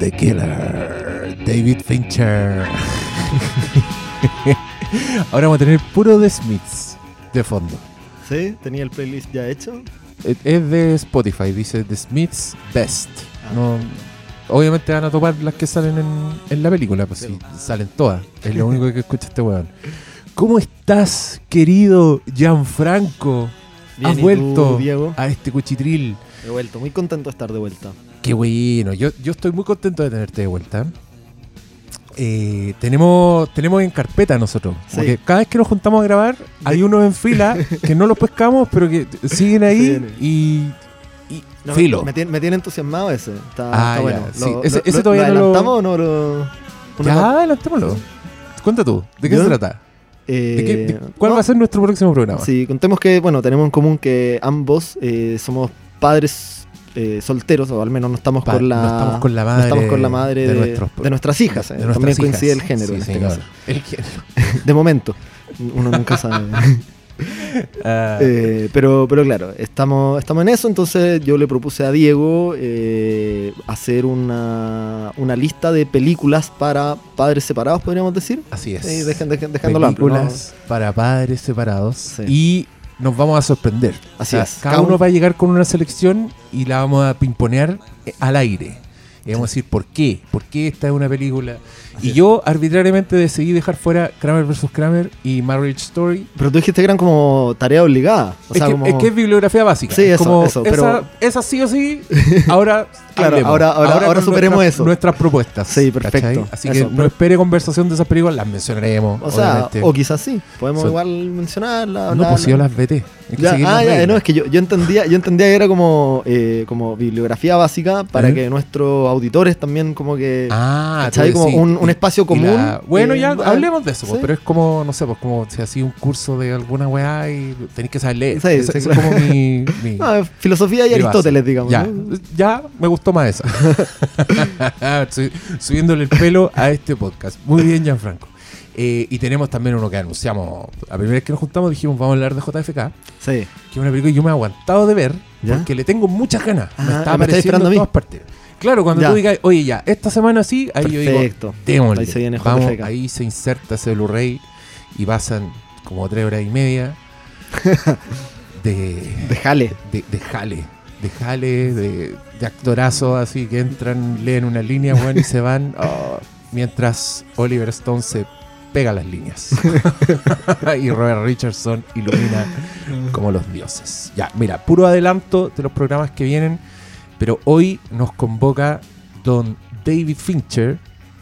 The Killer, David Fincher. Ahora vamos a tener puro The Smiths de fondo. ¿Sí? ¿Tenía el playlist ya hecho? Es- de Spotify, dice The Smiths Best. No, obviamente van a topar las que salen en, en la película, pues sí, salen todas. Es lo único que escucha este weón. ¿Cómo estás, querido Gianfranco? Bien, Has ¿y tú, vuelto Diego? a este cuchitril. He vuelto, muy contento de estar de vuelta. Qué bueno, yo, yo estoy muy contento de tenerte de vuelta. Eh, tenemos, tenemos en carpeta nosotros. Como Sí. que cada vez que nos juntamos a grabar, hay unos en fila que no los pescamos, pero que siguen ahí y, y No, filo. Me, tiene, me tiene entusiasmado ese. Está, Ah, está bueno. sí. Lo- Ese- lo- ese todavía ¿lo no lo- adelantamos o no lo.? Ya, pa- adelantémoslo. Cuenta tú, ¿de qué ¿Yo? se trata? eh, ¿De qué- de- ¿Cuál no, va a ser nuestro próximo programa? Sí, contemos que, bueno, tenemos en común que ambos eh, somos padres eh, solteros, o al menos no estamos, Pa- con la, no estamos con la no madre estamos con la madre de de, nuestros- de nuestras hijas. eh. de nuestras También hijas. coincide el género Sí, en este caso. El género. De momento. Uno nunca sabe. Ah, Eh, pero, pero claro, estamos, estamos en eso, entonces yo le propuse a Diego hacer una, una lista de películas para padres separados, podríamos decir. así es. Dejen- dejen- dejándolo amplio, ¿no? Películas para padres separados. Sí. Y nos vamos a sorprender. Así es. Cada, Cada uno uno- va a llegar con una selección y la vamos a pimponear eh, al aire. Y vamos a decir por qué. ¿Por qué esta es una película? Y yo arbitrariamente decidí dejar fuera Kramer vs. Kramer y Marriage Story. Pero tú dijiste que eran como tarea obligada. O es, sea, que, como... es que es bibliografía básica. Sí, Es eso, como eso, esa, pero- esa sí o sí. Ahora, Claro, hablemos. ahora- ahora- superemos nuestras- eso. Nuestras propuestas. Sí, perfecto. ¿cachai? Así Eso, que pero- no espere conversación de esas películas, las mencionaremos. O sea, obviamente. o quizás sí. Podemos igual mencionarla. no, pues yo las vete. Ya, ah, ya, no, es que yo, yo entendía, yo entendía que era como, eh, como bibliografía básica para Ajá. que nuestros auditores también como que Ah, como un y- espacio común. la- bueno, eh, ya ah, hablemos de eso, pues, sí. pero es como, no sé, pues como si hacía un curso de alguna weá y tenéis que saber leer. Sí, Ese- sí, ese claro. es como mi. mi- Ah, filosofía y mi base. Aristóteles, digamos. Ya, ¿no? ya me gustó más esa. Estoy subiéndole el pelo a este podcast. Muy bien, Gianfranco. Eh, y tenemos también uno que anunciamos. La primera vez que nos juntamos dijimos vamos a hablar de JFK, Sí. que es una película que yo me he aguantado de ver ¿Ya? porque le tengo muchas ganas. Ah, me está me está apareciendo esperando a en mí. todas partes. Claro, cuando Ya. tú digas, oye, ya, esta semana sí, ahí yo digo. Ahí se viene Vamos, JFK. ahí se inserta ese Blu-ray y pasan como tres horas y media de, Déjale. de, de jale, de jale, de, de actorazos así que entran, leen una línea, bueno, y se van, oh, mientras Oliver Stone se pega las líneas. y Robert Richardson ilumina como los dioses. Ya, mira, puro adelanto de los programas que vienen, pero hoy nos convoca don David Fincher.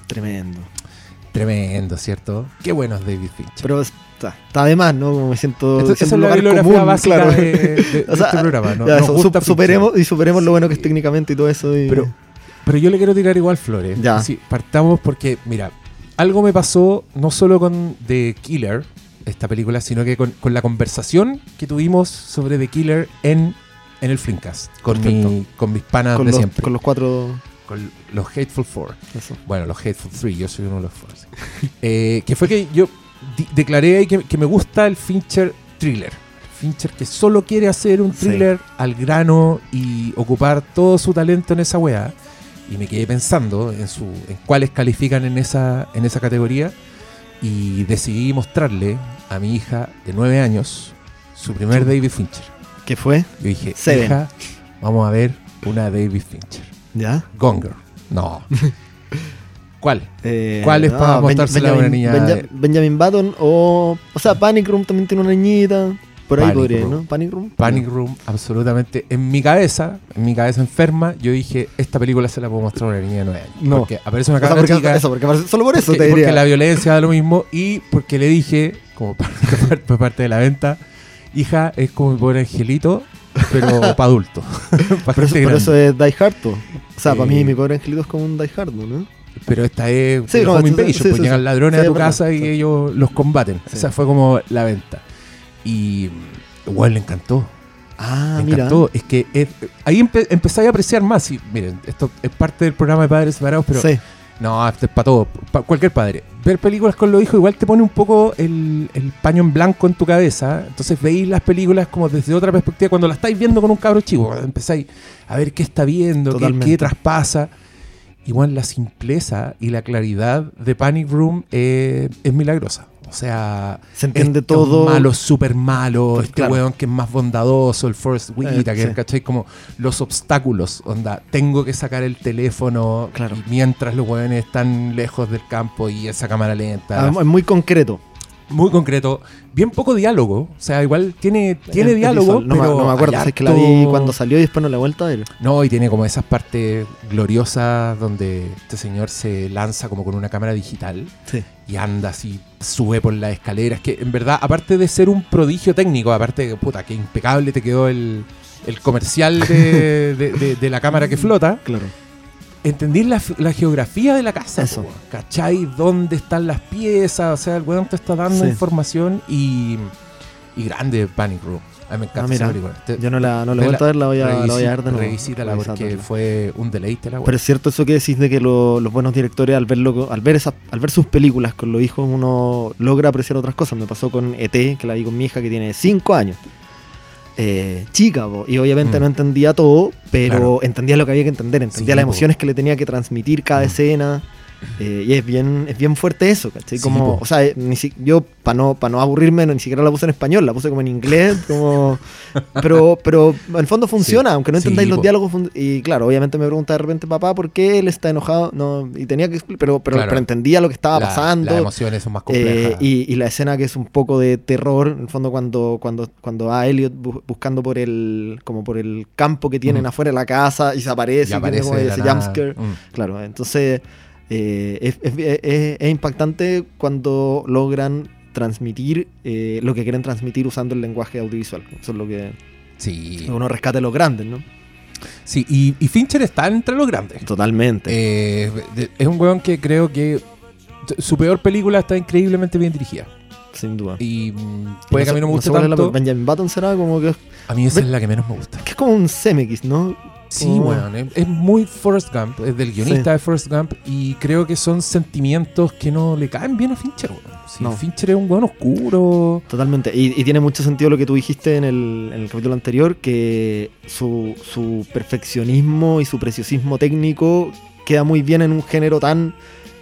Tremendo. Tremendo, ¿cierto? Qué bueno es David Fincher. Pero está, está de más, ¿no? Como me siento. Esto- esa es la bibliografía básica claro. de, de- de O sea, este programa. ¿no? Ya, Nos eso, superemos, y superemos lo bueno que es técnicamente y todo eso. y- Pero, pero yo le quiero tirar igual flores. Ya. Sí, partamos porque, mira, algo me pasó no solo con The Killer, esta película, sino que con, con la conversación que tuvimos sobre The Killer en, en el Flimcast, con, mi, con mis panas con, de los, siempre, con los cuatro. con los Hateful Four. Eso. Bueno, los Hateful Three, yo soy uno de los Four. Eh, que fue que yo declaré ahí que, que me gusta el Fincher thriller. Fincher que solo quiere hacer un Sí. thriller al grano y ocupar todo su talento en esa weá. Y me quedé pensando en, su, en cuáles califican en esa, en esa categoría. Y decidí mostrarle a mi hija de 9 años su primer David Fincher. ¿Qué fue? Yo dije, Seven. hija, vamos a ver una David Fincher. ¿Ya? Gone Girl. No. ¿Cuál? Eh, ¿Cuál es para mostrársela a una niña Benja- de- Benjamin Button o. O sea, Panic Room también tiene una niñita. Por ahí podría, Room. ¿no? Panic Room. Panic Room, absolutamente. En mi cabeza, en mi cabeza enferma, yo dije, esta película se la puedo mostrar a una niña de 9 años. No. Porque aparece una O sea, cabra porque, chica, eso, porque aparece- solo por eso porque, te porque diría. la violencia da lo mismo, y porque le dije, como parte, parte de la venta, hija, es como mi pobre angelito, pero para adulto. Pa' Pero pero eso es Die Hard. O sea, para Eh, mí mi pobre angelito es como un Die Hard, ¿no? Pero esta es Sí, no, Home esto- Invasion, sí, pues sí, llegan ladrones a tu verdad, casa y ellos los combaten. Sí. Esa fue como la venta. Y igual le encantó. Ah, me mira. encantó. Es que es- ahí empe- empezáis a apreciar más. Y miren, esto es parte del programa de Padres Separados, pero sí. No, esto es para todo. pa' cualquier padre. Ver películas con los hijos igual te pone un poco el, el paño en blanco en tu cabeza. Entonces veis las películas como desde otra perspectiva. Cuando las estáis viendo con un cabro chico, empezáis a ver qué está viendo, qué traspasa. igual la simpleza y la claridad de Panic Room eh, es milagrosa. O sea, Se entiende todo. malos, súper malos, Pues, este claro. weón que es más bondadoso, el Forrest Whitaker, sí. ¿cachai? Como los obstáculos, onda, tengo que sacar el teléfono Claro. mientras los weones están lejos del campo y esa cámara lenta. Ah, es muy concreto. Muy concreto, bien poco diálogo, o sea, igual tiene, tiene Es- es diálogo. No, me- pero no me acuerdo, hay es que la vi harto- cuando salió y después no la he vuelto a ver. No, y tiene como esas partes gloriosas donde este señor se lanza como con una cámara digital Sí. y anda así, sube por las escaleras, que en verdad, aparte de ser un prodigio técnico, aparte de que, puta, que impecable te quedó el, el comercial de, de- de- de la cámara que flota, Claro. Entendí la, la geografía de la casa, Eso. po, ¿cachai? ¿Dónde están las piezas? O sea, el weón te está dando Sí. información y, y grande Panic Room. A mí me encanta Ah, mira, esa película. Te- Yo no la, no la vuelto a ver, la voy a, la voy a ver de nuevo. Revisítala porque fue un deleite la Pero es cierto eso que decís de que lo- los buenos directores al verlo, al ver esas, al ver sus películas con los hijos uno logra apreciar otras cosas. Me pasó con ET, que la vi con mi hija que tiene 5 años. Eh, chica, po, y obviamente Mm. no entendía todo, pero Claro. entendía lo que había que entender, entendía Sí, las po. emociones que le tenía que transmitir cada Mm. escena. Eh, y es bien, es bien fuerte eso, ¿cachai? Sí, Como, po. o sea, eh, ni si- yo, para no, pa no aburrirme, no, ni siquiera la puse en español, la puse como en inglés, como... pero, pero en el fondo funciona, aunque no Sí, entendáis los po. diálogos. fun- Y claro, obviamente me pregunta de repente, papá, ¿por qué él está enojado? No, y tenía que pero, pero, Claro. pero entendía lo que estaba La- pasando. Las emociones son más eh, complejas. y, y la escena que es un poco de terror, en el fondo cuando, cuando, cuando va Elliot bu- buscando por el, como por el campo que tienen Ujú. afuera de la casa y se aparece, Y y tiene como ese jumpscare. Mm. Claro, entonces eh, es, es- es- es impactante cuando logran transmitir eh, lo que quieren transmitir usando el lenguaje audiovisual. Eso es lo que Sí, uno rescata de los grandes, ¿no? sí y, y Fincher está entre los grandes. Totalmente. Eh, es un weón que creo que su peor película está increíblemente bien dirigida. sin duda. Y mm, puede que a mí no me guste cuál es la- tanto. Benjamin Button será como que, A mí esa es la que menos me gusta. que es como un Zemeckis, ¿no? Sí, Oh. weón. Es, es muy Forrest Gump. Es del guionista de Forrest Gump. Y creo que son sentimientos que no le caen bien a Fincher, weón. Sí, No. Fincher es un weón oscuro. Totalmente. Y, y tiene mucho sentido lo que tú dijiste en el, en el capítulo anterior, que su, su perfeccionismo y su preciosismo técnico queda muy bien en un género tan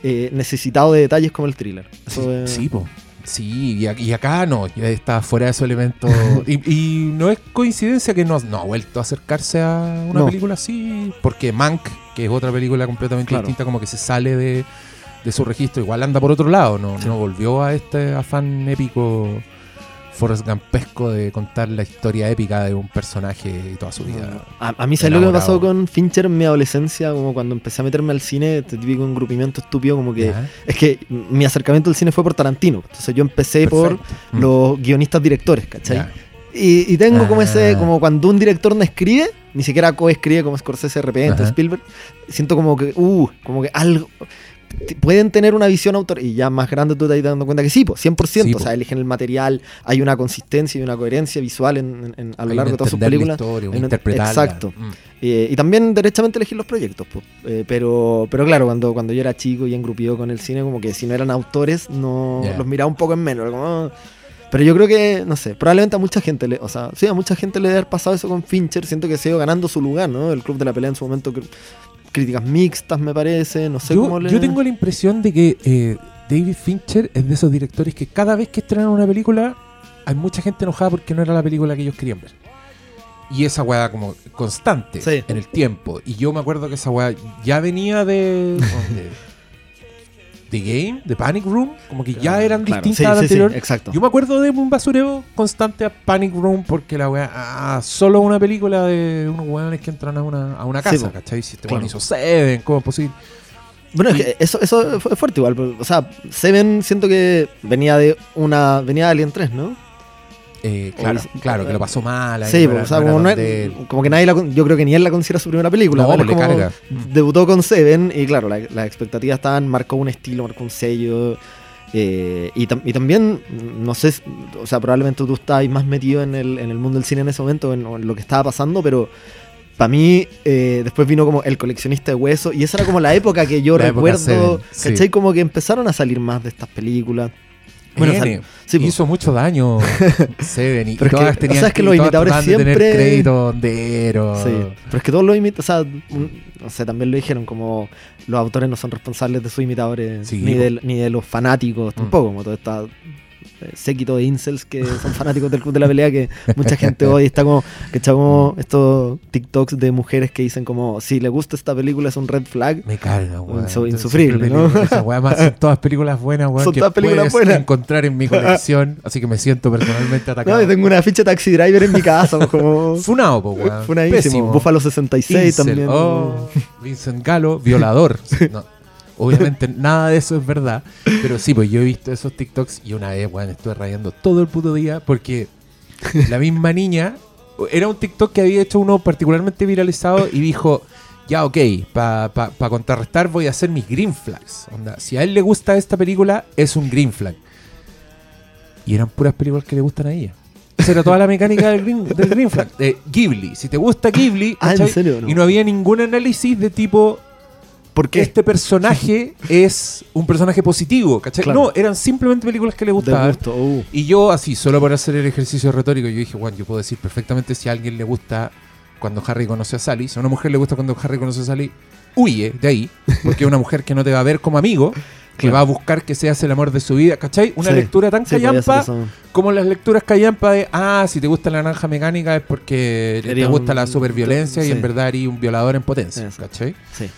eh, necesitado de detalles como el thriller. Eso Sí, es- sí, po. Sí, y, y acá no, ya está fuera de esos elementos. y, y no es coincidencia que no, no ha vuelto a acercarse a una No. película así, porque Mank, que es otra película completamente Claro. distinta, como que se sale de, de su registro, igual anda por otro lado, no, Sí. no volvió a este afán épico Forrest Gumpesco de contar la historia épica de un personaje y toda su vida. A, a mí, ¿sabes lo que me pasó con Fincher en mi adolescencia? Como cuando empecé a meterme al cine, este típico engrupimiento estúpido, como que... Es que mi acercamiento al cine fue por Tarantino. Entonces yo empecé por. Mm, los guionistas directores, ¿cachai? ya. Y, y tengo como ese, Ah. como cuando un director no escribe, ni siquiera coescribe como Scorsese de repente. Spielberg, siento como que, uh, como que algo, pueden tener una visión autor, y ya más grande tú te vas dando cuenta que sí, pues, 100%, Sí, o sea, eligen el material, hay una consistencia y una coherencia visual en, en- a lo Hay largo de todas sus películas. historia, exacto. Mm. Eh, y también derechamente elegir los proyectos, pues. Eh, pero, pero claro, cuando, cuando yo era chico y engrupido con el cine, como que si no eran autores, no Ya. los miraba un poco en menos. como, "Ah". pero yo creo que, no sé, probablemente a mucha gente, le, o sea, sí, a mucha gente le debe haber pasado eso con Fincher. Siento que se ha ido ganando su lugar, ¿no? El Club de la Pelea en su momento, críticas mixtas, me parece, no sé yo, cómo le... yo tengo la impresión de que eh, David Fincher es de esos directores que cada vez que estrenan una película hay mucha gente enojada porque no era la película que ellos querían ver. Y esa weá como constante Sí. en el tiempo. Y yo me acuerdo que esa weá ya venía de... de The Game, de Panic Room, como que ya eran Claro, distintas sí, a la sí, sí, anterior. exacto. Yo me acuerdo de un basureo constante a Panic Room porque la weá, ah, solo una película de unos weones que entran a una, a una Sí, casa. ¿cachai? Si este Claro. hizo Seven, ¿cómo es posible? Bueno, es que eso, eso fue fuerte igual. O sea, Seven siento que venía de una. venía de Alien 3, ¿no? Eh, claro, claro, que lo pasó mal. ahí Sí, pues, o sea, como, no es- que nadie la, yo creo que ni él la considera su primera película. No, ¿vale? pues como- carga. Debutó con Seven y claro, la- las expectativas estaban, marcó un estilo, marcó un sello. eh, y, tam- y también, no sé, o sea, probablemente tú estabas más metido en el, en el mundo del cine en ese momento, en, en lo que estaba pasando, pero para mí eh, después vino como El coleccionista de huesos y esa era como la época que yo recuerdo, Seven, sí. ¿cachai? Como que empezaron a salir más de estas películas. Bueno, N. sí, po. hizo mucho daño Seven y Pero es que- todas o tenían sea, es que los todas imitadores de tener siempre- crédito hondero. Sí, pero es que todos los imitadores, o sea, mm, no sé, también lo dijeron, como los autores no son responsables de sus imitadores, Sí, ni, de, ni de los fanáticos Mm. tampoco, como todo esta eh, séquito de incels que son fanáticos del club de la pelea que mucha gente hoy está como, que como estos TikToks de mujeres que dicen como, si le gusta esta película es un red flag. Me carga, weón. Insufrible, ¿no? Esa weá más son todas películas buenas, weón. Son que todas películas puedes buenas. encontrar en mi colección. así que me siento personalmente atacado. No, tengo una ficha Taxi Driver en mi casa, como... Funado, po, weón. Funadísimo. Buffalo 66 Incel. también. Oh, Vincent Galo, violador. No, obviamente nada de eso es verdad. Pero sí, pues yo he visto esos TikToks y una vez, weón, estuve rayando todo el puto día porque la misma niña. Era un TikTok que había hecho uno particularmente viralizado y dijo. Ya, ok, para pa, pa contrarrestar voy a hacer mis green flags. Onda, si a él le gusta esta película, es un green flag. Y eran puras películas que le gustan a ella. Esa era toda la mecánica del green, del green flag. De Ghibli. Si te gusta Ghibli, Ah, ¿en serio? No. y no había ningún análisis de tipo, ¿Por qué? este personaje es un personaje positivo, ¿cachai? Claro. No, eran simplemente películas que le gustaban. gusto. uh. Y yo así, solo por hacer el ejercicio retórico, yo dije, bueno, yo puedo decir perfectamente si a alguien le gusta cuando Harry conoce a Sally, si a una mujer le gusta cuando Harry conoce a Sally, huye de ahí, porque es una mujer que no te va a ver como amigo, que Claro. va a buscar que seas el amor de su vida, ¿cachai? Una Sí. lectura tan Sí, callampa como las lecturas callampa de, ah, si te gusta la naranja mecánica es porque te gusta un- la superviolencia y sí. en verdad eres un violador en potencia. ¿cachai? Sí.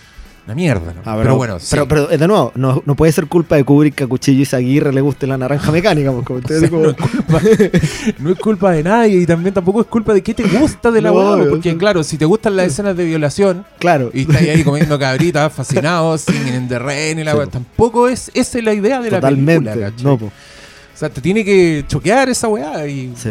Una mierda, ¿no? Ah, pero, bueno, sí. pero, pero, eh, de nuevo, no, no puede ser culpa de Kubrick que a Cuchillo y Zaguirre le guste la naranja mecánica. pues, como O sea, como- no, es culpa, no es culpa de nadie y también tampoco es culpa de qué te gusta de la weá, obvio, porque claro, si te gustan las escenas de violación Claro. y estás ahí comiendo cabritas, fascinados, singing in the rain y la Sí, tampoco es esa es la idea de la Totalmente. película, ¿cachai? no, po. O sea, te tiene que choquear esa weá y Sí.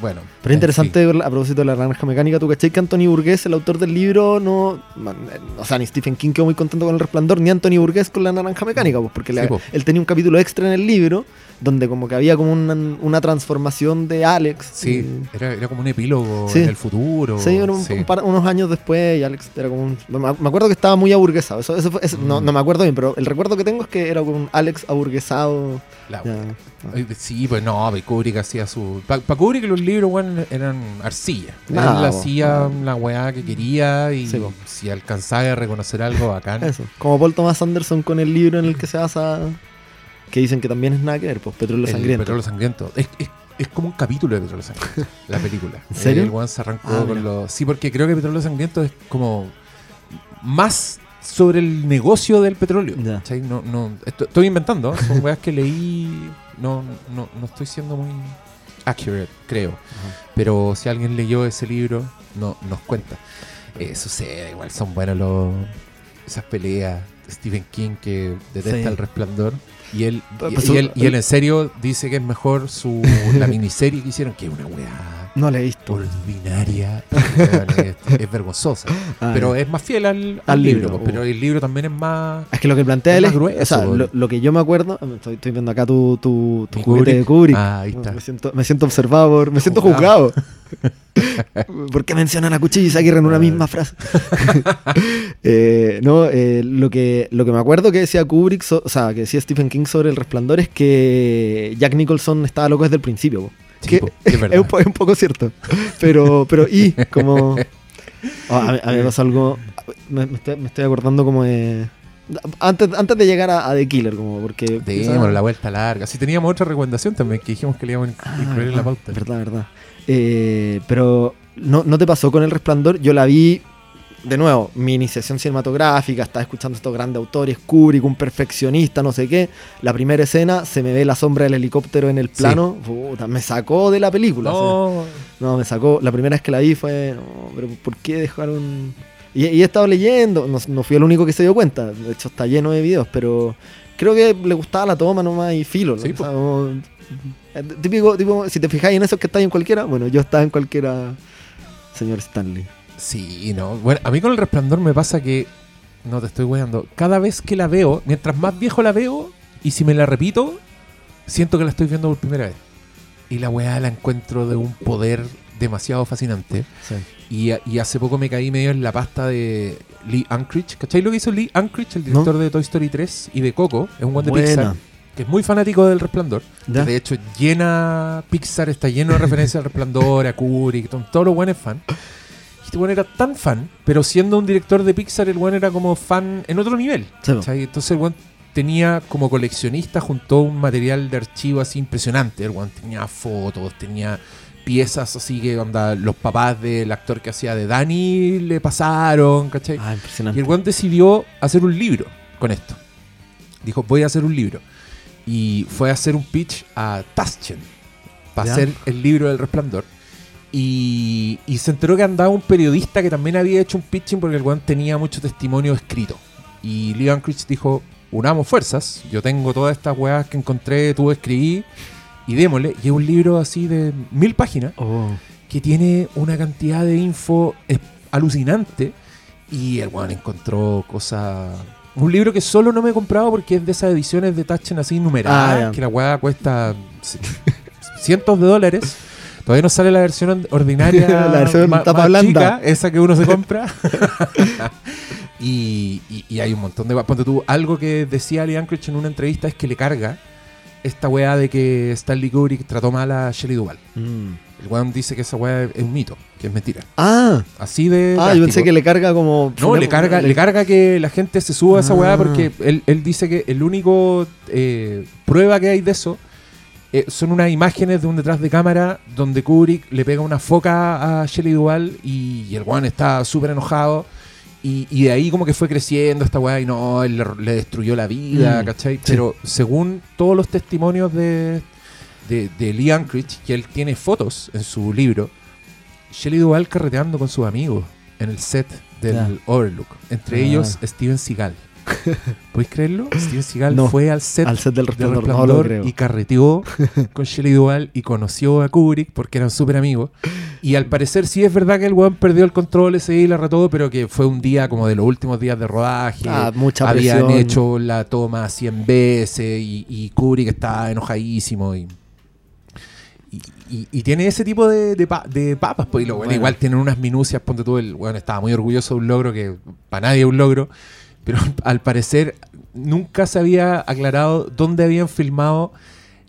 Bueno. Pero es interesante, a propósito de la naranja mecánica, ¿tú cachai que Anthony Burgess, el autor del libro, no. man, eh, O sea, ni Stephen King quedó muy contento con el resplandor, ni Anthony Burgess con la naranja mecánica, pues, porque Sí, po. él tenía un capítulo extra en el libro donde como que había como una, una transformación de Alex. Sí, y- era, era como un epílogo Sí. en el futuro. Sí, era un- sí. un par- unos años después y Alex era como un... Me acuerdo que estaba muy aburguesado. Eso, eso fue- eso- no, Mm. no me acuerdo bien, pero el recuerdo que tengo es que era como un Alex aburguesado. La. Ay, Sí, pues no, pues Kubrick hacía su. Para Kubrick los libros, weón, eran arcilla. Nada, Él hacía la weá que quería y Sí, si alcanzaba a reconocer algo bacán. Eso. Como Paul Thomas Anderson con el libro en el que se basa... Que dicen que también es nada que ver, pues Petróleo el Sangriento. Petróleo Sangriento. Es, es, es como un capítulo de Petróleo Sangriento, la película. ¿En serio? El weón se arrancó Ah, con los. Sí, porque creo que Petróleo Sangriento es como más sobre el negocio del petróleo. Ya. ¿cachai? No, no, esto- estoy inventando, ¿eh? son weas que leí. No, no, no estoy siendo muy accurate, creo. Pero si alguien leyó ese libro, no, nos cuenta. Eh, sucede, igual son buenos los, esas peleas. Stephen King que detesta Sí. el resplandor. Y él, y, pues, y él, y él el- en serio dice que es mejor su la miniserie que hicieron, que es una weá No la he visto. ordinaria. es, es vergonzosa. Ah, pero es más fiel al, libro. libro, pues, uh. pero el libro también es más. Es que lo que plantea Es él más es, grueso, o sea, lo, lo que yo me acuerdo, ah, estoy, estoy viendo acá tu, tu, tu juguete de Kubrick. Kubrick. Ah, ahí está. Me siento, me siento observado, por- me siento Juzgado. ¿Por qué mencionan a Cuchillo y Zaguirre en una Ah. misma frase? Eh, no, eh, lo, que, lo que me acuerdo que decía Kubrick, so- o sea, que decía Stephen King sobre el resplandor es que Jack Nicholson estaba loco desde el principio. po. Sí, Que po, es es, un es un poco cierto. Pero, pero y, como. Oh, a, mí, a me pasó algo. Me, me estoy, me estoy acordando como de. Antes, antes de llegar a, a The Killer, como porque. Démosle la vuelta larga. Si teníamos otra recomendación también que dijimos que le íbamos a Ah, incluir en la pauta. Verdad, verdad. Eh, pero ¿no, ¿no te pasó con El Resplandor? Yo la vi, de nuevo, mi iniciación cinematográfica, estaba escuchando estos grandes autores, Kubrick, un perfeccionista, no sé qué. La primera escena, se me ve la sombra del helicóptero en el Sí. plano. Puta, me sacó de la película. No, No, me sacó. La primera vez que la vi fue, no, pero ¿por qué dejaron...? Y, y he estado leyendo, no, no fui el único que se dio cuenta, de hecho está lleno de videos, pero creo que le gustaba la toma nomás y filo. ¿no? Sí, O sea, como- eh, típico, tipo, si te fijáis en eso que estáis en cualquiera, bueno, yo estaba en cualquiera, señor Stanley. Sí, no. Bueno, a mí con el resplandor me pasa que. No te estoy weando. Cada vez que la veo, mientras más viejo la veo, y si me la repito, siento que la estoy viendo por primera vez. Y la weá la encuentro de un poder demasiado fascinante. Y, y hace poco me caí medio en la pasta de Lee Unkrich. ¿Cachai lo que hizo Lee Unkrich, el director de Toy Story 3 y de Coco? Es un one de. Pixar. que es muy fanático del Resplandor. Ya. De hecho, llena Pixar, está lleno de referencias al Resplandor, a Kubrick, to- todos los buenos fan. Y este weón era tan fan, pero siendo un director de Pixar, el weón era como fan en otro nivel. Entonces el weón tenía como coleccionista junto un material de archivo así impresionante. El weón tenía fotos, tenía piezas así que onda, los papás del actor que hacía de Danny le pasaron, ¿cachai? Ah, Y impresionante. el weón decidió hacer un libro con esto. Dijo, voy a hacer un libro. Y fue a hacer un pitch a Taschen para hacer el libro del resplandor. Y, y se enteró que andaba un periodista que también había hecho un pitching porque el weón tenía mucho testimonio escrito. Y Lee Anchorage dijo, unamos fuerzas, yo tengo todas estas weas que encontré, tú escribí, y démosle. Y es un libro así de mil páginas Oh. que tiene una cantidad de info alucinante y el weón encontró cosas... Un libro que solo no me he comprado porque es de esas ediciones de Taschen así numeradas, Ah, que la weá cuesta cientos de dólares. Todavía no sale la versión or- ordinaria, La versión ma- tapa más blanda. chica, esa que uno se compra. y, y- y hay un montón de... Ponte tú, algo que decía Lee Anchorage en una entrevista es que le carga esta weá de que Stanley Kubrick trató mal a Shelley Duvall. Mm. El weón dice que esa weá es un mito, que es mentira. Ah, Así de. ah, yo pensé que le carga como. No, le carga, le carga que la gente se suba a esa Ah. weá porque él, él dice que el único eh, prueba que hay de eso eh, son unas imágenes de un detrás de cámara donde Kubrick le pega una foca a Shelley Duvall y, y el weón está súper enojado. Y, y de ahí como que fue creciendo esta weá y no, él le, le destruyó la vida, Mm, ¿cachai? sí. Pero según todos los testimonios de, de, de Lee Anchorage, que él tiene fotos en su libro, Shelley Duvall carreteando con sus amigos en el set del. Overlook. Entre Ah. ellos, Steven Seagal. ¿Podéis creerlo? Steven Seagal No, fue al set Al set del del resplandor, no y carreteó con Shelley Duvall y conoció a Kubrick porque eran súper amigos. Y al parecer sí es verdad que el weón perdió el control ese día y la retó, pero que fue un día como de los últimos días de rodaje. Ah, mucha Habían presión. hecho la toma 100 veces y, y Kubrick estaba enojadísimo y... Y, y- y tiene ese tipo de, de, pa- de papas, pues y lo bueno, Bueno. igual tienen unas minucias, ponte tú, el bueno, estaba muy orgulloso de un logro que para nadie es un logro, pero al parecer nunca se había aclarado dónde habían filmado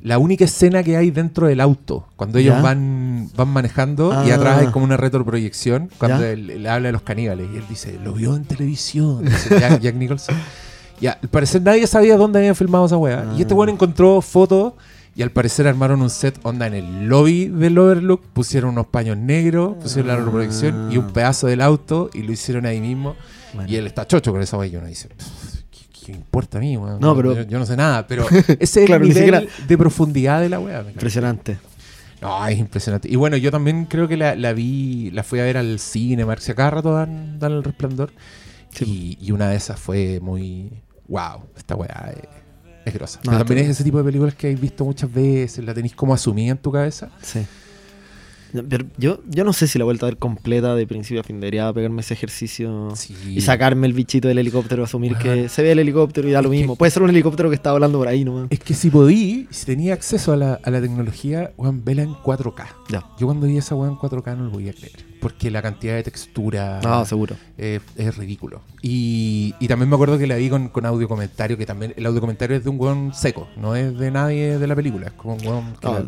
la única escena que hay dentro del auto, cuando ellos ¿Ya? van, van manejando y Ah. atrás hay como una retroproyección, cuando él, él habla de los caníbales y él dice, lo vio en televisión, dice Jack, Jack Nicholson. Ya, al parecer nadie sabía dónde habían filmado esa weá. Y este Ah. weón encontró fotos y al parecer armaron un set onda en el lobby del Overlook, pusieron unos paños negros, pusieron la Ah. reproducción y un pedazo del auto y lo hicieron ahí mismo. Bueno. Y él está chocho con esa weá y uno dice, "Pff, ¿qué, qué importa a mí, weón? No, pero- yo, yo no sé nada, pero ese es Claro, el ni nivel siquiera- de profundidad de la weá. Impresionante. No, es impresionante. Y bueno, yo también creo que la, la vi, la fui a ver al cine, Marcia cada rato dan, dan el resplandor. Sí. Y, y una de esas fue muy. ¡Wow! Esta weá es, es grosa. No, Pero también es ese tipo de películas que habéis visto muchas veces, la tenéis como asumida en tu cabeza. Sí. Pero yo, yo no sé si la vuelta a ver completa de principio a fin. Debería pegarme ese ejercicio Sí. y sacarme el bichito del helicóptero, asumir Weón. que se ve el helicóptero y da lo que- mismo. Puede ser un helicóptero que está volando por ahí nomás. Es que si podí, si tenía acceso a la, a la tecnología, weón, vela en 4K. Ya. Yo cuando vi esa weá en 4K no lo voy a creer. Porque la cantidad de textura. Ah, seguro. es, es ridículo. Y, y también me acuerdo que la vi con, con audio comentario, que también el audio comentario es de un weón seco, no es de nadie de la película, es como un weón que la-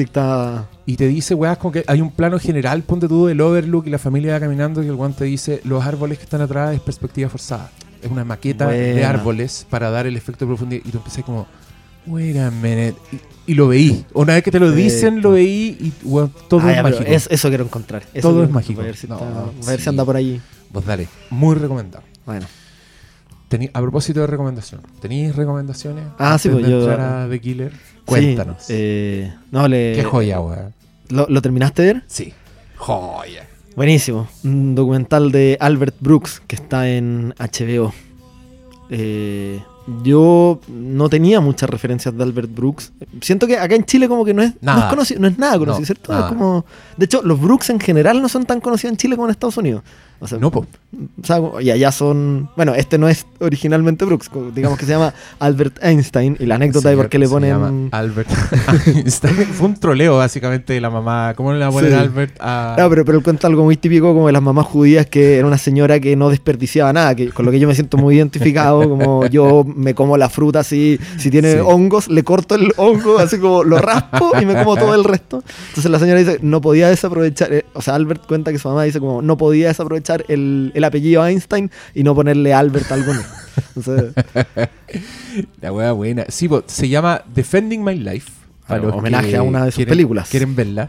está. Y te dice, weás, como que hay un plano general, ponte tú del overlook y la familia va caminando y el weón te dice, los árboles que están atrás es perspectiva forzada. Es una maqueta de árboles para dar el efecto de profundidad. Y tú empecé como, wait a minute. Y, y lo veí. Una vez que te lo dicen, lo veí y todo Ah, es ya, mágico. es- eso quiero encontrar. Eso Todo quiero- es mágico. A ver si, No, está- a ver si anda por ahí. Vos dale, muy recomendado. Bueno. Tení- a propósito de recomendación, ¿tenéis recomendaciones? Ah, sí, pues de yo- entrar a The Killer. Sí, Cuéntanos. eh, no, le, Qué joya, weón. ¿lo, lo terminaste de ver? Sí, joya. Buenísimo. Un documental de Albert Brooks que está en HBO. Eh, yo no tenía muchas referencias de Albert Brooks. Siento que acá en Chile como que no es, no Nada. es conocido, no es nada conocido, No, ¿cierto? nada. Es como, de hecho, los Brooks en general no son tan conocidos en Chile como en Estados Unidos. O sea, No, po. o sea, y allá son. Bueno, este no es originalmente Brooks, digamos que se llama Albert Einstein. Y la anécdota de por qué le ponen. Albert Einstein. Fue un troleo, básicamente, de la mamá. ¿Cómo le va a poner Sí. Albert a.? No, pero, pero él cuenta algo muy típico como de las mamás judías que era una señora que no desperdiciaba nada, que, con lo que yo me siento muy identificado, como yo me como la fruta así, si tiene Sí. hongos, le corto el hongo, así como lo raspo y me como todo el resto. Entonces la señora dice, no podía desaprovechar, eh, o sea, Albert cuenta que su mamá dice como, no podía desaprovechar el, el apellido Einstein y no ponerle Albert a alguno. Entonces, La wea buena. Sí, po, se llama Defending My Life. Claro, los homenaje a una de sus quieren- películas. Quieren verla.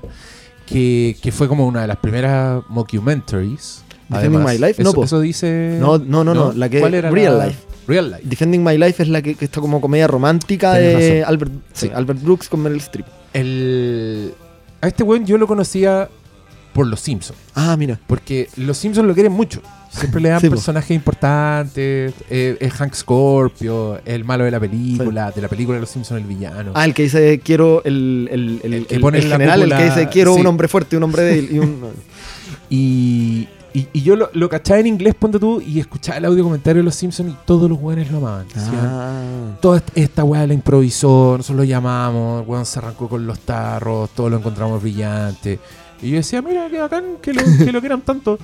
Que, que fue como una de las primeras mockumentaries. Defending además. My Life, no, eso dice. No, no, no, no, la que- ¿Cuál era Real la- Life. Real Life. Defending My Life es la que, que está como comedia romántica de razón. Albert, Sí. Albert Brooks con Meryl Streep. El, a este weón yo lo conocía por los Simpsons. Ah, mira. Porque los Simpsons lo quieren mucho. Siempre le dan Sí, po. personajes importantes. eh, es Hank Scorpio, el malo de la película. De la película de los Simpsons, el villano. Ah, el que dice quiero el, el, el, El que pone el general, el que dice quiero sí. un hombre fuerte, un hombre débil y un. Y, y, y yo lo, lo cachaba en inglés, ponte tú, y escuchaba el audio comentario de los Simpsons y todos los weones lo amaban. Ah. Toda est- esta weá la improvisó, nosotros lo llamamos, el weón se arrancó con los tarros, todos lo encontramos brillante. Y yo decía, mira, qué bacán que lo, que lo quieran tanto.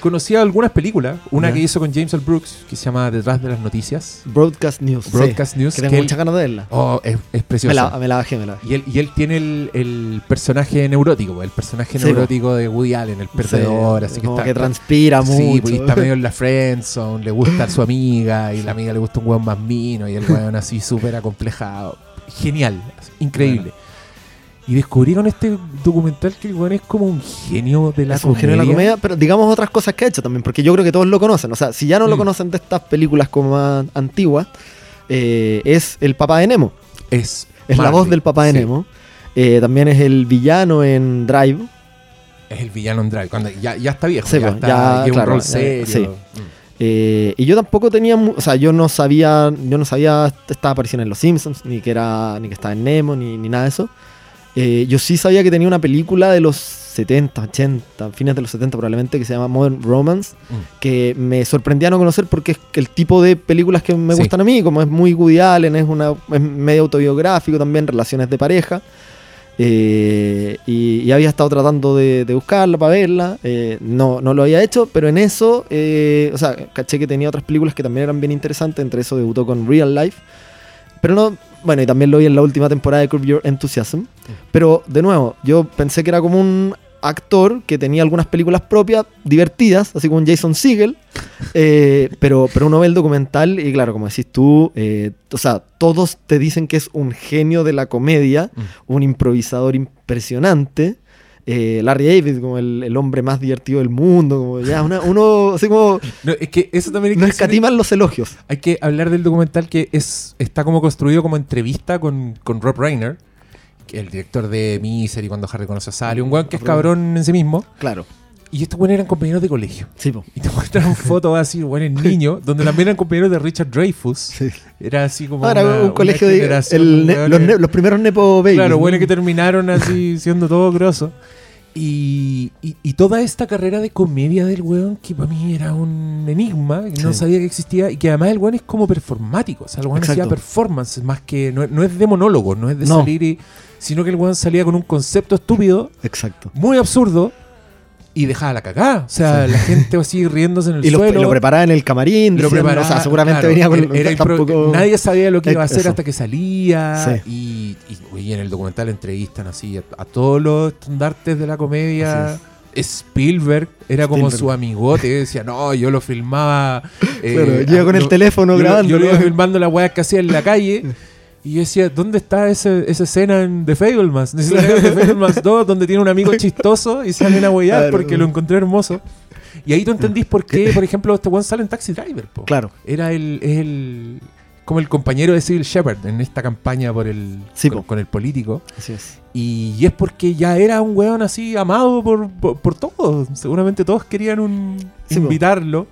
Conocía algunas películas, una que hizo con James L. Brooks, que se llama Detrás de las Noticias, Broadcast News. sí, Broadcast News, que muchas ganas de verla. oh, es, es Me preciosa. la, me la bajé, me la bajé. Y él, y él tiene el, el personaje neurótico, el personaje Sí, neurótico de Woody Allen, el perdedor, Sí, así que como está, que transpira Sí, mucho. pues y está medio en la friendzone, le gusta a su amiga y la amiga le gusta un weón más mino y el weón así súper acomplejado. Genial, increíble. Y descubrí con este documental que el weón es como un genio de la es un comedia. genio de la comedia, pero digamos otras cosas que ha hecho también, porque yo creo que todos lo conocen. O sea, si ya no lo Mm. conocen de estas películas como más antiguas, eh, es el papá de Nemo. Es, Es la voz del papá de sí. Nemo. Eh, también es el villano en Drive. Es el villano en Drive, cuando ya, ya está viejo, Sí, ya pues, está, ya, lleva claro, un rol serio. sí. Mm. Eh, y yo tampoco tenía, o sea, yo no sabía, yo no sabía que estaba apareciendo en Los Simpsons, ni que era, ni que estaba en Nemo, ni, ni nada de eso. Eh, yo sí sabía que tenía una película de los 70, 80, fines de los 70 probablemente, que se llama Modern Romance, Mm. que me sorprendía no conocer porque es el tipo de películas que me Sí. gustan a mí, como es muy Woody Allen, es, una, es medio autobiográfico también, relaciones de pareja. Eh, y, y había estado tratando de, de buscarla para verla. eh, no, no lo había hecho, pero en eso, eh, o sea, caché que tenía otras películas que también eran bien interesantes. Entre eso debutó con Real Life. Pero no, bueno, y también lo vi en la última temporada de Curb Your Enthusiasm. Pero de nuevo, yo pensé que era como un actor que tenía algunas películas propias divertidas, así como un Jason Segel. eh, pero, pero uno ve el documental y claro, como decís tú, eh, o sea, todos te dicen que es un genio de la comedia, Mm. un improvisador impresionante. Eh, Larry David como el, el hombre más divertido del mundo, como ya una- uno así como No, es que eso también hay no que escatiman los elogios. Hay que hablar del documental que es está como construido como entrevista con, con Rob Reiner, el director de Misery cuando Harry conoce a Sally, un weón que es cabrón en sí mismo. Claro, Y estos weones eran compañeros de colegio. sí, po. Y te muestran fotos así, weones niños, donde también eran compañeros de Richard Dreyfus. Sí. Era así como. Ahora una- un colegio de el ne- los, ne- los primeros Nepo Babies. Claro, ¿no? bueno, que terminaron así siendo todo grosso. Y, y, y toda esta carrera de comedia del weón, que para mí era un enigma, que no Sí. sabía que existía, y que además el weón es como performático, o sea, el weón hacía performance, más que no, no es de monólogo, no es de No. salir y. sino que el weón salía con un concepto estúpido, Exacto. muy absurdo, y dejaba la cagada. O sea, la gente así riéndose en el Y lo, suelo. lo preparaba en el camarín. lo diciendo, preparaba, o sea, seguramente claro, venía con. era- era impro- tampoco- Nadie sabía lo que iba a hacer Eso. hasta que salía. Sí. Y, y- y en el documental entrevistan así a, a todos los estandartes de la comedia. Spielberg era como su amigote, decía, no, yo lo filmaba. eh, Claro, llega con el teléfono yo, grabando. Yo lo iba filmando las weas que hacía en la calle. Y yo decía, ¿dónde está ese- esa escena en The Fablemans? Necesito ver The Fablemans 2, donde tiene un amigo chistoso y salen a huear Claro. porque lo encontré hermoso. Y ahí tú entendís por qué, por ejemplo, este one sale en Taxi Driver. po. Claro. Era el, el como el compañero de Civil Shepard en esta campaña por el Sí, con, el político. Así es. Y, y es porque ya era un weón así amado por, por, por todos. Seguramente todos querían un, Sí, po. invitarlo.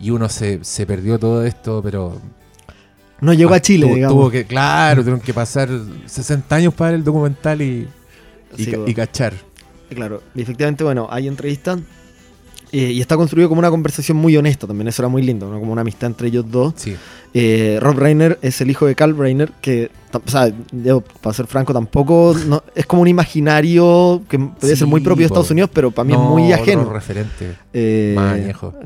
Y uno se, se perdió todo esto, pero No llegó Ah, a Chile, tuvo, digamos. tuvo que, claro, tuvieron que pasar 60 años para ver el documental y, y, Sí, ca- po. y cachar. Claro, y efectivamente, bueno, hay entrevistas Eh, y está construido como una conversación muy honesta también, eso era muy lindo, ¿no? como una amistad entre ellos dos. Sí. Eh, Rob Reiner es el hijo de Carl Reiner, que, o sea, yo, para ser franco, tampoco no- es como un imaginario que puede ser muy propio de. Estados Unidos, pero para mí No, es muy ajeno. referente. Eh.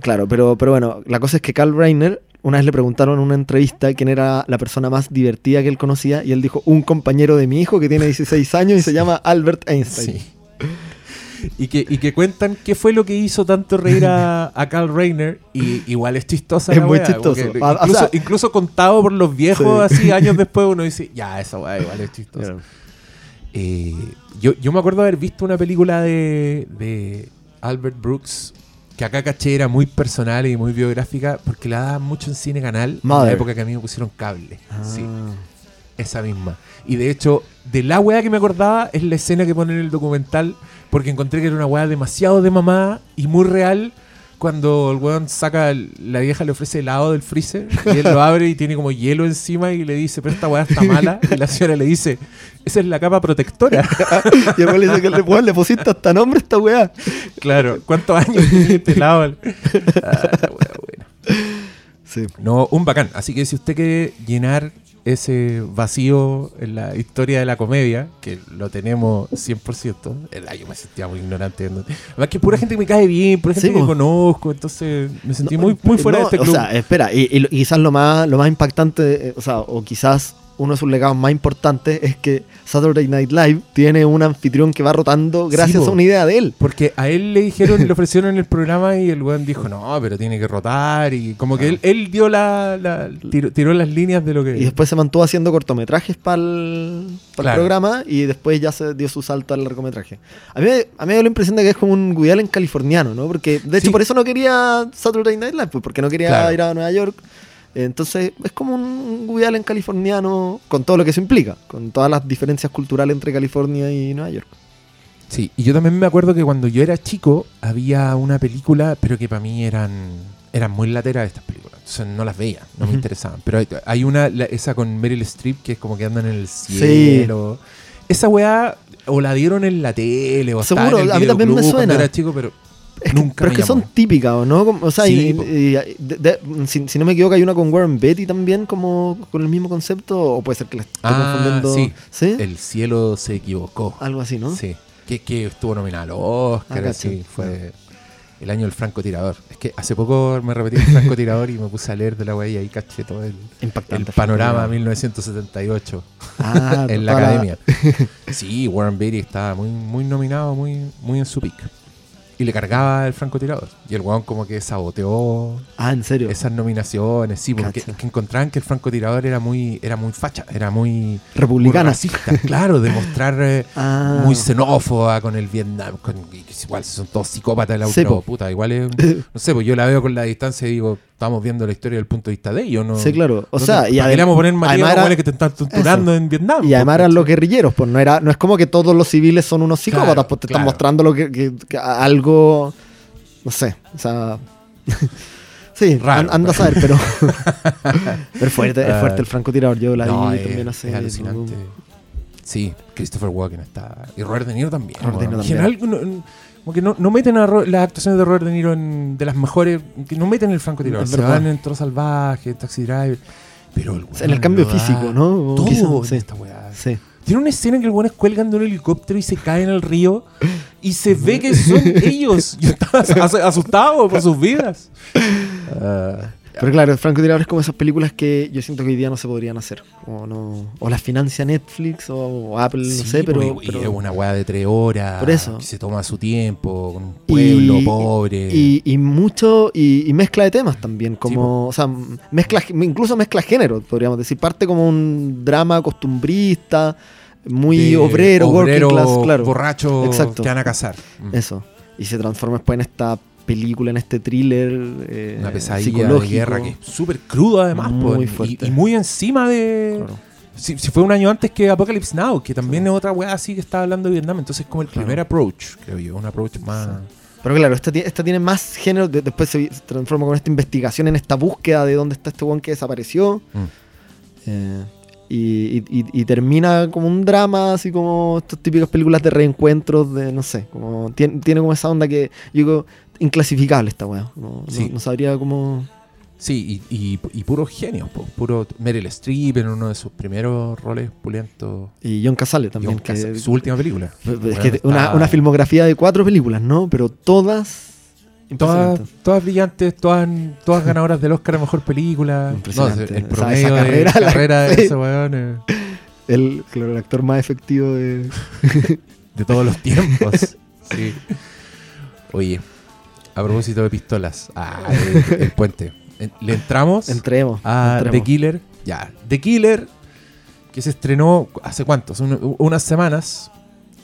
Claro, pero, pero bueno, la cosa es que Carl Reiner, una vez le preguntaron en una entrevista quién era la persona más divertida que él conocía, y él dijo, un compañero de mi hijo que tiene 16 años y se llama Albert Einstein. Sí. Y que, y que cuentan qué fue lo que hizo tanto reír a, a Carl Reiner. Y igual es chistosa. Es la muy wea, chistoso. Ah, o Incluso, sea- incluso contado por los viejos, Sí. así años después, uno dice, ya, esa weá igual es chistosa. Claro. Eh, yo, yo me acuerdo haber visto una película de, de Albert Brooks que acá caché era muy personal y muy biográfica porque la daban mucho en cine canal en la época que a mí me pusieron cable. Sí, Ah. esa misma. Y de hecho, de la weá que me acordaba es la escena que ponen en el documental porque encontré que era una weá demasiado de mamá y muy real. Cuando el weón saca, la vieja le ofrece helado del freezer y él lo abre y tiene como hielo encima y le dice, pero esta weá está mala. Y la señora le dice, esa es la capa protectora. Y después le dice que le, weón, le pusiste hasta nombre a esta weá. Claro, ¿cuántos años este helado? Ah, la weá buena. Sí. No, un bacán. Así que si usted quiere llenar ese vacío en la historia de la comedia, que lo tenemos 100%, el yo me sentía muy ignorante. Además que pura gente que me cae bien, pura gente Sí, que po. conozco, entonces me sentí No, muy, muy fuera no, de este club. O sea, espera, y, y quizás lo más, lo más impactante, eh, o sea, o quizás uno de sus legados más importantes es que Saturday Night Live tiene un anfitrión que va rotando gracias a una idea de él. Porque a él le dijeron, le ofrecieron en el programa y el weón dijo, no, pero tiene que rotar. Y como que él, él dio la, la- tiró, tiró las líneas de lo que... Ah. Y después se mantuvo haciendo cortometrajes para el Claro. programa y después ya se dio su salto al largometraje. A mí, a mí me da la impresión de que es como un Woody Allen californiano, ¿no? Porque de hecho Sí. por eso no quería Saturday Night Live, pues porque no quería Claro. ir a Nueva York. Entonces es como un Woody Allen californiano con todo lo que eso implica, con todas las diferencias culturales entre California y Nueva York. Sí, y yo también me acuerdo que cuando yo era chico había una película, pero que para mí eran, eran muy lateras estas películas. Entonces no las veía, no me interesaban. Pero hay, hay una, la- esa con Meryl Streep, que es como que andan en el cielo. Esa weá, o la dieron en la tele, o Seguro, en el a mí también me suena. era chico, pero Es que, pero es que son típicas, ¿o ¿no? O sea, Sí, y- po. y- de- de- si, si no me equivoco, hay una con Warren Beatty también, como con el mismo concepto, o puede ser que la estoy Ah, confundiendo. sí. ¿Sí? El cielo se equivocó. Algo así, ¿no? Sí, que, que estuvo nominado a los Oscar, Ah, así, fue el año del francotirador. Es que hace poco me repetí el francotirador y me puse a leer de la weá y ahí caché todo el, el Impactante. panorama 1978 Ah, en la academia. Sí, Warren Beatty estaba muy, muy nominado, muy, muy en su pick. Y le cargaba el francotirador. Y el weón como que saboteó Ah, ¿en serio? esas nominaciones, sí, porque es que encontraban que el francotirador era muy, era muy facha, era muy, muy Republicana. racista, claro, demostrar eh, Ah. muy xenófoba con el Vietnam, con, y igual son todos psicópatas la po. puta, igual es, no sé, pues yo la veo con la distancia y digo, estamos viendo la historia del punto de vista de ellos, ¿no? Sí, claro. O no sea, y ¿para qué adem- le vamos a poner los que te están torturando en Vietnam? Y además eran los guerrilleros, pues no era, no es como que todos los civiles son unos psicópatas, Claro, pues te claro. están mostrando lo que, que- que algo, no sé, o sea, sí, Raro, anda a saber, pero, pero es fuerte, es Ah. fuerte el francotirador, yo la No, vi es, también hace es alucinante. Sí, Christopher Walken está. Y Robert De Niro también. Robert De. Niro En general, no- como que no, no meten a Ro- las actuaciones de Robert De Niro en, de las mejores. Que no meten el francotirador. Se van en Toro Salvaje, en Taxi Driver. Pero el O sea, en el cambio físico, ¿no? Todo sí. esta weá. Sí. Tiene una escena en que el weones cuelgan de un helicóptero y se caen al río y se ve que son ellos. Yo estaba as- asustado por sus vidas. Ah, Pero claro, el francotirador es como esas películas que yo siento que hoy día no se podrían hacer. O, no, o las financia Netflix o, o Apple, no sé, pero, y pero- es una weá de tres horas. Por eso. Que se toma su tiempo, con un pueblo Y- pobre. Y, mucho, y, mezcla de temas también, como, Sí, o sea, mezcla, incluso mezcla género, podríamos decir. Parte como un drama costumbrista, muy obrero, obrero working class, claro. borracho Exacto. que van a casar. Mm. Eso. Y se transforma después en esta película, en este thriller eh, Una pesadilla de guerra que es súper crudo además. Muy y- fuerte. Y, muy encima de... Claro. Si, si fue un año antes que Apocalypse Now, que también es otra weá así que está hablando de Vietnam. Entonces como el Claro. primer approach, creo yo. Un approach más... Pero claro, esta, ti- esta tiene más género, de- después se, se transforma con esta investigación, en esta búsqueda de dónde está este one que desapareció. Mm. Eh, y, y- y- y termina como un drama, así como estas típicas películas de reencuentros, de no sé, como tiene, tiene como esa onda que yo digo, inclasificable esta weá. No, no- Sí. no sabría cómo. Sí, y, y, y puros genios, po, puro Meryl Streep en uno de sus primeros roles pulentos. Y John Casale también. John que- Casale, su última película. es Bueno, que una, está- una filmografía de cuatro películas, ¿no? Pero todas. Todas, todas brillantes, todas, todas ganadoras del Oscar a Mejor Película. No, Impresionante. el Esa- promedio esa de carrera, la- carrera de sí. ese weón eh, El, claro, el actor más efectivo de. de todos los tiempos. Sí. Oye, a propósito de pistolas. Ah, el, el puente. En- Le entramos Entremos. a entremos. The Killer. Ya, The Killer, que se estrenó hace cuántos, Un- unas semanas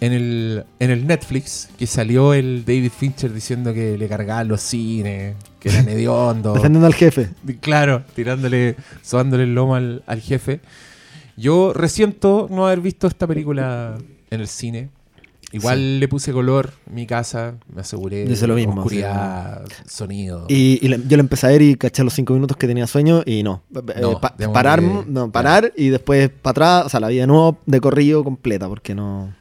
en el, en el Netflix, que salió el David Fincher diciendo que le cargaban los cines, que eran hediondo. Defendiendo al jefe. Claro, tirándole, sobándole el lomo al, al jefe. Yo resiento no haber visto esta película en el cine. Igual le puse color en mi casa, me aseguré. Yo hice lo mismo, Oscuridad, sonido. Y, y le- yo le empecé a ver y caché los cinco minutos que tenía sueño y no. Eh, No, pa- démosle- parar, no, parar y después para atrás, o sea, la vida de nuevo de corrido completa, porque no.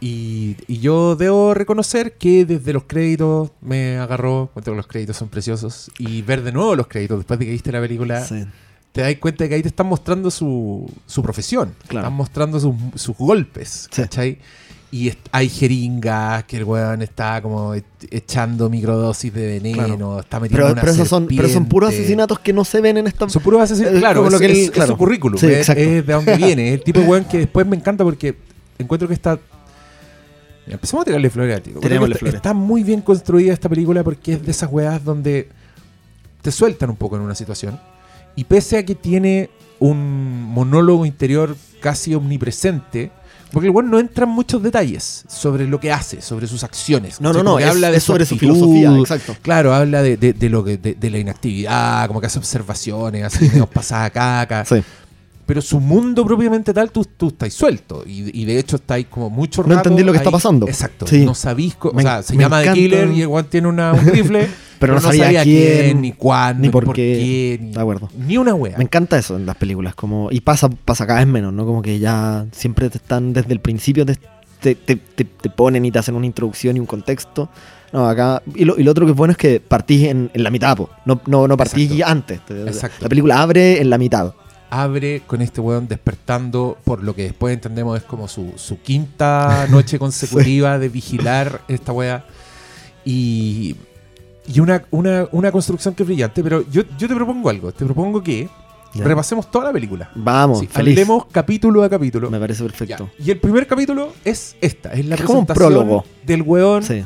Y, y yo debo reconocer que desde los créditos me agarró, encuentro que los créditos son preciosos, y ver de nuevo los créditos después de que viste la película, Sí. te das cuenta de que ahí te están mostrando su, su profesión, Claro. están mostrando sus, sus golpes, Sí. ¿cachai? Y hay jeringas que el weón está como echando microdosis de veneno, Claro. está metiendo Pero, una pero, esos son, pero son puros asesinatos que no se ven en esta. Son puros asesinatos. Es Claro, lo es, que él- es- es claro. su currículum. Sí, es, exacto. es de dónde viene. Es el tipo de weón que después me encanta porque encuentro que está. Ya, Empecemos a tirarle flores al tipo. Está, flores. está muy bien construida esta película porque es de esas weas donde te sueltan un poco en una situación. Y pese a que tiene un monólogo interior casi omnipresente. Porque el weón no entra en muchos detalles sobre lo que hace, sobre sus acciones. No, no, no, es, habla de es sobre su actitud, filosofía, exacto. Claro, habla de, de- de lo que, de, de la inactividad, como que hace observaciones, así medio pasada caca. Sí. Pero su mundo propiamente tal, tú, tú estás suelto. Y, y de hecho estáis como mucho No rato entendí lo que ahí. está pasando. Exacto. Sí. No sabís. Me- o sea, se llama The encanta. Killer y el tiene una, un rifle. Pero no sabía quién, ni cuándo, ni por qué. ni, De acuerdo. ni una wea. Me encanta eso en las películas. como Y pasa, pasa cada vez menos, ¿no? Como que ya siempre te están desde el principio, te, te, te- te- ponen y te hacen una introducción y un contexto. No, acá. Y lo, y lo otro que es bueno es que partís en, en la mitad, po. No, no, no partís Exacto. antes. Te- Exacto. La película abre en la mitad. abre con este weón despertando por lo que después entendemos es como su, su quinta noche consecutiva de vigilar esta wea. Y, y una, una, una construcción que es brillante. Pero yo, yo te propongo algo. Te propongo que Ya. repasemos toda la película. Vamos, Sí, feliz. hablemos capítulo a capítulo. Me parece perfecto. Ya. Y el primer capítulo es esta. Es la Es como un prólogo. del weón Sí.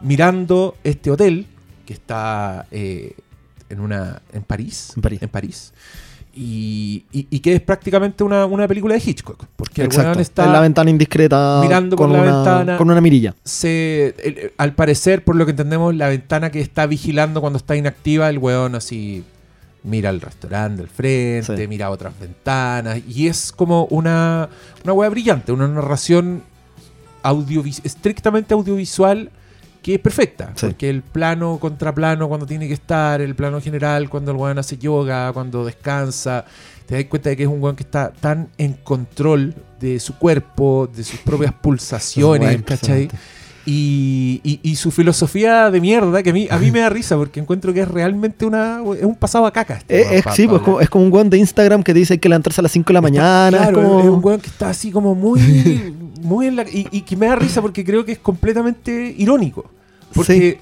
mirando este hotel que está eh, en una en París. En París. Y, y- y que es prácticamente una, una película de Hitchcock. Porque el Exacto. weón está en la ventana indiscreta. mirando con por la una, ventana. Con una mirilla. se, el- al parecer, por lo que entendemos, la ventana que está vigilando cuando está inactiva, el weón así mira al restaurante del frente, Sí. mira otras ventanas. Y es como una, una wea brillante, una narración audiovis- estrictamente audiovisual que es perfecta. Sí. Porque el plano contra plano cuando tiene que estar, el plano general cuando el weón hace yoga, cuando descansa, te das cuenta de que es un weón que está tan en control de su cuerpo, de sus propias pulsaciones, ¿cachai? Y, y- y su filosofía de mierda, que a mí, a mí me da risa, porque encuentro que es realmente una, es un pasado a caca. este Eh, es, sí, pues, es como un weón de Instagram que dice que levantarse a las 5 de la mañana. Claro, es como... es un weón que está así como muy, muy en la... Y, y que me da risa porque creo que es completamente irónico. Porque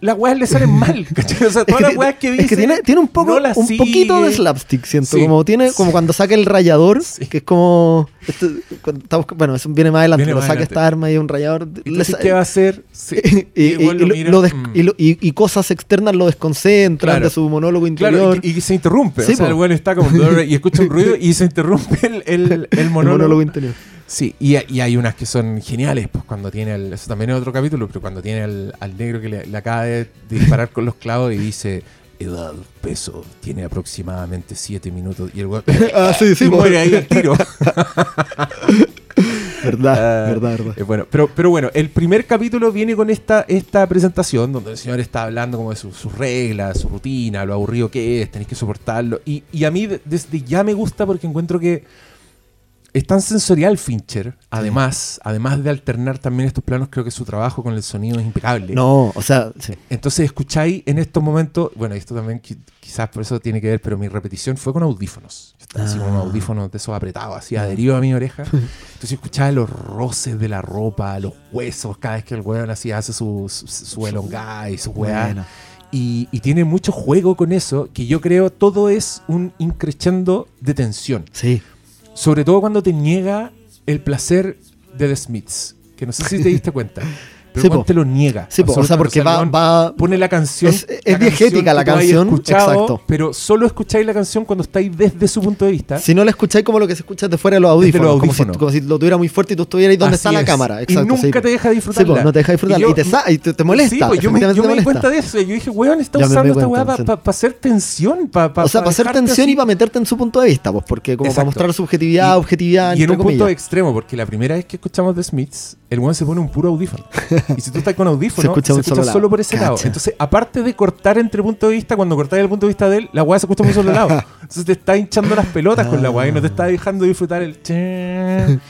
las weas le salen mal, ¿cachai? O sea, Es todas que las weas que dice... es que tiene, tiene un poco no un poquito de slapstick, siento. Sí. Como tiene, como cuando saca el rayador, Sí. que es como. este, cuando está bueno, eso viene más adelante, Viene pero más saca adelante. esta arma y un rayador. ¿Y le tú sa- ¿Qué va a hacer? Sí. y, lo- lo mm. cosas externas lo desconcentran Claro. de su monólogo interior. Claro, y, se interrumpe. O sea, po. el weón está como... y escucha un ruido y se interrumpe el, el, el el monólogo. monólogo interior. Sí, y, y hay unas que son geniales, pues cuando tiene el, eso también es otro capítulo, pero cuando tiene al, al negro que le, le acaba de disparar con los clavos y dice, edad, peso, tiene aproximadamente 7 minutos, y el ah, sí, sí, y po. muere ahí al tiro. Verdad, Ah, verdad, verdad. Eh, bueno, pero, pero bueno, el primer capítulo viene con esta, esta presentación donde el señor está hablando como de su- sus reglas, su rutina, lo aburrido que es, tenéis que soportarlo. Y, y a mí de- desde ya me gusta porque encuentro que es tan sensorial Fincher, además, además de alternar también estos planos, creo que su trabajo con el sonido es impecable. No, o sea, sí. Entonces escucháis en estos momentos, bueno, esto también qui- quizás por eso tiene que ver, pero mi repetición fue con audífonos. Estaba así con Ah. audífonos de esos apretados, así adheridos a mi oreja. Entonces escuchaba los roces de la ropa, los huesos, cada vez que el weón así hace su, su, su elongada y su weá. Y, y tiene mucho juego con eso, que yo creo todo es un increchendo de tensión. Sí. Sobre todo cuando te niega el placer de The Smiths. Que no sé si te diste cuenta. Pero Sí, te lo niega. Sí, po, o sea, porque va, Pone la canción. Es- es la canción, exacto. Pero solo escucháis la canción cuando estáis desde su punto de vista. Si no la escucháis como lo que se escucha de fuera de los audífonos, los Como, si, audífonos. como si lo tuviera muy fuerte y tú estuvieras ahí donde Así está la cámara. Y Exacto, nunca sí, te deja Sí, disfrutarla. po, no te deja disfrutar. Y, yo- te, sa- y te, te molesta. Sí, yo me, yo me di cuenta de eso. Yo dije, weón, está usando esta weá para sí. hacer tensión. Pa, o sea, para hacer tensión y para meterte en su punto de vista, pues, porque como para mostrar subjetividad, Y- objetividad, Y en un punto extremo, porque la primera vez que escuchamos The Smiths, el weón se pone un puro audífono. y si tú estás con audífono, Se escucha solo por ese lado. Entonces, aparte de cortar entre puntos de vista, cuando cortáis el punto de vista de él, la weá se escucha por un solo lado. Entonces te está hinchando las pelotas con la weá y no te está dejando disfrutar el...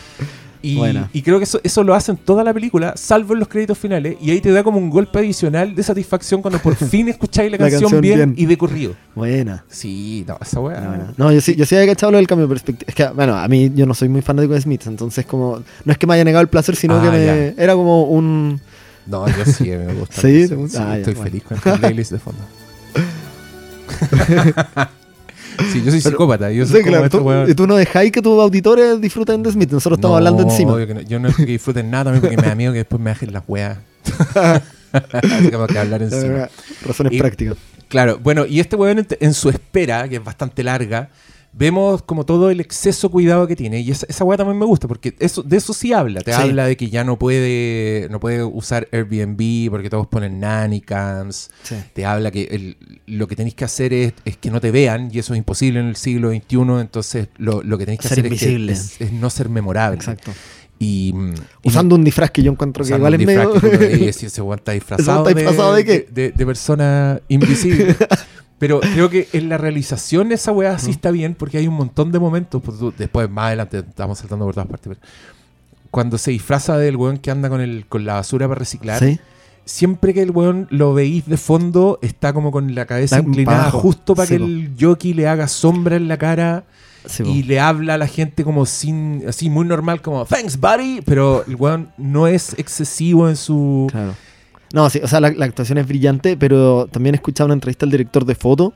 Y, creo que eso, eso lo hacen toda la película, salvo en los créditos finales, y ahí te da como un golpe adicional de satisfacción cuando por fin escucháis la La canción, canción bien, bien. y de corrido. Buena. Sí, no, esa weá. No, no. No, yo sí, yo sí había cachado lo del cambio de perspectiva. Es que, bueno, a mí yo no soy muy fanático de Smith, entonces como... No es que me haya negado el placer, sino Ah, que me, era como un... No, yo sí me gusta. ¿Sí? Sí. Ah, ya, estoy bueno. feliz con esta playlist de fondo. sí, yo soy Pero- psicópata. Yo Sí, soy claro, tú, tú no dejáis que tus auditores disfruten de Smith, nosotros estamos No, hablando encima. obvio que no. Yo no es que disfruten nada también porque me da miedo que después me dejen las weas. Así que vamos a hablar La encima. Razones Y- prácticas. Claro, bueno, y este weón en, en su espera, que es bastante larga, vemos como todo el exceso cuidado que tiene. Y esa, esa weá también me gusta, porque eso, de eso sí habla. Te Sí. habla de que ya no puede, no puede usar Airbnb porque todos ponen nanny cams. Sí. Te habla que el- lo que tenéis que hacer es, es que no te vean, y eso es imposible en el siglo XXI. Entonces, lo, lo que tenéis que Ser hacer es, que- invisible. es, es no ser memorable. Exacto. Y, y Usando un disfraz que yo encuentro que igual es medio... que ese weón está disfrazado, ¿Ese weón está disfrazado de qué? De, de persona invisible. Pero creo que en la realización esa weá sí está bien porque hay un montón de momentos. pues, después, más adelante, estamos saltando por todas partes. pero cuando se disfraza del weón que anda con, el, con la basura para reciclar, Sí. siempre que el weón lo veís de fondo, está como con la cabeza inclinada justo para Sí, que po. el jockey le haga sombra en la cara Sí, po. y le habla a la gente como sin, así muy normal, como thanks buddy, pero el weón no es excesivo en su... Claro. No, sí, o sea, la, la actuación es brillante, pero también he escuchado una entrevista al director de foto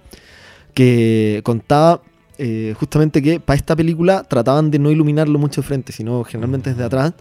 que contaba eh, justamente que para esta película trataban de no iluminarlo mucho de frente, sino generalmente desde atrás.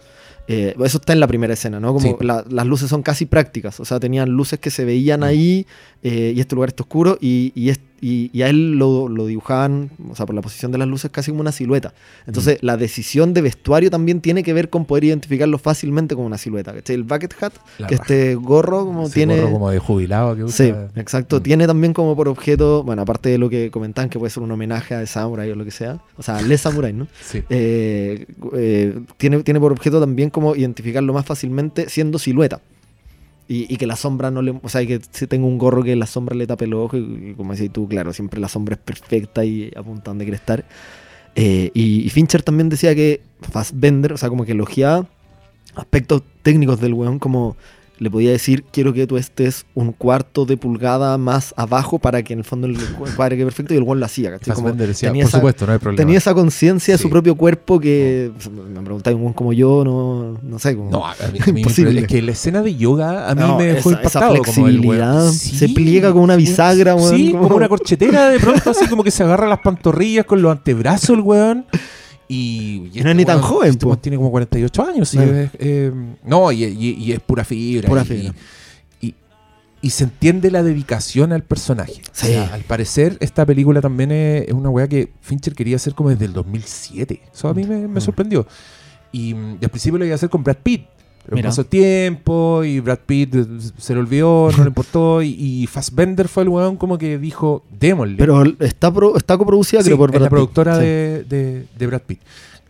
Eh, eso está en la primera escena, ¿no? Como Sí. la- las luces son casi prácticas, o sea, tenían luces que se veían Mm. ahí eh, y este lugar está oscuro y, y, es- y- y a él lo, lo dibujaban, o sea, por la posición de las luces casi como una silueta. Entonces, Mm. la decisión de vestuario también tiene que ver con poder identificarlo fácilmente como una silueta. ¿cachai? El bucket hat, La que raja. este gorro como Ese tiene... gorro como de jubilado que Sí, usa. exacto. Mm. Tiene también como por objeto, bueno, aparte de lo que comentaban, que puede ser un homenaje a Samurai o lo que sea, o sea, Le Samurai, ¿no? Sí. Eh, eh, tiene, tiene por objeto también como identificarlo más fácilmente siendo silueta. Y, que la sombra no le. O sea, que si tengo un gorro que la sombra le tape el ojo, y, como decís tú, claro, siempre la sombra es perfecta y apunta donde quiere estar. Eh, y, y Fincher también decía que Fassbender, o sea, como que elogiaba aspectos técnicos del weón, como le podía decir, quiero que tú estés un cuarto de pulgada más abajo para que en el fondo el cuadre quede perfecto, y el weón lo hacía, ¿cachai? Como decía, tenía por esa- supuesto, no hay problema. tenía esa conciencia de su Sí. propio cuerpo que pues, me preguntáis un weón como yo no no sé como No, a mí, a mí Imposible. es que la escena de yoga a mí No, me dejó esa- esa impactado. como el flexibilidad, weón- se pliega como una bisagra, weón, Sí, como- como una corchetera de pronto, así como que se agarra las pantorrillas con los antebrazos el weón. Y, y No es ni tan joven, Este po. tiene como 48 años. sí, es, eh, no, y, y- y es pura fibra. Pura y- fibra. Y, y se entiende la dedicación al personaje. Sí. O sea, al parecer, esta película también es, es una weá que Fincher quería hacer como desde el 2007. Eso a mí me, me Mm. sorprendió. Y, mm, y al principio lo iba a hacer con Brad Pitt. Pero Mira. pasó tiempo y Brad Pitt se le olvidó, no le importó. Y, y Fassbender fue el weón como que dijo, démosle. pero está pro- está coproducida Sí, creo por es la Brad Pitt. productora Sí. de- de Brad Pitt.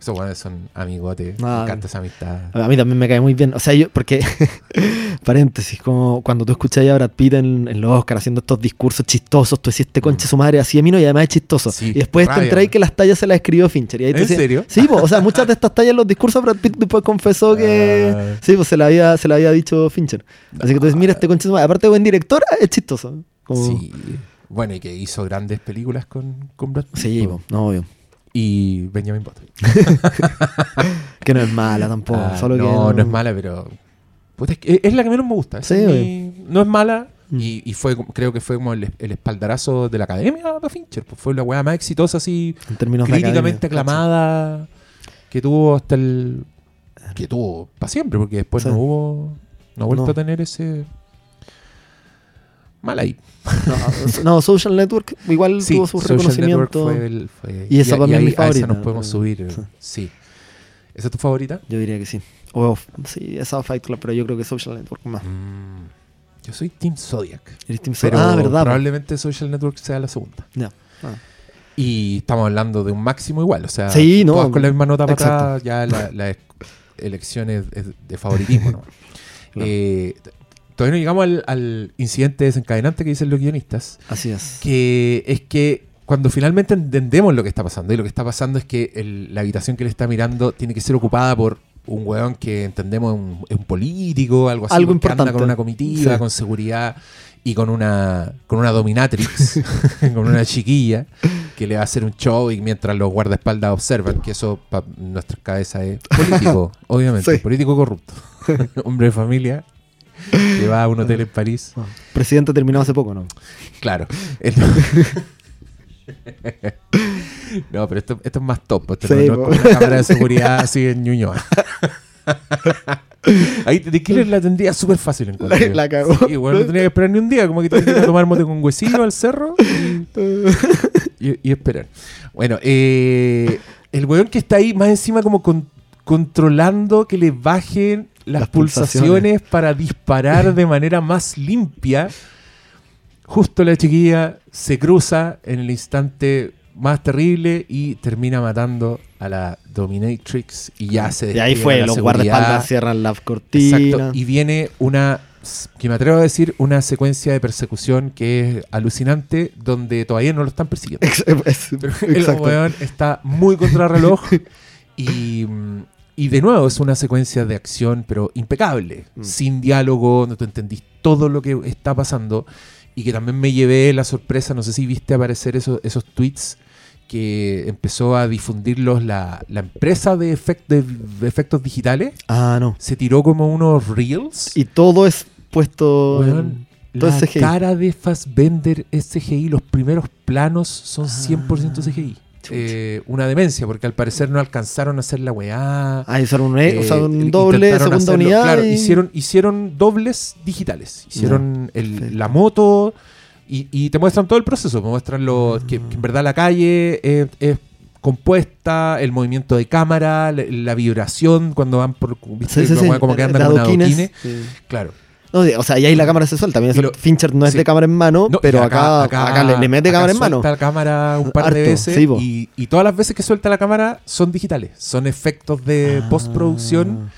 Esos weones son amigotes. Ah, me encanta esa amistad. A mí también me cae muy bien. O sea, yo, porque, paréntesis, como cuando tú escuchas a Brad Pitt en, en los Oscars haciendo estos discursos chistosos, tú decís, este conche su madre así a mí no y además es chistoso. Sí, y después te enteráis que las tallas se las escribió Fincher. Y ahí tú ¿En serio? Sí, po, o sea, muchas de estas tallas los discursos Brad Pitt después confesó que. Ah. Sí, pues se la había, se la había dicho Fincher. Así que tú dices, mira, este conche su madre, aparte de buen director, es chistoso. Como- Sí. Bueno, y que hizo grandes películas con, con Brad Pitt. Sí, po, no, obvio. Y Benjamin Button. Que no es mala tampoco. Ah, solo que no, no es mala, pero. puta, es, que es la que menos me gusta. Sí, es mi- no es mala. Mm. Y, y fue, creo que fue como el, el espaldarazo de la academia para Fincher. pues fue la weá más exitosa, así, En términos de críticamente academia, aclamada, que tuvo hasta el. que tuvo para siempre, porque después Sí. no hubo. No ha vuelto No. a tener ese. Mal ahí. No, no, Social Network igual Sí, tuvo su Social Network reconocimiento. fue el- fue- Y esa para mí es ahí- mi a esa favorita, nos podemos subir. sí. Sí. ¿Esa es tu favorita? Yo diría que sí. O, sí, esa Fight Club, pero yo creo que Social Network más. Mm, yo soy Team Zodiac. Eres Team Pero ah, verdad. probablemente Social Network sea la segunda. Ya. Ah. Y estamos hablando de un máximo igual. O sea, Sí, no, todas con la misma nota para ya la, la es- elección es, es de favoritismo. ¿no? Claro. Eh, todavía no llegamos al, al incidente desencadenante que dicen los guionistas, Así es. que es que cuando finalmente entendemos lo que está pasando, y lo que está pasando es que el- la habitación que le está mirando tiene que ser ocupada por un weón que entendemos es un, es un político, algo así, Algo porque anda importante. con una comitiva, Sí. con seguridad y con una con una dominatrix, con una chiquilla que le va a hacer un show y mientras los guardaespaldas observan que eso para nuestras cabezas es político, obviamente, Sí. político corrupto, hombre de familia que va a un hotel en París. Ah. Presidente terminó hace poco, ¿no? Claro. No, pero esto, esto es más top. Esto Sí, no, no es po. como una cámara de seguridad así en Ñuñoa. Ahí de Killer la tendría súper fácil en La, la cagó. Sí, bueno, no tenía que esperar ni un día, como que tenía que tomar mote con huesino al cerro y, y- y esperar. Bueno, eh, el weón que está ahí más encima como con- controlando que le bajen las, Las pulsaciones. pulsaciones. para disparar de manera más limpia. Justo la chiquilla se cruza en el instante más terrible y termina matando a la Dominatrix y ya se Y ahí fue, la los guardaespaldas cierran la cortina. Exacto. Y viene una, que me atrevo a decir, una secuencia de persecución que es alucinante, donde todavía no lo están persiguiendo. Pero el exacto. weón está muy contra reloj y, mm, y de nuevo es una secuencia de acción, pero impecable, Mm. sin diálogo, donde tú entendís todo lo que está pasando y que también me llevé la sorpresa, no sé si viste aparecer esos, esos tweets que empezó a difundirlos la, la empresa de, efect- de- de efectos digitales, Ah, no. se tiró como unos reels. Y todo es puesto. Weón, todo la es CGI. cara de Fassbender es CGI, los primeros planos son 100% Ah, CGI. Eh, una demencia, porque al parecer no alcanzaron a hacer la weá. Ah, usaron un, e- Eh, o sea, un intentaron doble, segunda hacerlo- unidad. Claro, y- hicieron, hicieron dobles digitales. Hicieron el- la moto y, y te muestran todo el proceso. Te muestran lo, que, que en verdad la calle es, es compuesta, el movimiento de cámara, la, la vibración cuando van por. ¿viste? Sí, sí, La sí. como que andan con adoquines. adoquines. Claro. No, de- o sea, y ahí la cámara se suelta. Mira, lo- Fincher no es sí. de cámara en mano, No, pero y acá, acá, le, le mete acá cámara en mano. Suelta la cámara un par de Harto, veces sí, po. y, y todas las veces que suelta la cámara son digitales. Son efectos de Ah. postproducción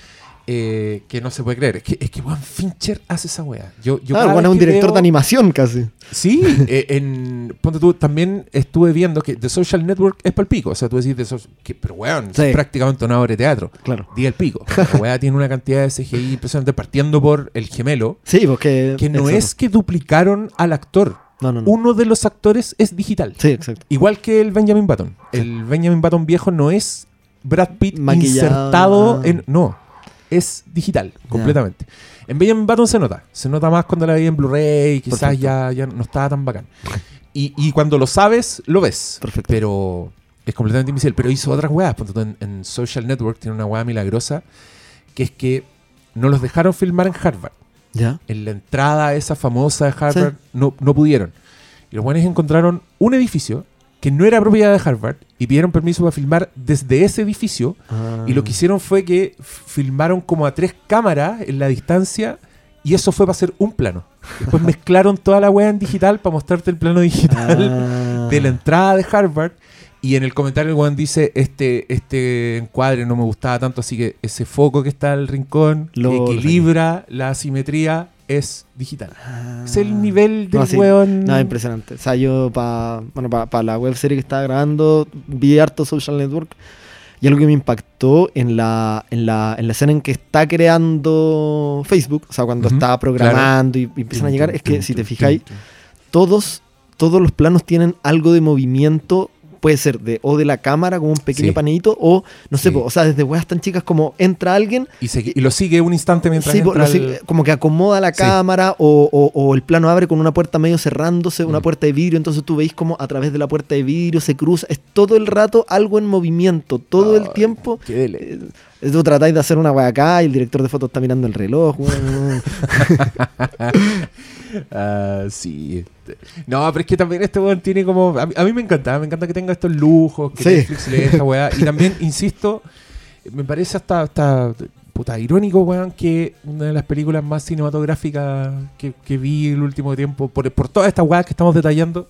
eh, que no se puede creer. Es que, es que weón, Fincher hace esa wea. Yo, yo cada bueno, es un director veo- de animación casi. Sí, eh, en, ponte tú, también estuve viendo que The Social Network es palpico. O sea, tú decís, de esos, que, pero weón, Sí. es prácticamente una obra de teatro. Claro. Di el pico. La wea tiene una cantidad de CGI impresionante, partiendo por el gemelo, Sí, porque. que no eso. es que duplicaron al actor. No, no, no. Uno de los actores es digital. Sí, exacto. Igual que el Benjamin Button. El Benjamin Button viejo no es Brad Pitt Maquillado, insertado ah. en. No. Es digital, completamente. En Benjamin Button se nota. Se nota más cuando la vi en Blu-ray. Quizás Perfecto. ya, ya no estaba tan bacán. Y, y cuando lo sabes, lo ves. Perfecto. Pero es completamente invisible. Pero hizo otras weas. En, en Social Network tiene una wea milagrosa. Que es que no los dejaron filmar en Harvard Ya. en la entrada esa famosa de Harvard, no, no pudieron. Y los buenos encontraron un edificio que no era propiedad de Harvard y pidieron permiso para filmar desde ese edificio. Y lo que hicieron fue que filmaron como a tres cámaras en la distancia Y eso fue para hacer un plano. Después mezclaron toda la web en digital para mostrarte el plano digital Ah. de la entrada de Harvard. Y en el comentario el weón dice, este, este encuadre no me gustaba tanto, así que ese foco que está al rincón, Lo- que equilibra la asimetría, es digital. Ah. Es el nivel del No, sí. weón. No, impresionante. O sea, yo para bueno, pa, la web serie que estaba grabando vi harto Social Network y algo que me impactó en la, en la, en la escena en que está creando Facebook, o sea, cuando Ujú, está programando y, y empiezan a llegar, es que si te fijáis, todos, todos los planos tienen algo de movimiento. Puede ser de o de la cámara como un pequeño Sí. o no sé, Sí. po, o sea, desde weas tan chicas como entra alguien Y, se- y lo sigue un instante mientras Sí, po, entra el- como que acomoda la cámara o, o- o el plano abre con una puerta medio cerrándose, una Mm. puerta de vidrio, entonces tú veis como a través de la puerta de vidrio se cruza, es todo el rato algo en movimiento, todo el tiempo. qué. Eh, Tú tratáis de hacer una wea acá y el director de fotos está mirando el reloj. Ah, sí. No, pero es que también este weón tiene como. A mí, a mí me encanta, me encanta que tenga estos lujos, que Sí. Netflix le esta weá. Y también, insisto, me parece hasta, hasta puta, irónico, weón, que una de las películas más cinematográficas que, que vi el último tiempo, por, por todas estas weas que estamos detallando,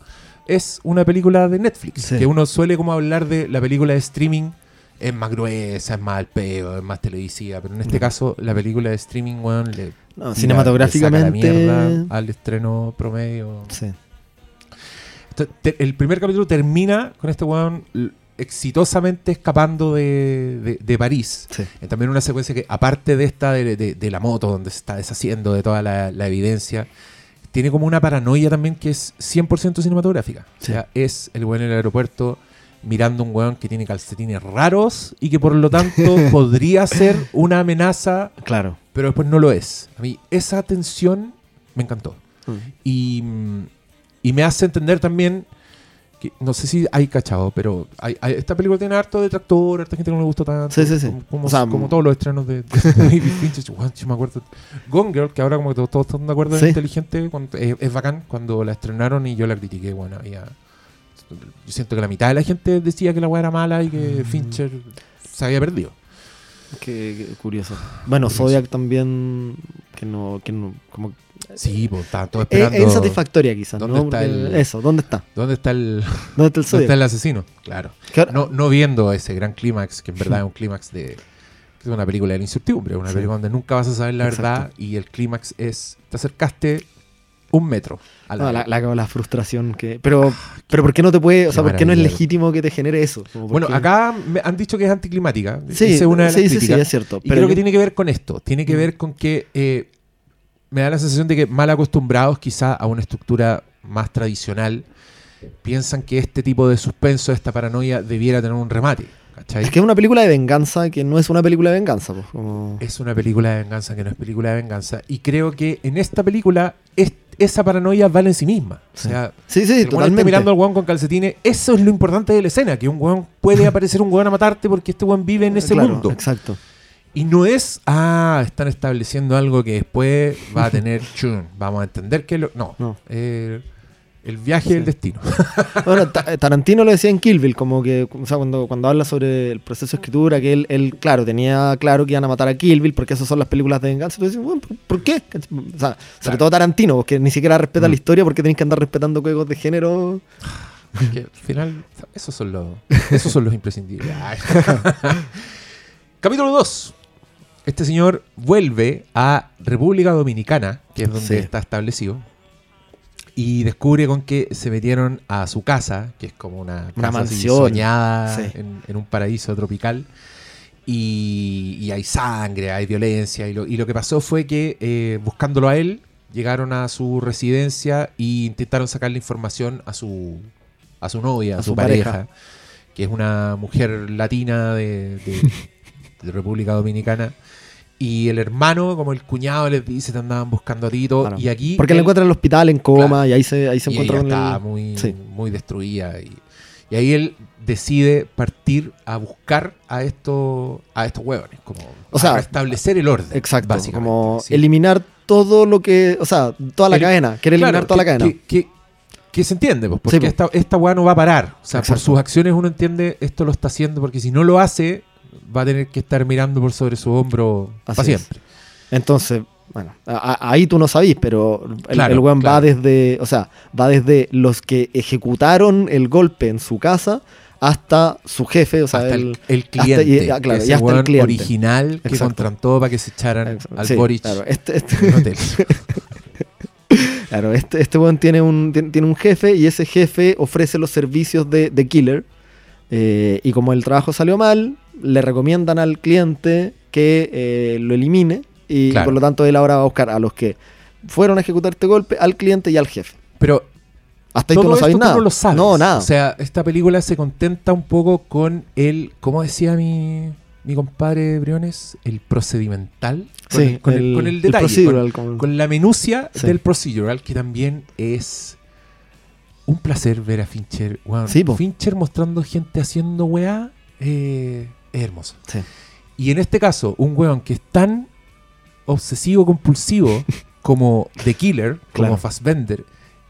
es una película de Netflix. Sí. Que uno suele como hablar de la película de streaming. Es más gruesa, es más al peo, es más televisiva. Pero en este Mm. caso, la película de streaming, weón, le No, tira- cinematográficamente. le saca la mierda al estreno promedio. Sí. El primer capítulo termina con este weón exitosamente escapando de, de- de París. Sí. Eh, también una secuencia que, aparte de esta de, de- la moto, donde se está deshaciendo de toda la, la evidencia, tiene como una paranoia también que es 100% cinematográfica. Sí. O sea, es el weón en el aeropuerto mirando un weón que tiene calcetines raros y que por lo tanto podría ser una amenaza Claro. pero después no lo es. A mí esa tensión me encantó. Mm. Y, mm, y me hace entender también que, no sé si hay cachado, pero hay, hay- esta película tiene harto detractor, harta gente que no le gustó tanto. Sí, sí, sí. Como, como- O sea, como mm. todos los estrenos de, de yo me acuerdo. Gone Girl, que ahora como que todos, todos están de acuerdo, es inteligente, cuando- es, es bacán. Cuando la estrenaron y yo la critiqué, bueno, había... Yo siento que la mitad de la gente decía que la weá era mala y que Mm. Fincher se había perdido. Qué, qué curioso. Bueno, Curioso. Zodiac también, que no, que no, como... Sí, pues estaban todos Es, esperando... es insatisfactoria quizás, ¿Dónde ¿no? está el- Eso, ¿dónde está? ¿Dónde está el, ¿Dónde está el ¿Dónde está el asesino? Claro. No, no viendo ese gran clímax, que en verdad es un clímax de. es una película de la incertidumbre, una Sí. película donde nunca vas a saber la Exacto. verdad y el clímax es. Te acercaste un metro a la. No, la, la, la frustración que. Pero, pero ¿por qué no te puede.? O sea, ¿por qué no es legítimo que te genere eso? Como, ¿por bueno, qué? acá me han dicho que es anticlimática. Sí, es una de las sí, sí, es cierto. Y Pero creo que tiene que ver con esto. Tiene que Mm. ver con que eh, me da la sensación de que mal acostumbrados quizá a una estructura más tradicional, piensan que este tipo de suspenso, esta paranoia, debiera tener un remate. ¿Cachai? Es que es una película de venganza que no es una película de venganza. Pues, como... Es una película de venganza que no es película de venganza. Y creo que en esta película es- esa paranoia vale en sí misma. Sí. O sea, Sí, sí, el totalmente. mirando al weón con calcetines, eso es lo importante de la escena, que un weón puede aparecer un weón a matarte porque este weón vive en ese Claro, mundo. Exacto. Y no es, ah, están estableciendo algo que después va a tener, chun, vamos a entender que lo... No, No. eh, el viaje Sí. del destino. Bueno, Ta- Tarantino lo decía en Kill Bill, como que, o sea, cuando, cuando habla sobre el proceso de escritura, que él, él, claro, tenía claro que iban a matar a Kill Bill porque esas son las películas de venganza. Tú dices, bueno, ¿por, qué? O sea, sobre todo Tarantino, que ni siquiera respeta Mm. la historia porque tenéis que andar respetando juegos de género. que al final, esos son los, esos son los imprescindibles. Capítulo 2. Este señor vuelve a República Dominicana, que es donde Sí. está establecido, y descubre con que se metieron a su casa, que es como una, Una casa mansión. soñada Sí. en, en un paraíso tropical. Y, y hay sangre, hay violencia. Y lo, y lo que pasó fue que, eh, buscándolo a él, llegaron a su residencia e intentaron sacarle información a su, a su novia, a, A su, su pareja, pareja. que es una mujer latina de, de- de República Dominicana. Y el hermano, como el cuñado, les dice, te andaban buscando a ti y todo. Claro. Y aquí. Porque él él- encuentra en el hospital en coma Claro. y ahí se, ahí se encuentra está el... muy, Sí. muy destruida. Y, y ahí él decide partir a buscar a estos a estos huevones, como O sea, restablecer el orden. Exacto, básicamente, como sí. eliminar todo lo que, o sea, toda la El- cadena, quiere eliminar Claro, toda la cadena. Que, que- que se entiende, pues, porque Sí, pues. esta, esta weá no va a parar. O sea, por sus acciones uno entiende esto lo está haciendo, porque si no lo hace, va a tener que estar mirando por sobre su hombro Así para es. siempre. Entonces, bueno, a- a- ahí tú no sabís, pero el, Claro, el weón va desde, o sea, va desde los que ejecutaron el golpe en su casa hasta su jefe, o sea, hasta el, el, hasta- cliente. y- ah, claro, y ese hasta el cliente. original que Exacto. contrató para que se echaran al sí, Boric claro, este, este- en hotel. Claro, este, este weón tiene un, tiene, tiene un jefe y ese jefe ofrece los servicios de, de killer. eh, y como el trabajo salió mal, le recomiendan al cliente que eh, lo elimine. Y Claro. por lo tanto él ahora va a buscar a los que fueron a ejecutar este golpe, al cliente y al jefe. Pero Hasta ahí tú todo no esto sabes tú nada. no lo sabes. No, nada. O sea, esta película se contenta un poco con el, ¿cómo decía mi, mi compadre Briones? El procedimental. Con, sí, el, con, el, con el detalle. con- como- la minucia Sí. del procedural, que también es un placer ver a Fincher. Sí, po. Fincher mostrando gente haciendo weá eh, es hermoso. Sí. Y en este caso, un weón que es tan obsesivo compulsivo como The Killer, como Claro. Fassbender,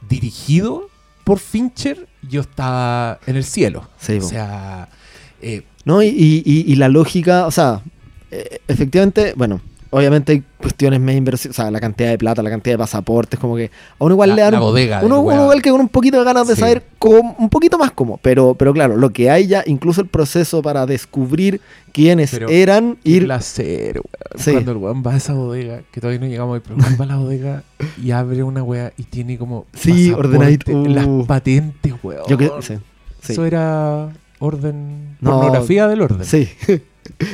dirigido por Fincher, yo estaba en el cielo. Sí, o sea, eh, ¿No? Y, y- y- y la lógica, o sea, eh, efectivamente, bueno, obviamente hay cuestiones medio inversión, o sea, la cantidad de plata, la cantidad de pasaportes, como que a uno igual La- le dan la un- bodega uno, uno igual que con un poquito de ganas de Sí. saber cómo- un poquito más cómo, pero, pero claro, lo que hay ya, incluso el proceso para descubrir quiénes Pero eran, ir, placer, weón. Sí. Cuando el weón va a esa bodega, que todavía no llegamos ahí, pero va a la bodega y abre una weá y tiene como. Sí, ordenadito, uh. Las patentes, weón. yo que, sí, Eso era orden. No, pornografía del orden. sí,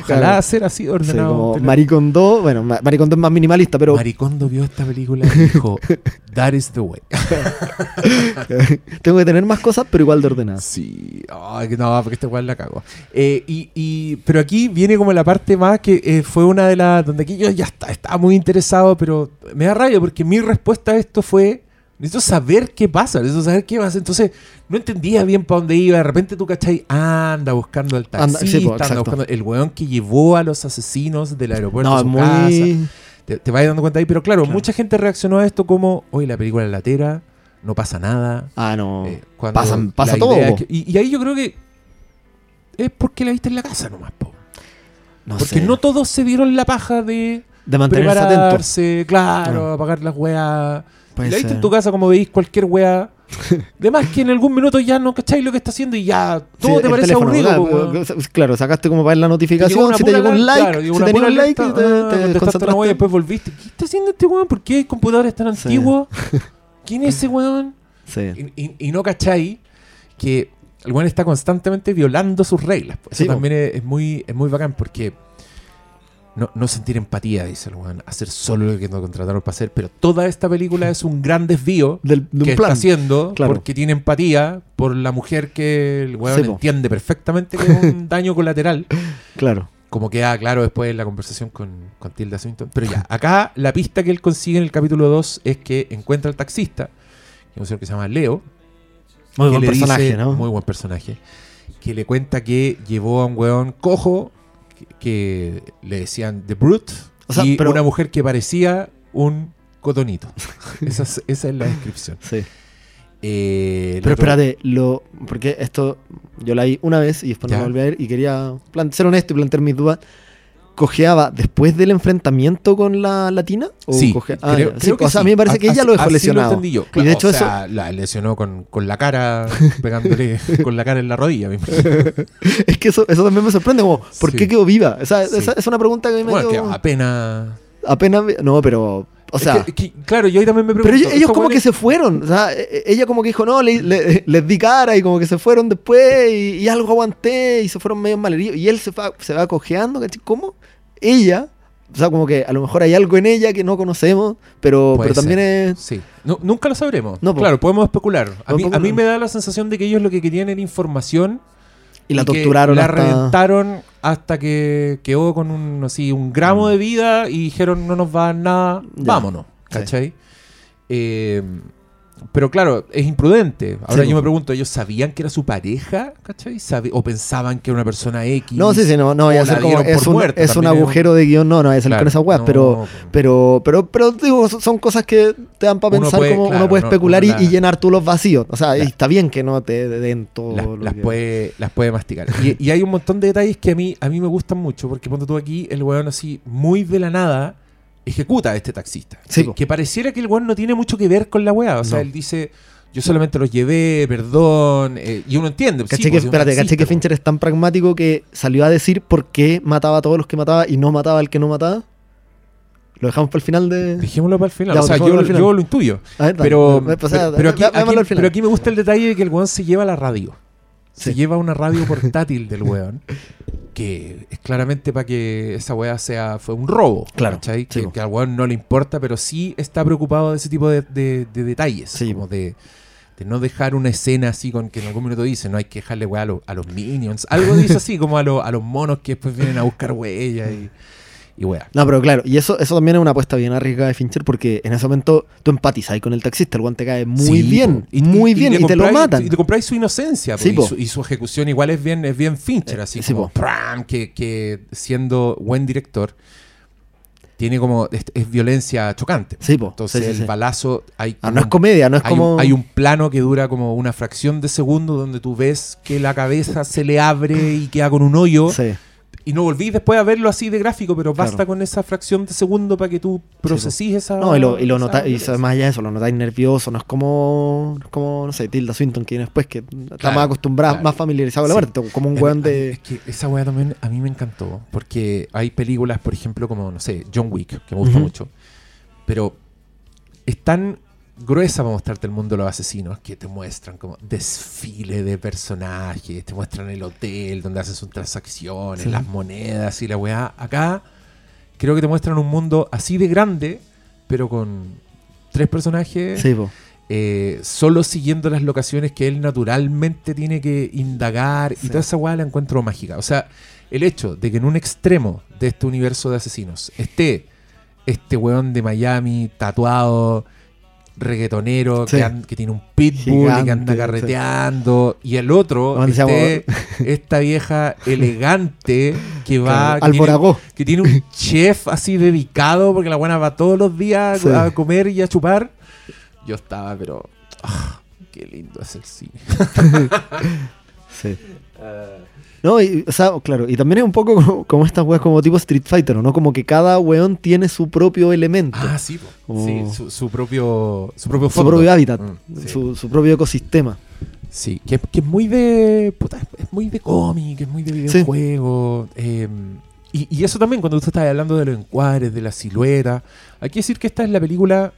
Ojalá claro. ser así sí, ordenado. como Pero- Maricondo, bueno, Ma- Maricondo es más minimalista, pero Maricondo vio esta película y dijo: That is the way. tengo que tener más cosas, pero igual de ordenadas. Sí, ay, no, porque este weón la cago. Eh, y, y- pero aquí viene como la parte más que eh, fue una de las donde aquí yo ya está, estaba muy interesado, pero me da rabia porque mi respuesta a esto fue. Necesito saber qué pasa, necesito saber qué pasa. Entonces, no entendía bien para dónde iba. De repente tú, ¿cachai? Anda buscando al Anda, taxista, sí, anda buscando el weón que llevó a los asesinos del aeropuerto No, a su casa. Te, te vas dando cuenta ahí, pero claro, Claro. mucha gente reaccionó a esto como, oye, la película es latera, no pasa nada. Ah, no. Eh, Pasan- pasa todo, que- y, y ahí yo creo que es porque la viste en la casa nomás, po. no Porque sé. no todos se dieron la paja de de mantenerse atento. prepararse, claro, Ah. apagar las weas. Puede la viste en tu casa como veis cualquier wea. De más que en algún minuto ya no cacháis lo que está haciendo y ya todo Sí, te parece teléfono, aburrido, claro, pues, Claro, sacaste como para ver la notificación, si te llegó un like, claro, si te llegó un like, alerta, te, ah, te una wea y después volviste. ¿Qué está haciendo este weón? ¿Por qué hay computadores tan Sí. antiguos? ¿Quién es ese weón? Sí. Y, y- y no cachai que el weón está constantemente violando sus reglas. Eso también es, es muy, es muy bacán porque no, no sentir empatía, dice el weón, hacer solo lo que nos contrataron para hacer, pero toda esta película es un gran desvío Del, de un que plan. está haciendo claro. porque tiene empatía por la mujer que el weón entiende perfectamente que es un daño colateral. Claro. Como queda claro después en la conversación con, con Tilda Swinton. Pero ya, acá la pista que él consigue en el capítulo 2 es que encuentra al taxista, que es un señor que se llama Leo, Muy buen personaje, dice- ¿no? Muy buen personaje. Que le cuenta que llevó a un weón cojo que, le decían The Brute O sea, y pero- una mujer que parecía un cotonito. esa, es, esa es la descripción. Sí. Eh, Pero espérate, lo, porque esto yo la vi una vez y después no la volví a ver y quería ser honesto y plantear mis dudas. ¿Cojeaba después del enfrentamiento con la latina? ¿O Sí, ah, creo, creo que o sea, a mí me parece que ella lo dejó lesionado. entendí yo. Y de hecho o eso- sea, la lesionó con, con la cara, pegándole con la cara en la rodilla. es que eso, eso también me sorprende, como, ¿por qué quedó viva? O sea, Sí. esa es una pregunta que a mí me bueno, que apenas... apenas... No, pero... O Es sea... que- que, claro, yo ahí también me pregunto. Pero ellos, como que se fueron, o sea, e- e- ella como que dijo, no, le- le- les di cara y como que se fueron después y, y algo aguanté y se fueron medio malheridos y él se va, se va cojeando, ¿cachai? ¿Cómo? Ella, o sea, como que a lo mejor hay algo en ella que no conocemos, pero, Puede pero también ser. es... Sí. No, nunca lo sabremos. No, claro, podemos especular. A No, mí, a mí me da la sensación de que ellos lo que querían era información Y la que torturaron la hasta... reventaron hasta que quedó con un, así, un gramo de vida y dijeron no nos va a dar nada, Ya. vámonos. Sí. ¿Cachai? Eh, pero claro, es imprudente. Ahora Sí, yo me pregunto, ¿ellos sabían que era su pareja? ¿Cachai? ¿O pensaban que era una persona X? No, sí, sí, no, no, o voy a la ser como, es un, es un es agujero de guion, no, no salir Claro, con esas weas, no, pero, pero, pero, pero digo, son- cosas que te dan para pensar puede, como claro, uno puede especular y- la- y, llenar tú los vacíos. O sea, y está bien que no te den todo las, lo las que- puede, las puede masticar. Y, y hay un montón de detalles que a mí, a mí me gustan mucho, porque ponte tú aquí, el weón así, muy de la nada, ejecuta a este taxista. Sí, que, que pareciera que el weón no tiene mucho que ver con la weá. O sea, No. él dice, yo solamente los llevé, perdón. eh, y uno entiende. Caché sí, que, pues, espérate, caché que. Fincher es tan pragmático que salió a decir por qué mataba a todos los que mataba y no mataba al que no mataba. Lo dejamos para el final de. Dejémoslo para el final. Ya, o sea, yo, final. yo lo intuyo. Ver, Pero, dale, pues, sea, pero, pero aquí, aquí- pero aquí me gusta el detalle de que el weón se lleva la radio. Se Sí. lleva una radio portátil del weón. Que es claramente para que esa weá sea fue un robo. Claro, ¿cachai? sí, Que, que al weón no le importa, pero sí está preocupado de ese tipo de, de- de detalles. Sí, como de, de no dejar una escena así con que en algún minuto dice, no hay que dejarle weá a, los- a los minions. Algo dice así, como a, los- a los monos que después vienen a buscar huellas y, y weá. No, pero claro, y eso, eso también es una apuesta bien arriesgada de Fincher porque en ese momento tú empatizas con el taxista, el guante cae muy Sí, bien. Y- muy y- bien, y, te lo matan. Y te compráis su inocencia, Sí, y, po. su, y su ejecución igual es bien, es bien Fincher, así Eh, sí, como po. ¡pram! que, que siendo buen director tiene como es, es violencia chocante. Sí, po. Entonces Sí, sí, el balazo hay Ah, no es comedia, no es hay, como. un, hay un plano que dura como una fracción de segundo donde tú ves que la cabeza se le abre y queda con un hoyo Sí, y no volví después a verlo así de gráfico, pero basta Claro. con esa fracción de segundo para que tú procesís esa No, y lo, y lo y más allá de eso, lo notáis nervioso, no es como, como no sé, Tilda Swinton, que después que está Claro, más acostumbrado, claro. más familiarizado con la Sí. muerte, como un weón a- de... Es que esa weá también a mí me encantó. Porque hay películas, por ejemplo, como, no sé, John Wick, que me gusta mucho. Pero es tan gruesa para mostrarte el mundo de los asesinos que te muestran como desfile de personajes, te muestran el hotel donde hacen sus transacciones, Sí. las monedas y la weá. Acá creo que te muestran un mundo así de grande, pero con tres personajes Sí, eh, solo siguiendo las locaciones que él naturalmente tiene que indagar Sí. y toda esa weá la encuentro mágica. O sea, el hecho de que en un extremo de este universo de asesinos esté este weón de Miami tatuado, reggaetonero, Sí. que, tiene un pitbull y que anda sí. carreteando, y el otro esté esta vieja elegante que va... Claro, que tiene- que tiene un chef así dedicado porque la buena va todos los días Sí. a comer y a chupar. Yo estaba, pero. ah, qué lindo es el cine. Sí. No, y, o sea, claro, y también es un poco como, como estas weas como tipo Street Fighter, ¿no? Como que cada weón tiene su propio elemento, Ah, sí. Como- sí su, su propio su propio su propio hábitat, Mm, sí. su, su propio ecosistema. Sí, que, que es muy de. puta, es muy de cómic, es muy de videojuego. eh, y, y eso también, cuando usted está hablando de los encuadres, de la silueta. Hay que decir que esta es la película.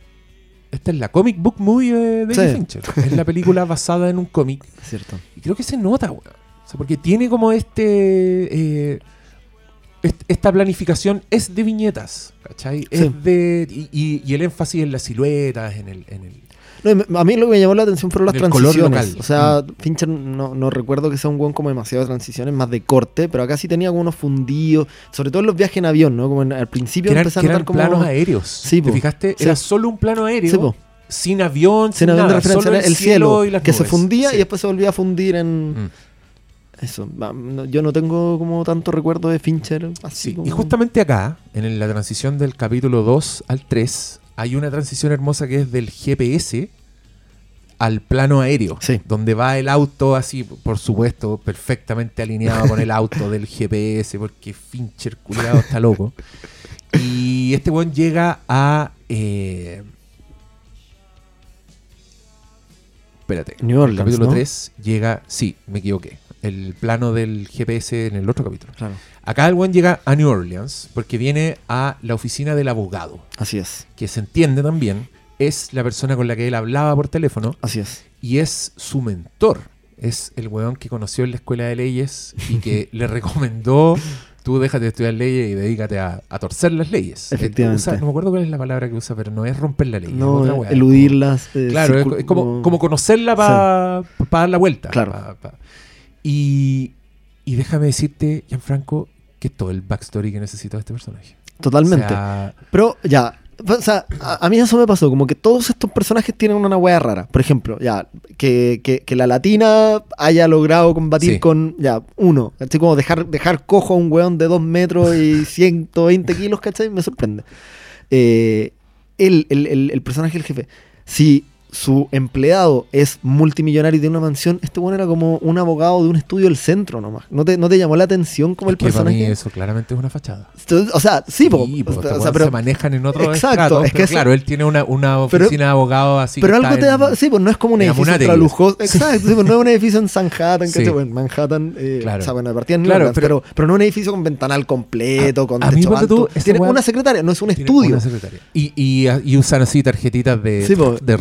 Esta es la comic book movie de David Sí. Fincher. Es la película basada en un cómic. ¿Cierto? Y creo que se nota, weón. O sea, porque tiene como este. eh, est- esta planificación es de viñetas, ¿cachai? Es de. Y, y- y el énfasis en las siluetas, en el. En el No, a mí lo que me llamó la atención fueron las transiciones. O sea, Mm. Fincher no, no recuerdo que sea un buen como demasiado de transiciones, más de corte, pero acá sí tenía como unos fundidos, sobre todo en los viajes en avión, ¿no? Como en- al principio que eran, empecé a notar como... planos aéreos. Sí, ¿Te po. fijaste? Sí. Era solo un plano aéreo. Sí, po. Sin avión, sin, Sin haber de nada, referencia solo el cielo, y las que se fundía Sí. y después se volvía a fundir en... Mm. Eso, yo no tengo como tanto recuerdo de Fincher así Sí, como... Y justamente acá, en la transición del capítulo 2 al 3, hay una transición hermosa que es del GPS al plano aéreo, Sí. donde va el auto así, por supuesto, perfectamente alineado con el auto del GPS, porque Fincher culiado está loco. Y este buen llega a... eh, Espérate. New Orleans, el capítulo ¿no? 3 llega... Sí, me equivoqué. El plano del GPS en el otro capítulo. Claro, Acá el buen llega a New Orleans porque viene a la oficina del abogado, así es, que se entiende también, es la persona con la que él hablaba por teléfono así es. y es su mentor. Es el weón que conoció en la escuela de leyes y que le recomendó, tú déjate de estudiar leyes y dedícate a, a torcer las leyes. Eh, Efectivamente. usa- no me acuerdo cuál es la palabra que usa, pero no es romper la ley. No, es eludirlas. eh, Claro, es, como, como conocerla para dar la vuelta. Claro. pa- Y, y déjame decirte, Gianfranco, que todo el backstory que necesita este personaje. Totalmente. O sea, Pero ya, o sea, a, a mí eso me pasó, como que todos estos personajes tienen una hueá rara. Por ejemplo, ya, que, que- que la latina haya logrado combatir Sí. con, ya, uno, así como dejar, dejar cojo a un weón de 2 metros y 120 kilos, ¿cachai? Me sorprende. Eh, el, el- el- el personaje del jefe, si su empleado es multimillonario y tiene una mansión, este bueno era como un abogado de un estudio del centro nomás. ¿No te, no te llamó la atención como el Que para mí personaje? eso claramente es una fachada. O sea, sí, po, Sí, pues, o sea, pero, se manejan en otro Exacto, estrato, es que pero claro, él tiene una, una Pero- oficina de abogado así pero algo te da... Sí, pues no es como un edificio lujoso. Exacto, sí, pues no es un edificio en Manhattan, Sí. en Manhattan, eh, Claro. o sea, bueno, partida en Claro, pero- pero, pero, no un edificio con ventanal completo, con a techo tú, alto. esa Tiene una secretaria, no es un estudio. una secretaria. Y, y, y usan así tarjetitas de, Sí, po, de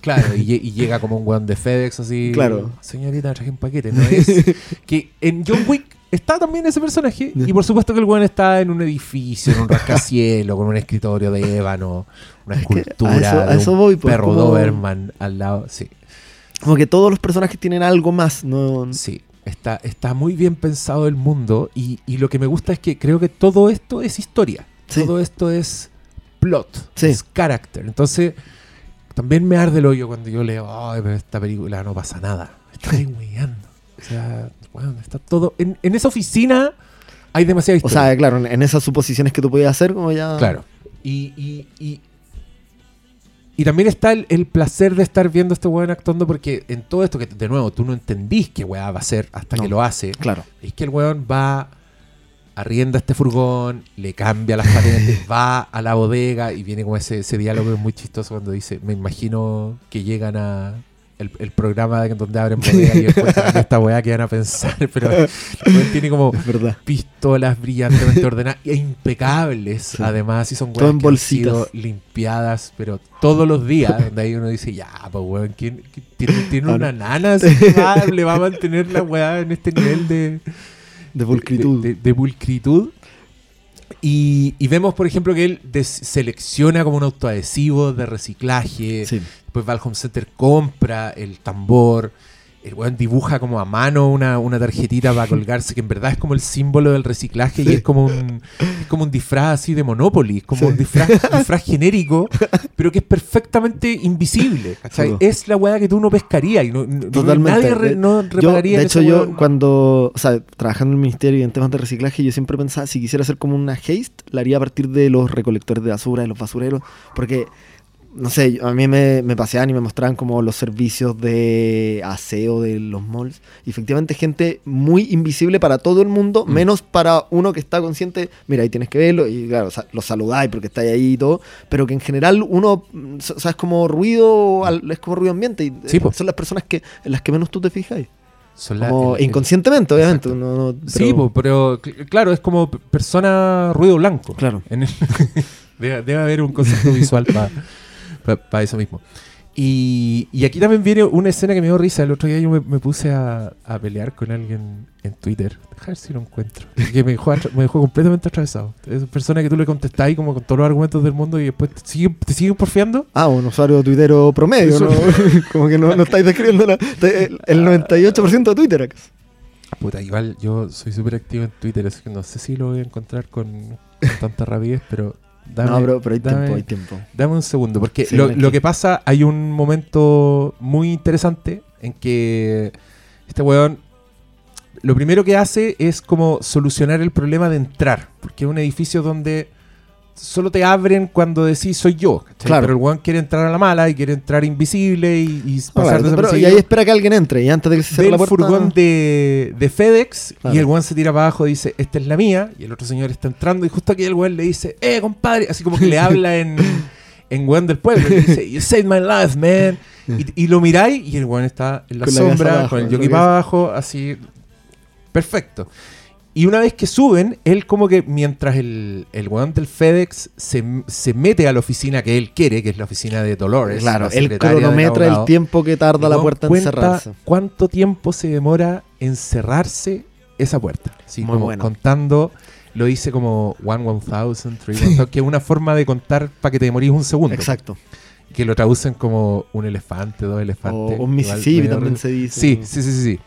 Claro, y, lle- y llega como un weón de FedEx así. Claro. Señorita, traje un paquete. ¿no? Es que en John Wick está también ese personaje. Y por supuesto que el weón está en un edificio, en un rascacielos, con un escritorio de ébano, una Es que a escultura eso- a eso un voy, pues, perro como- Doberman al lado. Sí. Como que todos los personajes tienen algo más, ¿no? Sí, está, está muy bien pensado el mundo y, y lo que me gusta es que creo que todo esto es historia. Sí. Todo esto es plot, Sí. es carácter. Entonces, también me arde el hoyo cuando yo leo, ay, pero esta película no pasa nada. Está weyando. O sea, bueno, está todo... En, en esa oficina hay demasiada O historia. sea, claro, en- en esas suposiciones que tú podías hacer, como ya... Claro. Y, y, y, y también está el, el placer de estar viendo a este weón actuando porque en todo esto que, de nuevo, tú no entendís qué weá va a hacer hasta No. que lo hace. Claro. Es que el weón va, arrienda este furgón, le cambia las patentes, va a la bodega y viene como ese, ese diálogo muy chistoso cuando dice, me imagino que llegan a el, el programa de donde abren bodega y encuentran esta weá que van a pensar, pero tiene como pistolas brillantemente ordenadas e impecables, Sí. además, y son weas que han sido limpiadas, pero todos los días, donde ahí uno dice, ya, pues weón, ¿quién, quién- tiene, tiene Ah, una nana que va- le va a mantener la weá en este nivel de, De pulcritud. de, de- de pulcritud. Y, y vemos, por ejemplo, que él selecciona como un autoadhesivo de reciclaje. Sí. Después va al home center, compra el tambor. El weón dibuja como a mano una, una tarjetita para colgarse, que en verdad es como el símbolo del reciclaje y es como un, es como un disfraz así de Monopoly, es como Sí. un disfraz, disfraz genérico, pero que es perfectamente invisible. Es la weá que tú no pescarías y no, Totalmente. nadie re- De- no Yo, repararía de en hecho, yo cuando, o sea, trabajando en el ministerio y en temas de reciclaje, yo siempre pensaba, si quisiera hacer como una haste, la haría a partir de los recolectores de basura, de los basureros, porque, no sé, a mí me, me paseaban y me mostraban como los servicios de aseo de los malls, y efectivamente gente muy invisible para todo el mundo, Mm. menos para uno que está consciente, mira, ahí tienes que verlo, y claro, lo saludáis porque estáis ahí y todo, pero que en general uno, o sea, es como ruido, es como ruido ambiente, y eh, Sí, po. son las personas que, en las que menos tú te fijáis. Son la- Como el- inconscientemente, obviamente. No- no- Sí, pero- po, pero cl- claro, es como persona ruido blanco. Claro. En el- debe, debe haber un concepto visual para eso mismo. Y, y aquí también viene una escena que me dio risa. El otro día yo me, me puse a, a pelear con alguien en Twitter. A ver si lo encuentro. Que me dejó, me dejó completamente atravesado. Es una persona que tú le contestás ahí como con todos los argumentos del mundo y después te siguen, te siguen porfiando. Ah, un usuario tuitero promedio, ¿no? Como que no, no estáis describiendo la- el, el 98% de Twitter acá. Puta, igual yo soy súper activo en Twitter, así que no sé si lo voy a encontrar con, con tanta rapidez, pero dame, no, pero, pero hay dame- tiempo, hay tiempo. Dame un segundo, porque Sí, lo, lo que pasa, hay un momento muy interesante en que este weón lo primero que hace es como solucionar el problema de entrar, porque es un edificio donde solo te abren cuando decís soy yo. Claro. pero el weón quiere entrar a la mala y quiere entrar invisible y, y pasar claro, pero- y ahí espera que alguien entre y antes de que se cierre el la puerta. furgón de, de FedEx Claro. y el weón se tira para abajo y dice, esta es la mía. Y el otro señor está entrando y justo aquí el weón le dice, eh, compadre. Así como que le habla en, en weón del pueblo. Y le dice, you saved my life, man. Y, y lo miráis y el weón está en la Con la cabeza sombra, abajo, con el jockey para abajo, así. Perfecto. Y una vez que suben, él como que mientras el, el weón del FedEx se, se mete a la oficina que él quiere, que es la oficina de Dolores. Claro, la él cronometra el tiempo que tarda la puerta en cerrarse. ¿Cuánto tiempo se demora en cerrarse esa puerta? Muy como bueno. contando, lo dice como one one thousand, three one thousand, que es una forma de contar para que te demorís un segundo. Exacto. Que lo traducen como un elefante, dos O elefantes. un Igual Mississippi también se dice. Sí, sí, sí, sí.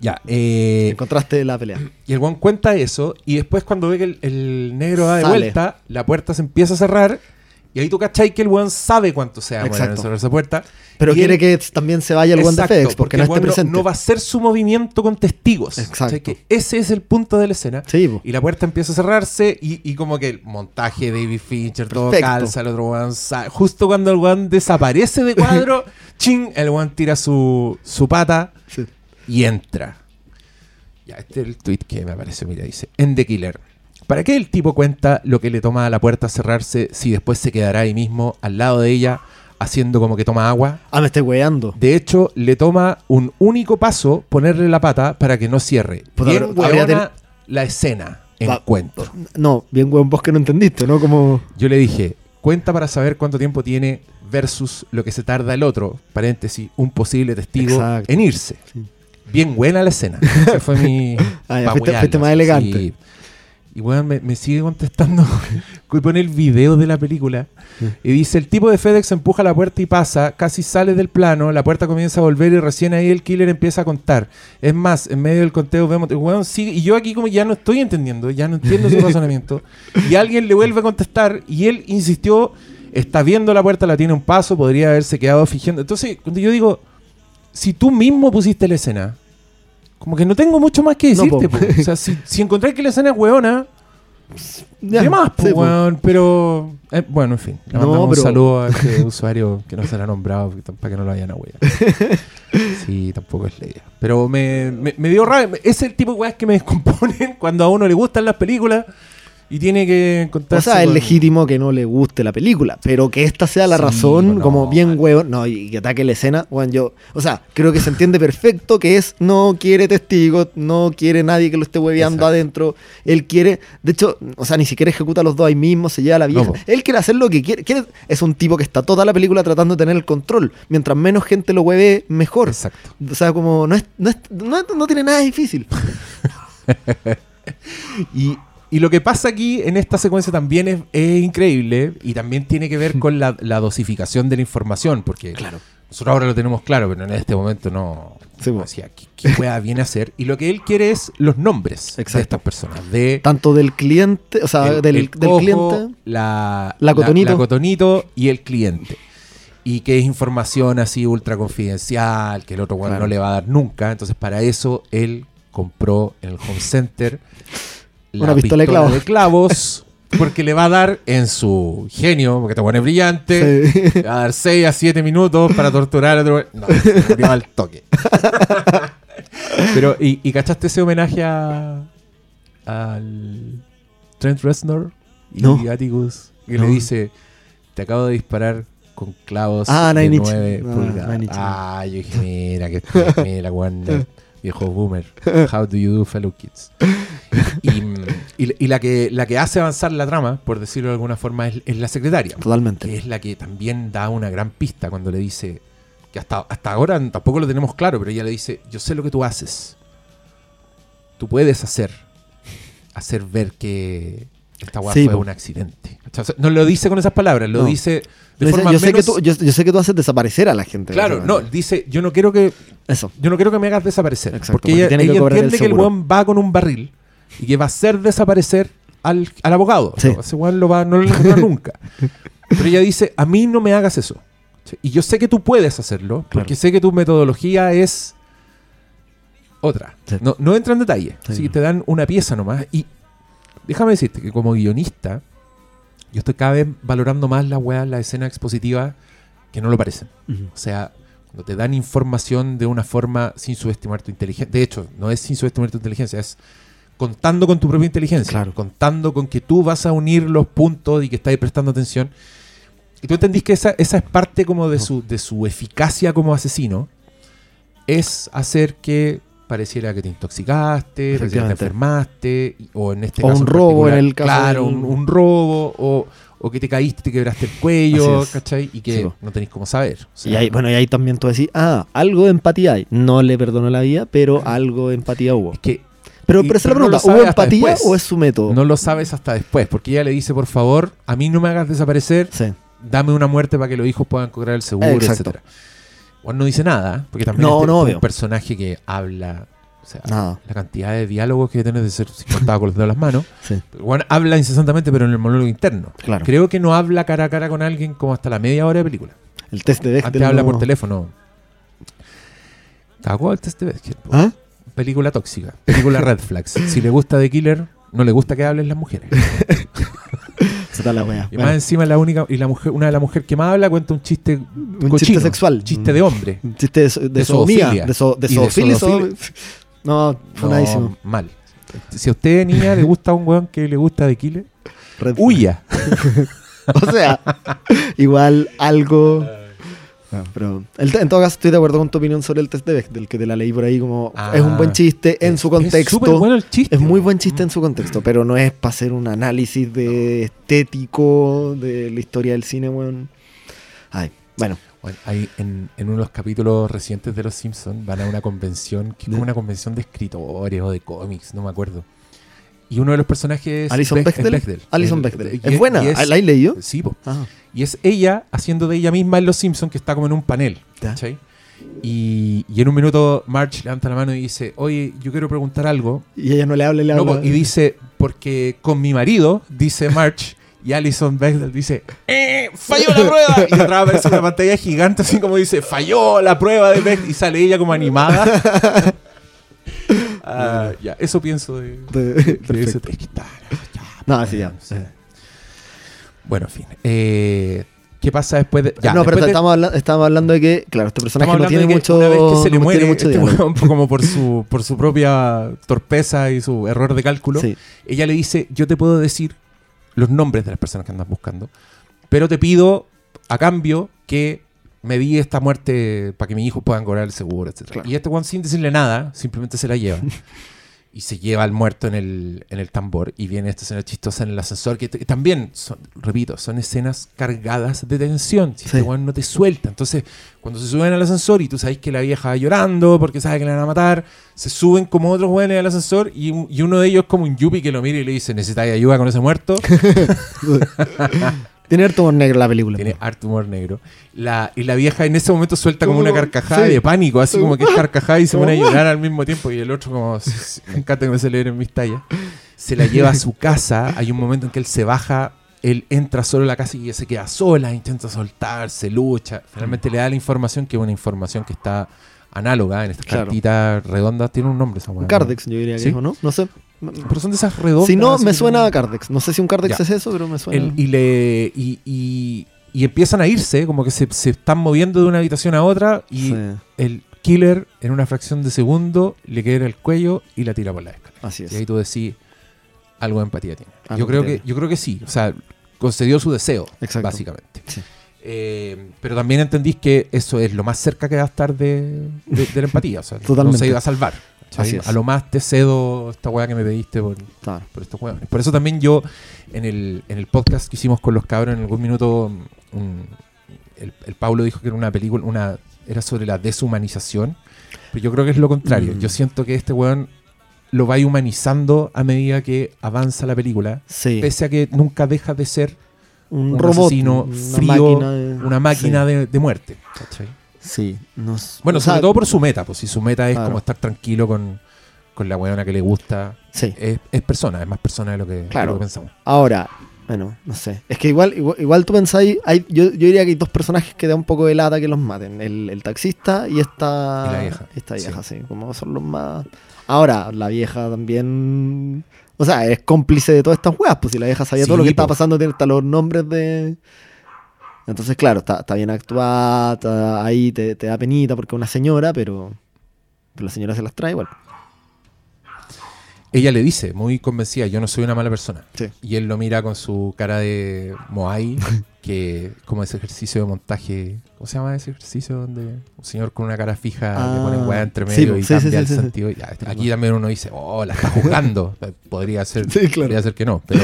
Ya, eh, En contraste de la pelea. y el guan cuenta eso, y después cuando ve que el, el negro va de Sale. vuelta, la puerta se empieza a cerrar, Y ahí tú cachai que el weón sabe cuánto se en Exacto. cerrar esa puerta. Pero Y quiere él- que también se vaya el one de Exacto, FedEx porque, no el esté weón presente. No va a ser su movimiento con testigos. Exacto. ¿Cachai? Que ese es el punto de la escena. Sí, po. Y la puerta empieza a cerrarse y, y como que el montaje de David Fincher, todo Perfecto. calza, el otro weón sa- Justo cuando el weón desaparece de cuadro, ching, el weón tira su, su pata Sí. Y entra. Ya, este es el tweet que me aparece, mira, dice, en The Killer. ¿Para qué el tipo cuenta lo que le toma a la puerta cerrarse si después se quedará ahí mismo, al lado de ella, haciendo como que toma agua? Ah, me estoy weando. De hecho, le toma un único paso ponerle la pata para que no cierre. Bien pero la escena. Va- Encuentro. No, bien weón, vos que no entendiste, ¿no? Como. Yo le dije, cuenta para saber cuánto tiempo tiene versus lo que se tarda el otro, paréntesis, un posible testigo Exacto. en irse. Sí. Bien buena la escena. Ese fue mi... Ah, ya, fuiste- fuiste más elegante. Sí. Y bueno, me, me sigue contestando. pone el video de la película. Sí. Y dice, el tipo de FedEx empuja la puerta y pasa, casi sale del plano, la puerta comienza a volver y recién ahí el killer empieza a contar. Es más, en medio del conteo vemos, weón sigue, y yo aquí como ya no estoy entendiendo, ya no entiendo su razonamiento. Y alguien le vuelve a contestar y él insistió, está viendo la puerta, la tiene un paso, podría haberse quedado fingiendo. Entonces, cuando yo digo, si tú mismo pusiste la escena, como que no tengo mucho más que No, decirte. po. po. O sea, si, si que la escena es weona, Ya, ¿qué más, sí, weón? Pero, eh, bueno, en fin. Le No, mandamos pero- un saludo a este usuario que no será nombrado para que no lo vayan a huear. Sí, tampoco es la idea. Pero me, me, me dio rabia. Es el tipo de weas que me descomponen cuando a uno le gustan las películas y tiene que O encontrarse. sea, es legítimo que no le guste la película, pero que esta sea la Sí, razón, como bien vale. huevo, no, y que ataque la escena, bueno, yo, o sea, creo que se entiende perfecto que es, no quiere testigos, no quiere nadie que lo esté hueveando Exacto. adentro, él quiere, de hecho, o sea, ni siquiera ejecuta a los dos ahí mismo, se lleva a la vieja, No, él quiere hacer lo que quiere, quiere- es un tipo que está toda la película tratando de tener el control, mientras menos gente lo hueve, mejor. Exacto. O sea, como no, es, no, es- no, no tiene nada difícil. Y, y lo que pasa aquí en esta secuencia también es, es increíble y también tiene que ver con la, la dosificación de la información, porque Claro. nosotros ahora lo tenemos claro, pero en este momento no. Sí, no po. decía, ¿qué, qué wea viene a hacer? Y lo que él quiere es los nombres de Exacto. estas personas. De Tanto del cliente, o sea, el- del, el del cliente. la, La cotonito. la cotonito y el cliente. Y que es información así ultra confidencial, que el otro Claro. no le va a dar nunca. Entonces, para eso él compró en el home center Una pistola de clavos. clavos, porque le va a dar en su genio, porque te pone brillante, Sí. le va a dar 6 a 7 minutos para torturar a otro. No, se al toque. Pero, ¿y, y cachaste ese homenaje a, al Trent Reznor y No. Atticus? Que No. le dice: Te acabo de disparar con clavos Ah, de Nine Inch. 9 Ah, pulgadas. Inch. Ah, yo dije: Mira, que mira, Warner, viejo boomer. How do you do, fellow kids? Y, y- y la, que, la que hace avanzar la trama, por decirlo de alguna forma, es, es la secretaria Totalmente. que es la que también da una gran pista cuando le dice que hasta, hasta ahora tampoco lo tenemos claro, pero ella le dice, yo sé lo que tú haces. Tú puedes hacer, hacer ver que esta weá Sí, fue po. un accidente. O sea, no lo dice con esas palabras, lo No. dice de forma yo, sé que tú, yo, yo sé que tú haces desaparecer a la gente. Claro, no, dice, yo no quiero que Eso. yo no quiero que me hagas desaparecer. Exacto, porque porque ella, el entiende que el weón va con un barril y que va a hacer desaparecer al, al abogado. Sí. No, ese weón lo va, no lo encontrará nunca. Pero ella dice, a mí no me hagas eso. Y yo sé que tú puedes hacerlo, porque sé que tu metodología es otra. Sí. No, no entra en detalle. Sí. Así que te dan una pieza nomás. Y déjame decirte que como guionista, yo estoy cada vez valorando más las weas, las escenas expositivas que no lo parecen. O sea, cuando te dan información de una forma sin subestimar tu inteligencia. De hecho, no es sin subestimar tu inteligencia, es contando con tu propia inteligencia. Claro. Contando con que tú vas a unir los puntos y que estás prestando atención. Y tú entendís que esa, esa es parte como de su, de su eficacia como asesino. Es hacer que pareciera que te intoxicaste, pareciera que te enfermaste, o en este O caso. un robo en el caso Claro, del- un, un robo, o, o que te caíste, te quebraste el cuello. ¿cachai? Y que Sí, no tenéis cómo saber. O sea, Y ahí, bueno, y ahí también tú decís, ah, algo de empatía hay. No le perdonó la vida, pero algo de empatía hubo. es que Pero, y- pero esa es la no pregunta, ¿hubo empatía después. o es su método? no lo sabes hasta después, porque ella le dice, por favor, a mí no me hagas desaparecer, Sí. dame una muerte para que los hijos puedan cobrar el seguro, Exacto. etcétera. Juan no dice nada, porque también No, este- no, es un personaje que habla O sea, Nada. la cantidad de diálogos que tiene de ser si contado con los dedos de las manos. Sí, Bueno, habla incesantemente, pero en el monólogo interno. claro. Creo que no habla cara a cara con alguien como hasta la media hora de película. El test de Bechdel. Antes habla no- por teléfono. Cagó el test de po. ¿Ah? Película tóxica. Película Red Flags. Si le gusta The Killer, no le gusta que hablen las mujeres. La wea. Y Bueno, más encima la única y la mujer, una de las mujeres que más habla cuenta un chiste un cochino, chiste sexual. chiste de hombre. Un chiste de, de, De sodomía. De, so- de de zoofilia No, funadísimo. No, mal. Si a usted, niña, le gusta un weón que le gusta Killer, Red- huya. O sea, igual algo. No, pero el- en todo caso estoy de acuerdo con tu opinión sobre el test de Bechdel, que te la leí por ahí como Ah, es un buen chiste en su Es contexto. súper bueno el chiste. Es muy buen chiste en su contexto, pero no es para hacer un análisis de estético de la historia del cine, weón. Ay, bueno, Bueno, hay en, en uno de los capítulos recientes de Los Simpsons van a una convención, que es como una convención de escritores o de cómics, no me acuerdo. Y uno de los personajes Alison es Bechdel. Bechdel. Alison El- Bechdel. Es buena, es- ¿la has leído? Sí, po. Ah, Y es ella haciendo de ella misma en Los Simpsons, que está como en un panel. ¿cachai? Y, y en un minuto Marge levanta la mano y dice, oye, yo quiero preguntar algo. y ella no le habla, le habla. y dice, porque con mi marido, dice Marge, y Alison Bechdel dice, ¡Eh! ¡Falló la prueba! Y atrás aparece una pantalla gigante, así como dice, ¡Falló la prueba de Bechdel! Y sale ella como animada. Ah, ya, eso pienso de, De- de- ese No, sí, ya. sí. Bueno, en fin. Eh, ¿Qué pasa después de.? ya, no, pero de- estamos, habla- estamos hablando de que, claro, este personaje no hablando tiene mucho. Una vez que se le no muere tiene mucho este como por su, por su propia torpeza y su error de cálculo, Sí. ella le dice: Yo te puedo decir los nombres de las personas que andas buscando, pero te pido a cambio que me di esta muerte para que mis hijos puedan cobrar el seguro, etc. Claro. Y este Juan, sin decirle nada, simplemente se la lleva. y se lleva al muerto en el, en el tambor. Y viene esta escena chistosa en el ascensor, que, también, son, repito, son escenas cargadas de tensión. Si Sí. este Juan no te suelta. Entonces, cuando se suben al ascensor y tú sabes que la vieja va llorando porque sabe que la van a matar, se suben como otros jóvenes al ascensor y, y uno de ellos es como un yuppie que lo mira y le dice, ¿necesitáis ayuda con ese muerto? Tiene harto humor negro la película. Tiene harto humor negro. La, y la vieja en ese momento suelta como una carcajada sí. de pánico, así como que es carcajada y se pone a llorar al mismo tiempo. Y el otro, como, "Sí, sí, me encanta que me celebren mis tallas. Se la lleva a su casa. Hay un momento en que él se baja, él entra solo a la casa y ella se queda sola, intenta soltarse, lucha. Finalmente le da la información, que es una información que está análoga en estas Claro. cartitas redondas. Tiene un nombre esa weá, Un ¿no? Cardex, yo diría que Sí. es, ¿o no? No sé. Pero son de esas redondas. Si no, me suena a Cardex. No sé si un Cardex Ya. es eso, pero me suena. El- y, le, y, y- y empiezan a irse, como que se, se están moviendo de una habitación a otra y Sí, el killer en una fracción de segundo le quiebra el cuello y la tira por la escala. así es. Y ahí tú decís, algo de empatía tiene. Algo Yo creo, tiene. que, yo creo que sí, o sea, concedió su deseo, Exacto. básicamente. Sí. Eh, pero también entendís que eso es lo más cerca que va a estar de, de- de la empatía. O sea, no Totalmente. se iba a salvar. Así. A lo más te cedo esta weá que me pediste por, Claro. por estos hueones. Por eso también yo, en el, en el podcast que hicimos con los cabros, en algún minuto, un- el, el Pablo dijo que era una película, una era sobre la deshumanización. Pero yo creo que es lo contrario. Mm. Yo siento que este weón lo va humanizando a medida que avanza la película. Sí. Pese a que nunca deja de ser un, un robot. asesino una frío, máquina de- una máquina sí. de, de muerte. ¿cachai? Sí. Bueno, sea, sobre todo por su meta. Pues si su meta es Claro. como estar tranquilo con, con la weona que le gusta. Sí. Es, es persona, es más persona de lo que, de Claro. lo que pensamos. Ahora, bueno, no sé. Es que igual, igual, igual tú pensáis, hay, yo, yo diría que hay dos personajes que da un poco de lata que los maten. El, el taxista y esta, Y la vieja. Esta vieja, Sí. sí. Como son los más... Ahora, la vieja también... O sea, es cómplice de todas estas weas, pues si la vieja sabía todo lo que po. estaba pasando, tiene hasta los nombres de... Entonces, claro, está, está bien actuada, está ahí te, te da penita porque es una señora, pero, pero la señora se las trae igual. Ella le dice, muy convencida, yo no soy una mala persona. Sí. Y él lo mira con su cara de Moai, que como ese ejercicio de montaje, ¿cómo se llama ese ejercicio donde un señor con una cara fija le pone Ah, weá entre sí, medio y sí, cambia el sentido? Ya, aquí también uno dice, oh, la está juzgando. podría ser, claro. podría ser que no, pero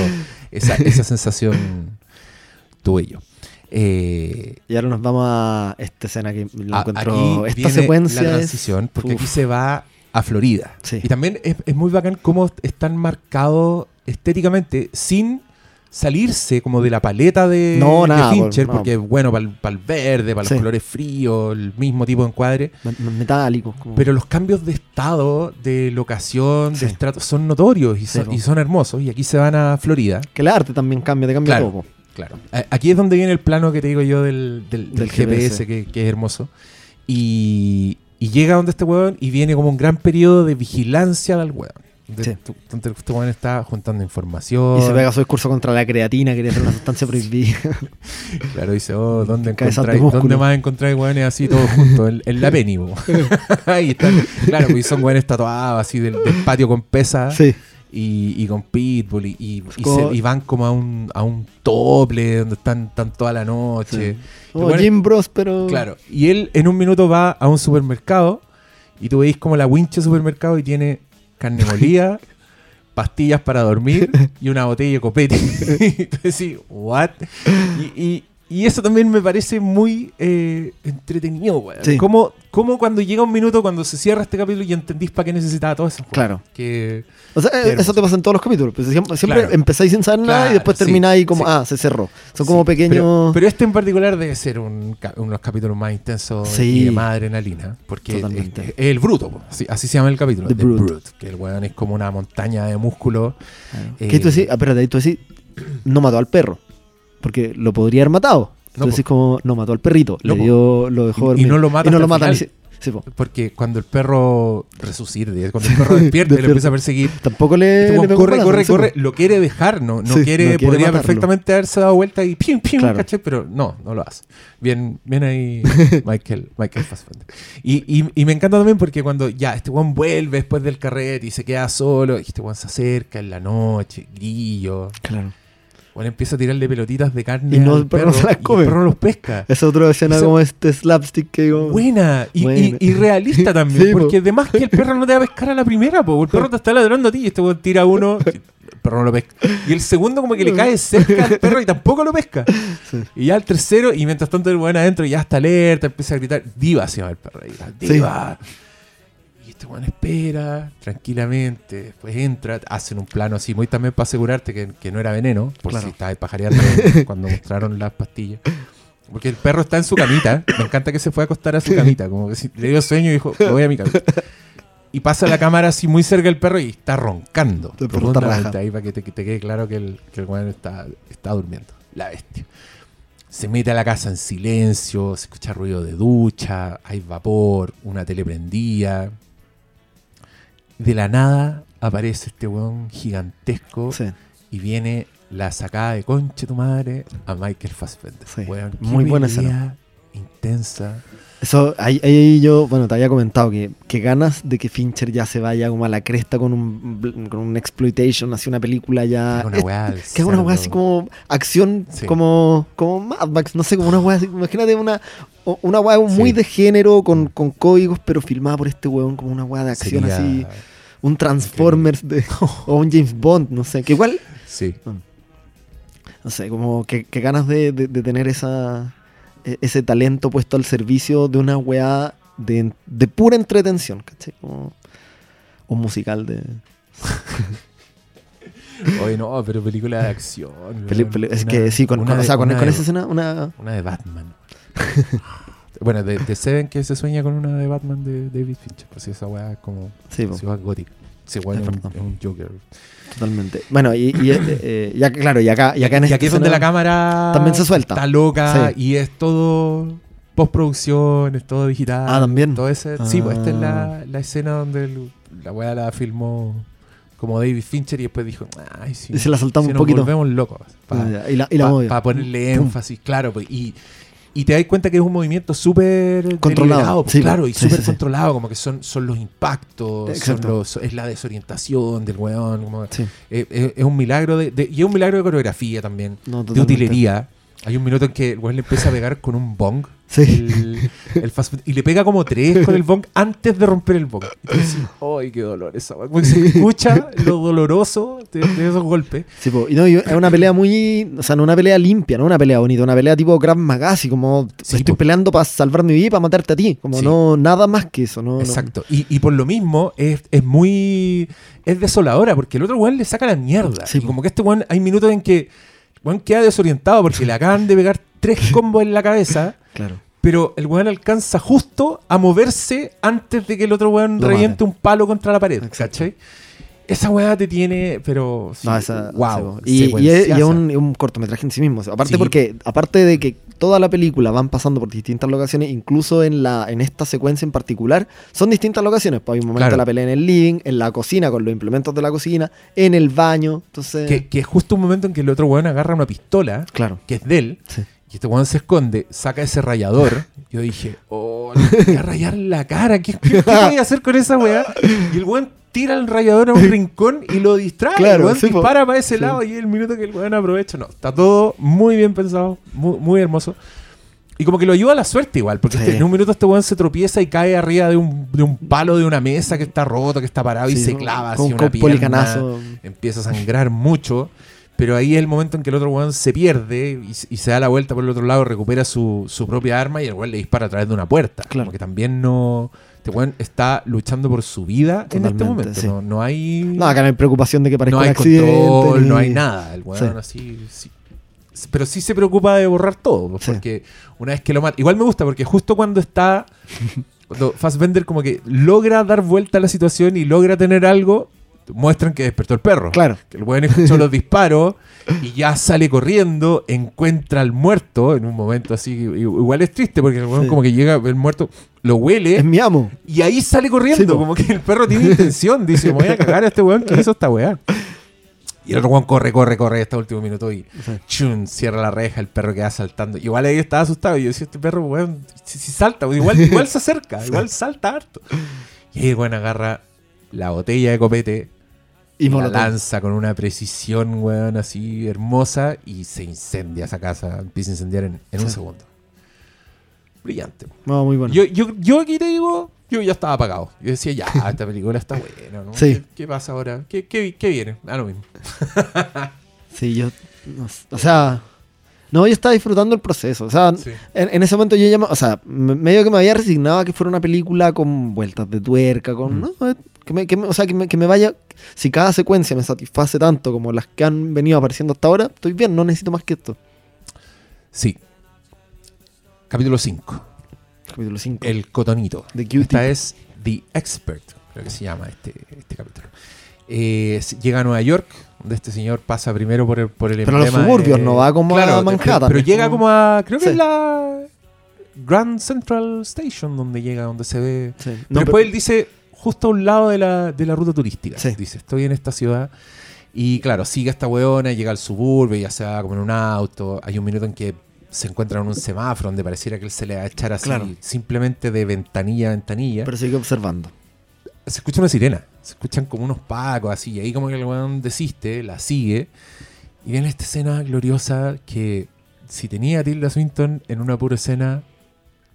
esa, esa sensación tuve yo. Eh, Y ahora nos vamos a esta escena que lo aquí Esta viene secuencia la es- transición, porque Uf. aquí se va a Florida. Sí. Y también es, es muy bacán cómo están marcados estéticamente sin salirse como de la paleta de, No, de nada, no. porque es bueno para el, verde, para Sí. los colores fríos, el mismo tipo de encuadre. Me- me- Metálicos. como- Pero los cambios de estado, de locación, Sí. de estrato son notorios y son, po. y son hermosos. Y aquí se van a Florida. Que el arte también cambia, te cambia Claro. todo. Claro. Aquí es donde viene el plano que te digo yo del, del- del Del GPS, GPS. que, que es hermoso. Y, y llega donde este weón y viene como un gran periodo de vigilancia al weón. Donde, Sí. tu- este weón está juntando información. Y se pega su discurso contra la creatina, quería ser una sustancia prohibida. Claro, dice, oh, ¿dónde, de encontráis. ¿dónde más encontráis weones así todos juntos? En, en la po. Ahí están. Claro, pues son weones tatuados así del, del patio con pesas. sí. Y, y con Pitbull y, y, y Como- se- y van como a un, a un tople donde están, están toda la noche. Como bueno, Jim Bros, pero. Claro. Y él en un minuto va a un supermercado y tú veis como la wincha supermercado y tiene carne molida, pastillas para dormir y una botella de copete. y tú decís, ¿what? Y, y- eso también me parece muy eh, entretenido, weón. Sí. Como, como cuando llega un minuto, cuando se cierra este capítulo y entendís para qué necesitaba todo eso. Claro. Que, O sea, eh, eso te pasa en todos los capítulos. Pues siempre siempre Claro. empezáis sin saber nada y después sí, termináis como, sí. ah, se cerró. Son como pequeños. Pero, pero este en particular debe ser un, uno de los capítulos más intensos y de más adrenalina. Porque es, Totalmente. es el bruto, así, así se llama el capítulo. The The, Brute. Brute. Que el weón es como una montaña de músculo. Claro. Eh, ¿Qué tú decís? Ah, espérate, tú decís, no mató al perro. Porque lo podría haber matado. No, tú decís como, no mató al perrito. No, le dio, lo dejó Y- no lo mata Y no lo Sí, po. Porque cuando el perro resucita, cuando el perro despierta y lo empieza a perseguir, Tampoco le. este le corre, corre, sí, corre, lo quiere dejar, no, no Sí, quiere, no quiere podría matarlo. perfectamente haberse dado vuelta y pim, pim, Claro. ¿cachai? Pero no, no lo hace. Bien, bien ahí Michael, Michael Fassbender. Y, y, y me encanta también porque cuando ya este weón vuelve después del carrete y se queda solo, y este weón se acerca en la noche, grillo, Claro. Bueno, empieza a tirarle pelotitas de carne Y no, al el perro no se las y come. el perro no los pesca. Es otra escena como este slapstick que digo. Buena y, Buena. y- y realista también, Sí, po. porque además que el perro no te va a pescar a la primera, po, el perro te está ladrando a ti y este tira uno, el perro no lo pesca. Y el segundo como que le cae cerca al perro y tampoco lo pesca. Sí. Y ya el tercero, y mientras tanto el weón adentro ya está alerta, empieza a gritar, diva se llama el perro, diva. Y este weón espera tranquilamente, después entra, hacen un plano así, muy también para asegurarte que, que no era veneno, por Claro. si estabas pajareando cuando mostraron las pastillas. Porque el perro está en su camita, me encanta que se fue a acostar a su camita, como que si le dio sueño y dijo, me voy a mi camita. Y pasa la cámara así muy cerca del perro y está roncando. El perro está ahí para que te, que te quede claro que el, que el weón está, está durmiendo. La bestia. Se mete a la casa en silencio, se escucha ruido de ducha, hay vapor, una tele prendida. De la nada aparece este weón gigantesco Sí. y viene la sacada de conche tu madre a Michael Fassbender. Sí, Weón, qué muy buena escena. Intensa. Eso, ahí, ahí yo, bueno, te había comentado que, que ganas de que Fincher ya se vaya como a la cresta con un, con un exploitation, hacia una película ya. Una weá del que haga una weá así como acción, Sí. como, como Mad Max, no sé, como una weá así. Imagínate una, una weá muy Sí. de género, con, con códigos, pero filmada por este weón, como una weá de acción Sería- así. Un Transformers de, o un James Bond, no sé. Que igual, Sí. no sé, como que, que ganas de, de- de tener esa, ese talento puesto al servicio de una weá de, de pura entretención, ¿cachai? Como un musical de... Oye, no, pero película de acción. peli- es que sí, con, o sea, con, con de- esa escena, una... Una de Batman. bueno, de, de Seven que se sueña con una de Batman de David Fincher. Pues esa weá es como Sí, ciudad gótica. Es un, verdad. es un Joker. Totalmente. Bueno, y, y, eh, eh, ya, claro, y acá, y acá en y esta aquí es donde la cámara también se suelta. está loca Sí. y es todo postproducción, es todo digital. Ah, también. Todo ese, Sí, pues esta es Ah. la, la escena donde el- la weá la filmó como David Fincher y después dijo, ay, sí. Y se la soltamos si un nos volvemos locos. pa- ya, y la, y la movió. para ponerle énfasis, claro. pues, y, y te das cuenta que es un movimiento súper Controlado, pues, sí, claro, y súper sí, sí. controlado, como que son, son los impactos, son los- es la desorientación del weón, como- eh, eh, es un milagro de, de- y es un milagro de coreografía también, no, de utilería. Hay un minuto en que el weón le empieza a pegar con un bong. Sí. El, el fast food, y le pega como tres con el bong antes de romper el bong. ¡ay, qué dolor esa weá! Como que se escucha lo doloroso de, de esos golpes. Sí, po, y no, y es una pelea muy. O sea, no una pelea limpia, no una pelea bonita, una pelea tipo Krav Maga, así como Sí, estoy po. peleando para salvar mi vida y para matarte a ti. Como Sí. no, nada más que eso, ¿no? no. Exacto. Y, y por lo mismo es, es muy. Es desoladora porque el otro weón le saca la mierda. Sí, y po. como que este weón, hay minutos en que weón queda desorientado porque le acaban de pegar tres combos en la cabeza. Claro. Pero el weón alcanza justo a moverse antes de que el otro weón Lo reviente un palo contra la pared, Exacto. ¿cachai? Esa weá te tiene, pero. sí, No, esa- wow. sí, y, y es, y es secuenciaza. un, cortometraje en sí mismo. o sea, aparte Sí. porque, aparte de que toda la película van pasando por distintas locaciones, incluso en la, en esta secuencia en particular, son distintas locaciones. Pues hay un momento Claro. de la pelea en el living, en la cocina con los implementos de la cocina, en el baño. Entonces. Que, que es justo un momento en que el otro weón agarra una pistola, Claro. que es de él, Sí. Y este weón se esconde, saca ese rayador. Yo dije, oh, le voy a rayar la cara. ¿Qué, qué, qué voy a hacer con esa weá? Y el weón tira el rayador a un rincón y lo distrae. Claro, el weón sí, dispara para ese Sí. lado y el minuto que el weón aprovecha. No, está todo muy bien pensado, muy, muy hermoso. Y como que lo ayuda a la suerte igual, porque Sí. este- en un minuto este weón se tropieza y cae arriba de un, de un palo de una mesa que está roto, que está parado y se clava con- así con una pierna policanazo. empieza a sangrar mucho. Pero ahí es el momento en que el otro weón se pierde y, y se da la vuelta por el otro lado, recupera su, su propia arma y el weón le dispara a través de una puerta. Claro. Como que también no. Este weón está luchando por su vida en este momento. sí. No, no hay. No, acá no hay preocupación de que parezca no un hay accidente. control, ni- no hay nada. El weón Sí. así. sí. Pero sí se preocupa de borrar todo. pues, Sí. Porque una vez que lo mata. Igual me gusta porque justo cuando está. Cuando Fassbender como que logra dar vuelta a la situación y logra tener algo, muestran que despertó el perro. Claro. Que el weón escuchó los disparos y ya sale corriendo, encuentra al muerto en un momento así. Igual es triste porque el weón Sí. como que llega el muerto, lo huele Es mi amo. y ahí sale corriendo. Sí, como que el perro tiene intención. Dice, me voy a cagar a este weón que hizo esta weá. Y el otro weón corre, corre, corre hasta el último minuto y Sí. chun, cierra la reja, el perro queda saltando. Igual ahí estaba asustado. Y yo decía, este perro, weón, si, si salta, igual, igual se acerca, igual salta harto. Y ahí el weón agarra la botella de copete Y la lanza con una precisión, weón, así hermosa y se incendia esa casa. Empieza a incendiar en, en un segundo. Brillante. No, muy bueno. Yo, yo, yo aquí te digo, yo ya estaba apagado. Yo decía, ya, esta película está buena, ¿no? Sí. ¿Qué, qué pasa ahora? ¿Qué, qué, qué viene? Ah, lo mismo. Sí, yo. no o sea. No, yo estaba disfrutando el proceso. O sea, Sí. en, en ese momento yo ya. O sea, me- medio que me había resignado a que fuera una película con vueltas de tuerca, con. Mm. no, que me, que me- o sea, que me, que me vaya. Si cada secuencia me satisface tanto como las que han venido apareciendo hasta ahora, estoy bien, no necesito más que esto. Sí. Capítulo 5. Capítulo 5. El cotonito. The. Esta es The Expert, creo que se llama este, este capítulo. Eh, llega a Nueva York, donde este señor pasa primero por el, por el Pero a los suburbios, no va como a Claro, Manhattan, Pero, llega como- a. Creo que Sí. es la Grand Central Station, donde llega, donde se ve. Sí. Pero No, después pero- él dice, justo a un lado de la, de la ruta turística. Sí. Dice, estoy en esta ciudad. Y claro, sigue a esta weona, llega al suburbio, ya se va como en un auto. Hay un minuto en que se encuentra en un semáforo donde pareciera que él se le va a echar así, Claro. simplemente de ventanilla a ventanilla. pero sigue observando. se escucha una sirena. Se escuchan como unos pacos así. Y ahí como que el weón desiste, la sigue. Y viene esta escena gloriosa que si tenía a Tilda Swinton en una pura escena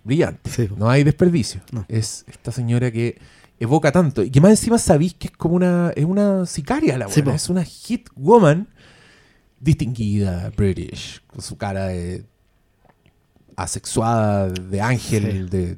brillante. Sí. No hay desperdicio. No. Es esta señora que evoca tanto. Y que más encima sabéis que es como una. Es una sicaria la Sí, buena. es una hit woman distinguida, British. Con su cara de asexuada, de ángel, Sí. de,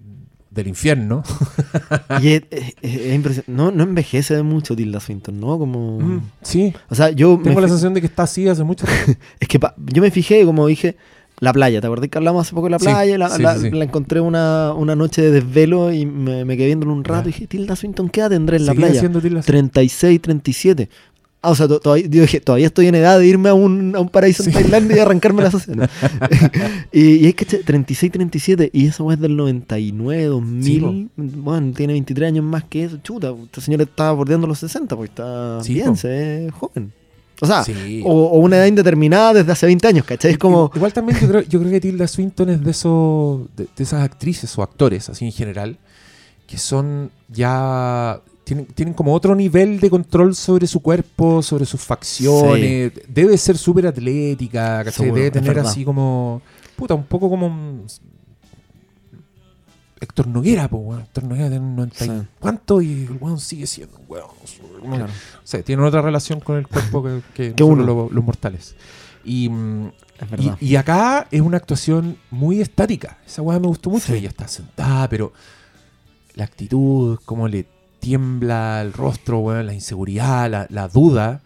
del infierno. Y es, es- es impresionante. No, no envejece de mucho Tilda Swinton, ¿no? Como. Mm, sí. O sea, yo. Tengo la sensación de que está así hace mucho tiempo. Es que pa- yo me fijé, como dije, la playa. ¿Te acordás que hablamos hace poco de la Sí, playa? la, sí, la- sí, sí. la encontré una, una noche de desvelo y me, me quedé viéndolo un rato y dije, Tilda Swinton, ¿qué edad tendré en la playa? siendo Tilda Swinton. 36, 37. Ah, o sea, to- todavía, yo dije, todavía estoy en edad de irme a un, a un paraíso en Tailandia y arrancarme la sociedad. y, y es que che, 36, 37, y eso es del 99, 2000. Sí, bueno, tiene 23 años más que eso. Chuta, esta señora está bordeando los 60, porque está bien, se ve joven. O sea, Sí. o, o una edad indeterminada desde hace 20 años, ¿cachai? Es como. Igual también yo creo, yo creo que Tilda Swinton es de esos de, de esas actrices o actores, así en general, que son ya. Tienen, tienen como otro nivel de control sobre su cuerpo, sobre sus facciones. Debe ser súper atlética, ¿cachai? Seguro, Debe tener así como. Puta, un poco como. un- Héctor Noguera, pues, weón. Héctor Noguera tiene un 90 y. ¿Cuánto? Y el weón sigue siendo un weón. Claro. Sea, tienen otra relación con el cuerpo que, que Que nosotros uno. Los, los mortales. Y, Es verdad. y, y acá es una actuación muy estática. Esa weá me gustó mucho. Sí. Ella está sentada, pero la actitud, cómo le tiembla el rostro, weón, la inseguridad, la, la duda,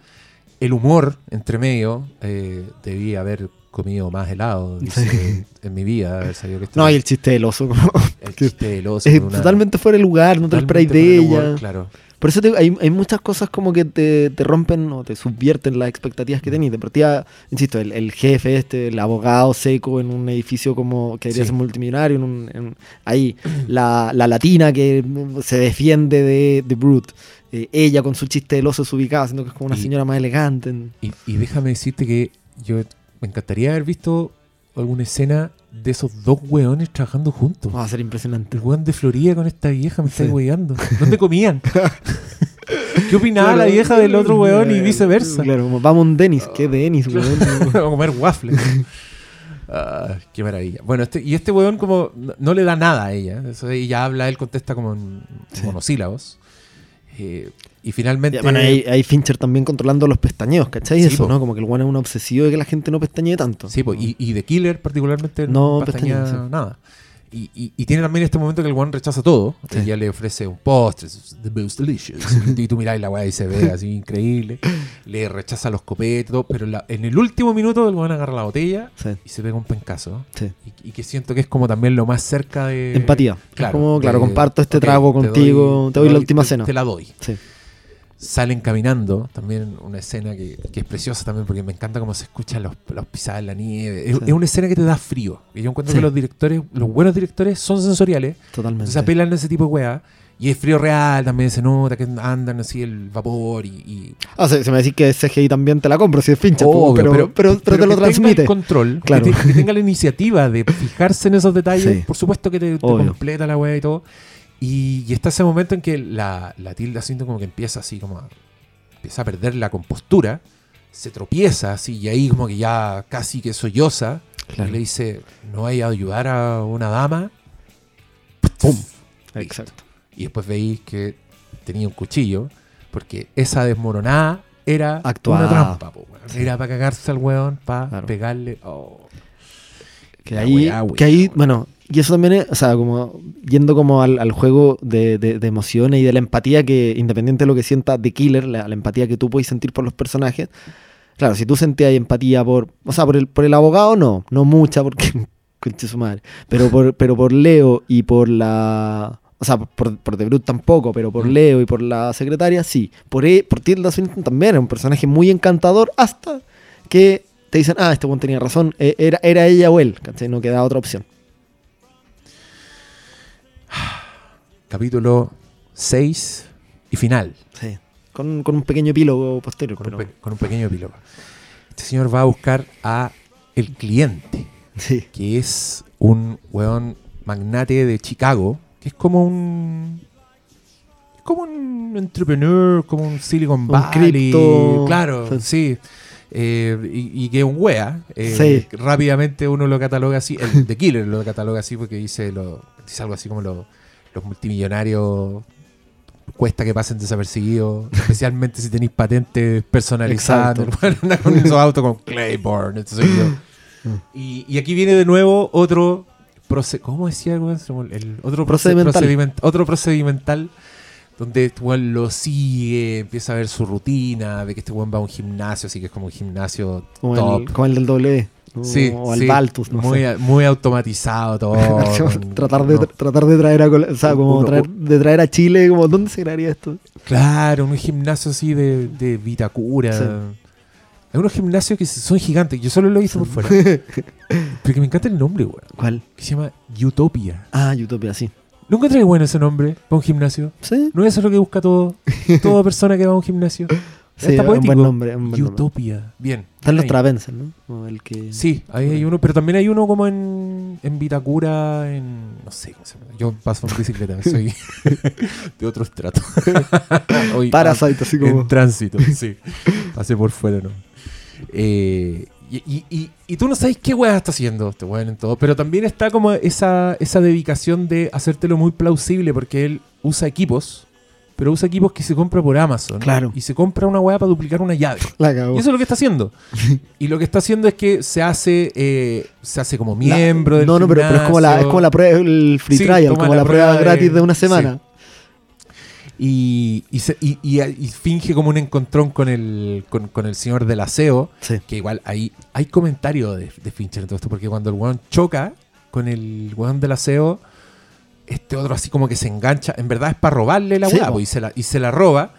el humor entre medio, eh, debí haber comido más helado dice, Sí. en mi vida. haber sabido que este No, y el chiste del oso. el que chiste del oso es una- totalmente fuera de lugar, no te esperáis de ella. humor, Claro. Por eso te- hay, hay muchas cosas como que te, te rompen o te subvierten las expectativas que tenías. De partida, insisto, el, el jefe este, el abogado seco en un edificio como que debería Sí. ser multimillonario, en un- en- ahí la, la latina que se defiende de, de Brute, eh, ella con su chiste del oso desubicado, siendo que es como una Y- señora más elegante. Y, y déjame decirte que yo me encantaría haber visto alguna escena de esos dos weones trabajando juntos. Va a ser impresionante. El weón de Florida con esta vieja me está weyando. ¿Dónde comían? ¿Qué opinaba la vieja del otro weón y viceversa? Claro, como, vamos a un Denis, ¿qué Denis, weón? Vamos a comer waffles. Ah, qué maravilla. Bueno, este, y este weón como no, no le da nada a ella. Eso, ella habla, él contesta como en Sí. monosílabos. Eh, y finalmente... Ya, bueno, hay, hay Fincher también controlando los pestañeos, ¿cachai? Sí, Eso, po. ¿no? Como que el one es un obsesivo de que la gente no pestañee tanto. Sí, po, y, y The Killer particularmente No no pestañea pestañea, sí. nada. Y, y- y tiene también este momento que el one rechaza todo. Sí. Ella le ofrece un postre, the most delicious. y, tú mirás y la weá y se ve así increíble. Le rechaza los copetes, todo, pero en la- en el último minuto el one agarra la botella Sí, y se pega un pencazo. sí. Y, y que siento que es como también lo más cerca de... Empatía. Claro, como, claro, de- comparto este trago contigo, te doy, la última te- cena. Te la doy. Sí. Salen caminando, también una escena que, que es preciosa también porque me encanta cómo se escuchan los, los pisadas en la nieve. Es, Sí. es una escena que te da frío. Y yo encuentro Sí. que los directores, los buenos directores son sensoriales, Totalmente. entonces apelan a ese tipo de weá. Y es frío real, también se nota que andan así el vapor y... y- Ah, se, se me decís que CGI también te la compro si es Fincher, Obvio, pero, pero, pero, pero te lo que tenga transmite. el control, que Claro. te- que, tenga la iniciativa de fijarse en esos detalles. Sí. Por supuesto que te, te completa la weá y todo. Y, y está ese momento en que la, la tilda siento como que empieza así como a, empieza a perder la compostura, se tropieza así y ahí como que ya casi que solloza. Claro. Y le dice, no vaya a ayudar a una dama. Pum. Exacto. Y después veis que tenía un cuchillo, porque esa desmoronada era Actuada. una trampa, po. Era para cagarse al weón, para Claro. pegarle. Oh. Que ahí, weá, weá, que ahí, weá. bueno, y eso también es, o sea, como yendo como al, al juego de, de- de emociones y de la empatía que, independiente de lo que sienta The Killer, la, la empatía que tú puedes sentir por los personajes. Claro, si tú sentías empatía por, o sea, por el, por el abogado, no, no mucha, porque conche su madre. Pero por, pero por Leo y por la. O sea, por, por The Brute tampoco, pero por Mm. Leo y por la secretaria, sí. Por, e- por Tilda Swinton también era un personaje muy encantador hasta que te dicen, ah, este buen tenía razón, e- era, era ella o él, ¿cachai? No queda otra opción. Capítulo 6 y final. Sí. Con, con un pequeño epílogo posterior. Con, un, pero- pe- con un pequeño epílogo. Este señor va a buscar a el cliente, Sí. que es un weón magnate de Chicago, que es como un. como un entrepreneur, como un Silicon Valley. cripto- Claro, sí. sí. Eh, y, y que es un wea. eh, Sí. Rápidamente uno lo cataloga así. El The Killer lo cataloga así porque dice, lo, dice algo así como lo- los multimillonarios cuesta que pasen desapercibidos, especialmente si tenéis patentes personalizadas. Con esos autos con Claiborne, este soy yo. Mm. Y, y aquí viene de nuevo otro proce- ¿cómo decía algo? El otro proce- Procedimental. procediment- otro procedimental donde este weón lo sigue, empieza a ver su rutina, ve que este weón va a un gimnasio, así que es como un gimnasio Como, top. el, como el del W. ¿no? Sí, o al sí, Baltus, no muy, sé. muy automatizado todo. tratar, de, no, tratar de traer a, o sea, como Uno- traer, de traer a Chile, como, ¿dónde se crearía esto? Claro, un gimnasio así de, de Vitacura. Sí. Hay unos gimnasios que son gigantes, yo solo lo he visto por fuera. Pero que me encanta el nombre, weón. ¿Cuál? Que se llama Utopia. Ah, Utopia, sí. ¿Nunca trae bueno ese nombre para un gimnasio? Sí, ¿No es eso lo que busca todo, toda persona que va a un gimnasio? Sí, Está un poético. buen nombre. un buen nombre. Utopia. Bien. Están los Ahí. Travensen, ¿no? El que... Sí, ahí hay uno, pero también hay uno como en, en Vitacura, en... no sé cómo se llama. Yo paso en bicicleta, soy de otro estrato. Parasite, así como... En tránsito, sí. Pasé por fuera, ¿no? Eh, y, y- y- y tú no sabes qué weá está haciendo este weón en todo, pero también está como esa, esa dedicación de hacértelo muy plausible porque él usa equipos, pero usa equipos que se compra por Amazon. Claro. Y se compra una weá para duplicar una llave. La cagó. Y eso es lo que está haciendo. y lo que está haciendo es que se hace eh, se hace como miembro La- del No, no, pero, pero es como la, es como la prueba, el free Sí, trial, como la la prueba gratis de una semana. Y, y, se- y- finge como un encontrón con el, con, con el señor del aseo. Sí. Que igual ahí hay comentario de, de Fincher en todo esto, porque cuando el weón choca con el weón del aseo, este otro así como que se engancha. En verdad es para robarle la Sí, po. po, y, se la, y se la roba.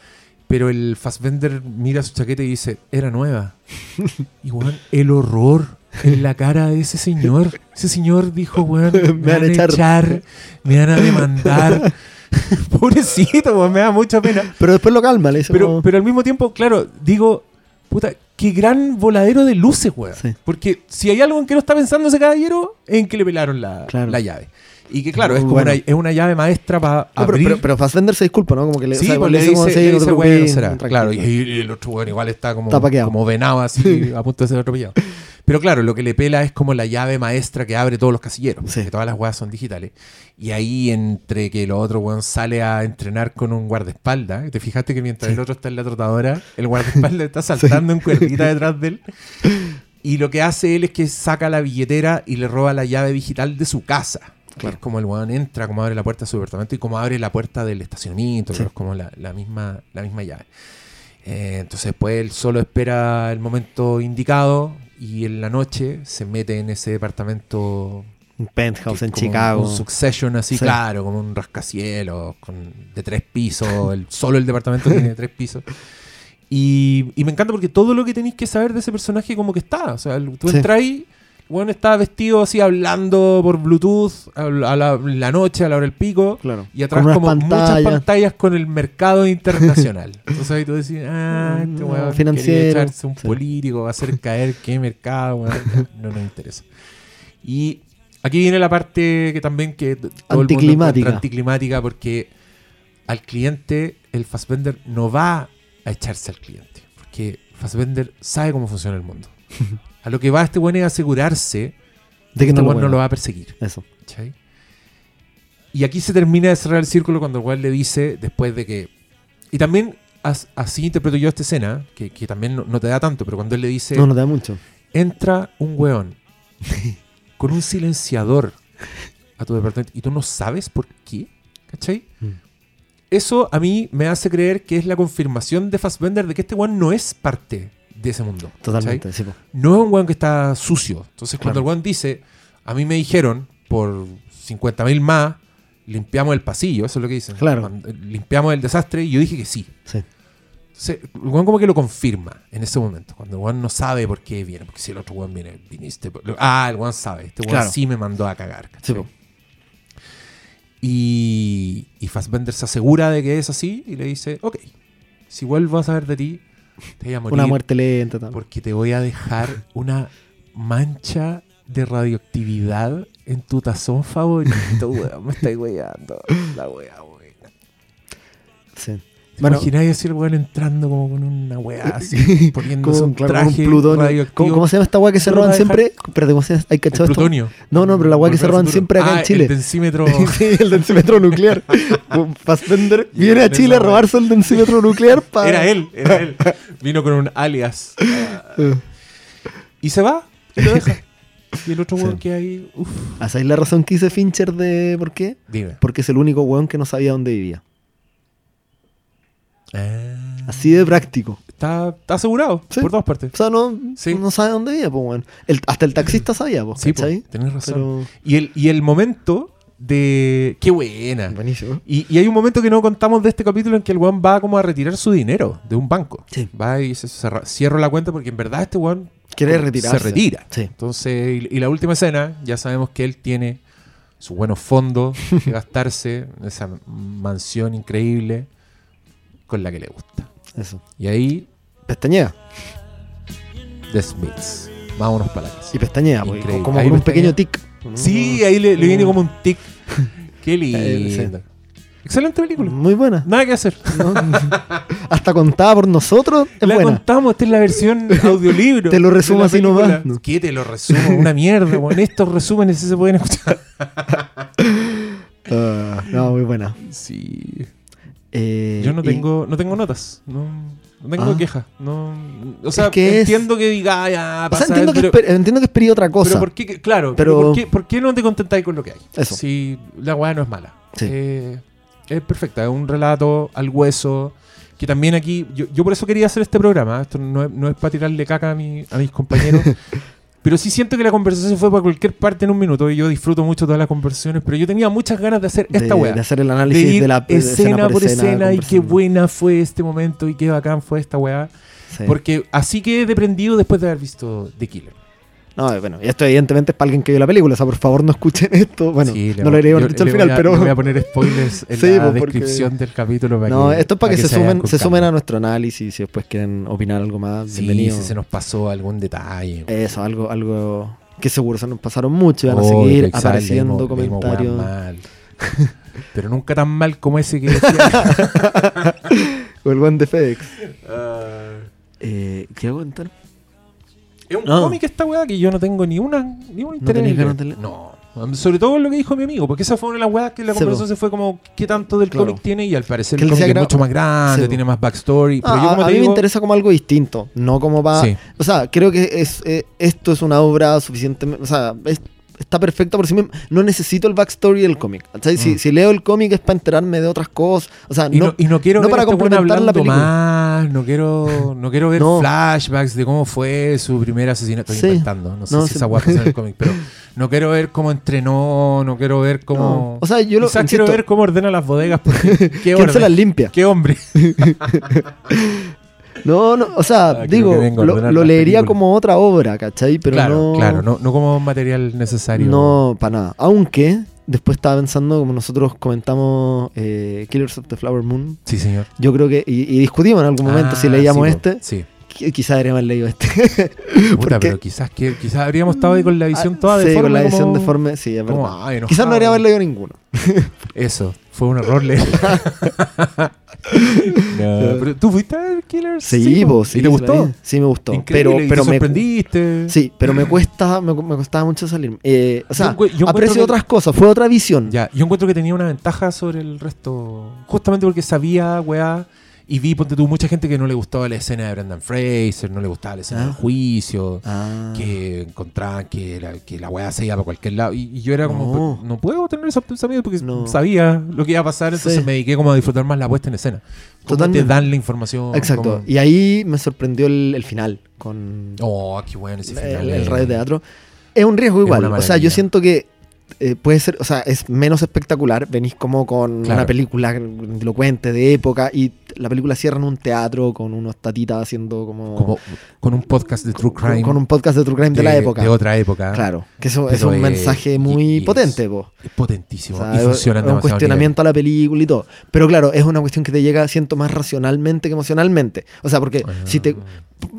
Pero el Fassbender mira su chaqueta y dice, era nueva. y weón, el horror en la cara de ese señor. Ese señor dijo, weón, me, van a echar. me van a demandar. Pobrecito, weón, me da mucha pena. Pero después lo calma, le dice Pero, como- pero al mismo tiempo, claro, digo, puta, qué gran voladero de luces, weón. Sí. Porque si hay algo en que no está pensando ese caballero, es en que le pelaron la, Claro. la llave. Y que claro, es como Bueno. una, es una llave maestra para No, abrir. pero, pero Fassbender se disculpa, ¿no? Como que le, sí, o sea, pues le dice, como, le bueno, será. Claro, y, y el otro weón igual está como, Está como venado así, a punto de ser atropellado. Pero claro, lo que le pela es como la llave maestra que abre todos los casilleros. Sí. Que todas las weas son digitales. Y ahí, entre que el otro weón sale a entrenar con un guardaespaldas, te fijaste que mientras el otro está en la trotadora, el guardaespaldas está saltando en cuerdita detrás de él. Y lo que hace él es que saca la billetera y le roba la llave digital de su casa. Que Claro. es como el weón entra, como abre la puerta de su departamento y como abre la puerta del estacionamiento, Sí. es como la, la misma, la misma llave. Eh, entonces después él solo espera el momento indicado y en la noche se mete en ese departamento Un penthouse que- en Chicago. Un, succession así, Sí. claro, como un rascacielos con, de tres pisos. el, solo el departamento tiene tres pisos. Y, y me encanta porque todo lo que tenéis que saber de ese personaje como que está. O sea, tú Sí. entras ahí, bueno, está vestido así hablando por Bluetooth a la, a la- noche, a la hora del pico. Claro. Y atrás como muchas pantallas. pantallas con el mercado internacional. Entonces ahí tú decís, ah, este Mm, weón financiero, quería echarse un sí. político, va a hacer caer qué mercado, weón. No nos interesa. Y aquí viene la parte que también que todo el mundo Anticlimática. anticlimática porque al cliente el Fassbender no va a echarse al cliente. Porque Fassbender sabe cómo funciona el mundo. A lo que va este weón es asegurarse De que este no weón no lo va a perseguir. Eso. ¿cachai? Y aquí se termina de cerrar el círculo cuando el weón le dice, después de que. Y también as- así interpreto yo esta escena, que, que también no, no te da tanto, pero cuando él le dice: No, no te da mucho. entra un weón con un silenciador a tu departamento y tú no sabes por qué, ¿cachai? Mm. Eso a mí me hace creer que es la confirmación de Fassbender de que este weón no es parte de ese mundo. Totalmente, sí, no es un weón que está sucio. Entonces, cuando Claro. el weón dice, a mí me dijeron, por 50 mil más, limpiamos el pasillo, eso es lo que dicen. Claro. Cuando- limpiamos el desastre, y yo dije que sí. Sí. Entonces, el weón como que lo confirma en ese momento, cuando el weón no sabe por qué viene, porque si el otro weón viene, viniste. por- Ah, el weón sabe, este weón Claro. sí me mandó a cagar. Sí, y, y Fassbender se asegura de que es así y le dice, ok, si vuelvo a saber de ti, te voy a morir Una muerte lenta también. porque te voy a dejar una mancha de radioactividad en tu tazón favorito, weón. Me estáis weyando. La wea, weón. Sí. ¿Te Bueno. imagináis así el weón entrando como con una weá así, poniéndose Como, un claro, traje un plutonio. radioactivo? ¿Cómo, cómo se llama esta weá que se roban siempre? Espérate, ¿cómo se llama? ¿Hay cachado esto? plutonio. No, no, pero la weá que se roban siempre acá Ah, en Chile. El densímetro. sí, el densímetro nuclear. Fassbender viene a Chile a robarse el densímetro nuclear para. Era él, era él. Vino con un alias. Y se va. Y lo deja. Y el otro Sí. weón que hay. Uf. ¿Hacéis la razón que hice Fincher de por qué? Dime. Porque es el único weón que no sabía dónde vivía. Ah. Así de práctico. Está, está asegurado Sí. por todas partes. O sea, no, Sí. no sabe dónde vivía, pues. El- hasta el taxista sabía, pues, tenés razón. Pero. Y, el, y el momento de. ¡Qué buena! Buenísimo. Y, y hay un momento que no contamos de este capítulo en que el weón va como a retirar su dinero de un banco. Sí. Va y se cerra- cierra la cuenta porque en verdad este weón Quiere retirarse. se retira. Sí. Entonces, y, y la última escena, ya sabemos que él tiene sus buenos fondos que gastarse en esa mansión increíble con la que le gusta. Eso. Y ahí, Pestañea. The Smiths. Vámonos para la casa. Y pestañea, pues, como con un pequeño tic. Sí, ahí le, le viene como un tic. Qué lindo. Excelente película. Muy buena. Nada que hacer. ¿no? Hasta contada por nosotros es la buena. contamos, esta es la versión audiolibro. Te lo resumo así nomás, ¿no? ¿Qué te lo resumo? Una mierda, weón. Estos resúmenes se pueden escuchar. Ah, no, muy buena. Sí. Eh, Yo no y- tengo, no tengo notas. No, no tengo Ah. quejas. No, o sea, Es que es- entiendo que diga, "Ah, ya, O sea, pasa, entiendo, que es entiendo que es pedir otra cosa. pero ¿por qué? Claro, Pero- pero ¿por, qué, por qué no te contentáis con lo que hay? Eso. Si la weá no es mala. Sí. Eh, Es perfecta, es un relato al hueso. Que también aquí, yo, yo por eso quería hacer este programa. Esto no es, no es para tirarle caca a, mi- a mis compañeros. Pero sí siento que la conversación se fue para cualquier parte en un minuto. Y yo disfruto mucho todas las conversaciones. Pero yo tenía muchas ganas de hacer esta de, weá. de hacer el De análisis ir de la de escena, por escena, y qué buena fue este momento y qué bacán fue esta weá. Sí. Porque así quedé deprendido después de haber visto The Killer. No, eh, bueno, y esto evidentemente es para alguien que vio la película, o sea, por favor no escuchen esto. Bueno, Sí, no lo iré dicho al final, pero... Le voy a poner spoilers en Sí, la pues, porque- descripción del capítulo. Para No, que, esto es para que, se, sumen, se sumen a nuestro análisis, si después quieren opinar algo más, Sí, bienvenido. si se nos pasó algún detalle. Eso, algo, algo que seguro se nos pasaron mucho y van a Oh, seguir apareciendo comentarios. mal. Pero nunca tan mal como ese que decía. O el buen de FedEx. Ah. Eh, ¿Qué hago contar? Es un No. cómic esta weá que yo no tengo ni una ni un interés. tenés en ganas de leer? No. Sobre todo lo que dijo mi amigo, porque esa fue una de las weas que la conversación po. se fue como qué tanto del Claro. cómic tiene y al parecer Que el cómic es mucho más grande, po. tiene más backstory. Pero Ah, yo como a te mí me digo, interesa como algo distinto, no como va... Sí. O sea, creo que es, eh, esto es una obra suficientemente... O sea, es- está perfecta por sí misma. No necesito el backstory del cómic. Si, Mm. si leo el cómic es para enterarme de otras cosas. O sea, Y no, no, y no quiero no ver para este complementar la película. más, no quiero, no quiero ver flashbacks de cómo fue su primer asesinato. Estoy Sí. inventando, no sé si sí. esa pasa en el cómic, pero no quiero ver cómo entrenó, no quiero ver cómo... O sea, yo lo insisto, quiero ver cómo ordena las bodegas porque qué, ¿Quién se las limpia? qué hombre. No, no, o sea, Ah, digo, lo, leería como otra obra, ¿cachai? Pero claro, no... claro, no, no como material necesario. No, para nada. Aunque después estaba pensando, como nosotros comentamos eh, Killers of the Flower Moon, Sí, señor. yo creo que, y, y discutimos en algún momento si Ah, leíamos sí, este, Sí. qui- quizás haber leído este. Puta, pero quizás que quizás habríamos estado ahí con la visión toda sí, deforme. con la visión como- deforme, sí, es como, verdad. ay, enojado. Quizás no haber leído ninguno. Eso, fue un error leer. No, pero tú fuiste a ver Killers. Sí, po? po, sí. ¿Y te sí, gustó? Sí, me gustó. Increíble, pero pero te me, sorprendiste. sí, pero me cuesta, me, me costaba mucho salir. Eh, o sea, Yo yo aprecio que- otras cosas, fue otra visión. Ya, yo encuentro que tenía una ventaja sobre el resto. Justamente porque sabía, weá. Y vi, ponte tú, mucha gente que no le gustaba la escena de Brendan Fraser, no le gustaba la escena Ah. del juicio. Ah. que encontraban que la, que la weá se iba para cualquier lado. Y, y yo era como, No. "Pero no puedo tener esos pensamientos porque No. sabía lo que iba a pasar, entonces Sí. me dediqué como a disfrutar más la puesta en escena. ¿Cómo Totalmente. te dan la información? Exacto. ¿Cómo- Y ahí me sorprendió el, el final con Oh, qué bueno ese final. el, el eh. radioteatro. Es un riesgo Es igual. O sea, yo siento que eh, puede ser, o sea, es menos espectacular. Venís como con Claro. una película grandilocuente de época y la película cierra en un teatro con unos tatitas haciendo como, Como con un podcast de True Crime. con un podcast de True Crime de, la época. De otra época. Claro, que eso Pero es un es- mensaje muy y es- potente, po. Es potentísimo. O sea, y es- funciona es un cuestionamiento a la película y todo. Pero claro, es una cuestión que te llega, siento, más racionalmente que emocionalmente. O sea, porque si te,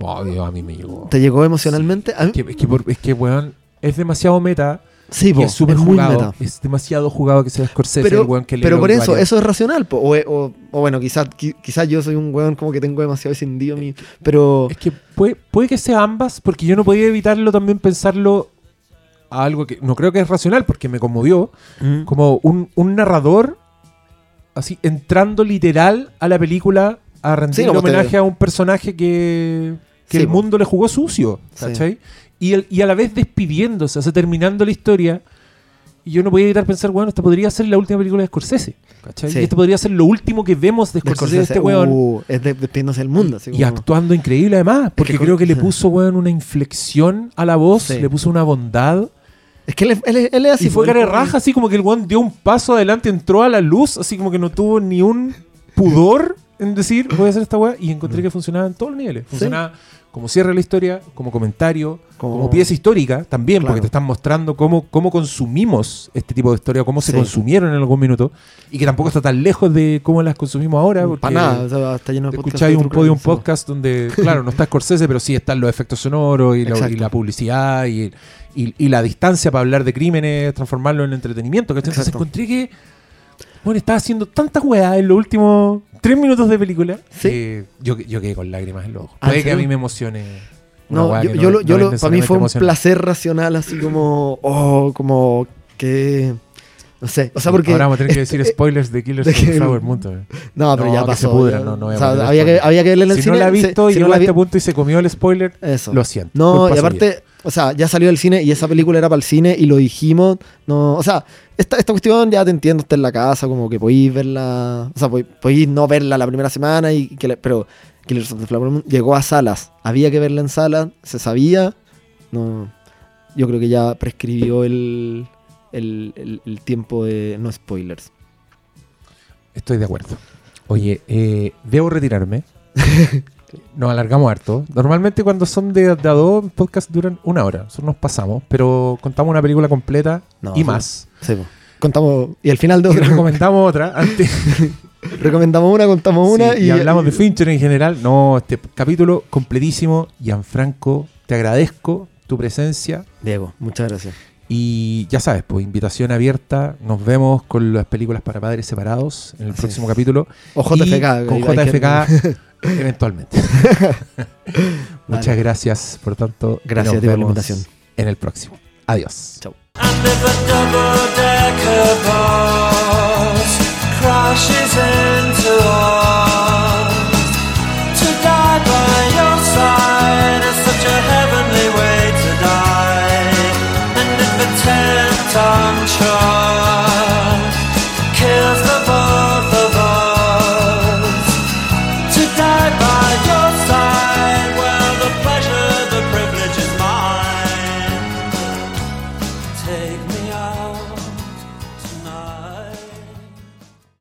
Oh, Dios, a mí me llegó. te llegó emocionalmente, a mí- Es que, es que, por- es que, weón, es demasiado meta. Sí, po, es súper muy jugado. meta. Es demasiado jugado que sea Scorsese Pero, el weón que lee pero por eso, varios- eso es racional. po. O, o- o bueno, quizás quizás yo soy un weón como que tengo demasiado encendido mi. Pero. Es que puede, puede que sea ambas, porque yo no podía evitarlo también pensarlo a algo que no creo que es racional, porque me conmovió, Mm. como un, un narrador así entrando literal a la película a rendir Sí, te- homenaje a un personaje que, que Sí, el po. mundo le jugó sucio, Sí. Y, el- y a la vez despidiéndose, o sea, terminando la historia. Y yo no podía evitar pensar, bueno, esta podría ser la última película de Scorsese. ¿cachai? Sí. Y esto podría ser lo último que vemos de Scorsese, de este Scorsese, weón. uh, es de- despidiéndose del mundo. así Y como- actuando increíble además, porque que creo que le sí. puso, weón, una inflexión a la voz, Sí. le puso una bondad. Es que él, es- él es- él es así. y fue él cara de raja, así como que el weón dio un paso adelante, entró a la luz, así como que no tuvo ni un pudor en decir, voy a hacer esta weá, y encontré que funcionaba en todos los niveles. Funcionaba como cierre de la historia, como comentario, como, Como- pieza histórica también, Claro. porque te están mostrando cómo, cómo consumimos este tipo de historia, cómo se Sí. consumieron en algún minuto, y que tampoco está tan lejos de cómo las consumimos ahora. Porque Para nada, o sea, está lleno de Escucháis un Crime, sí. podcast donde, claro, no está Scorsese, pero sí están los efectos sonoros y, la- Exacto. y la publicidad y, y- y la distancia para hablar de crímenes, transformarlo en entretenimiento. ¿cachai? Entonces encontré que, bueno, estaba haciendo tantas weas en los últimos tres minutos de película Sí. que yo, yo quedé con lágrimas en los ojos. ¿Ah, Puede que a mí me emocione. No, yo, lo, no yo es lo- para mí fue un placer racional, así como, oh, como que, no sé, o sea, porque, Ahora vamos a tener que decir eh, spoilers de Killers of the Flower Moon. no, pero no, ya que pasó. se pudra, ya- no, no voy a o sea, había que, había que verla en el Si cine. no la ha se- visto y si llegó no la a vi- este punto y se comió el spoiler, Eso. lo siento. No, y aparte, o sea, ya salió del cine y esa película era para el cine y lo dijimos. No, o sea, esta, esta cuestión ya te entiendo, está en la casa, como que podéis verla. O sea, podéis, no verla la primera semana, y que le- pero Killers of the Flower Moon llegó a salas. Había que verla en salas, se sabía. No, yo creo que ya prescribió el, el, el- el tiempo de no spoilers. Estoy de acuerdo. Oye, eh, debo retirarme. Nos alargamos harto. Normalmente cuando son de, de a dos, podcast duran una hora. Nosotros nos pasamos, pero contamos una película completa No, y sí. más. Sí, contamos. Y al final de Y otra. recomendamos otra antes. recomendamos una, contamos una Sí, y, y hablamos de Fincher en general. No, este capítulo completísimo. Gianfranco, te agradezco tu presencia. Diego, muchas gracias. Y ya sabes, pues invitación abierta. Nos vemos con las películas para padres separados en el Así próximo es. capítulo. O JFK. con JFK eventualmente. Muchas gracias por tanto. Gracias por la invitación. En el próximo. Adiós. Crashes into us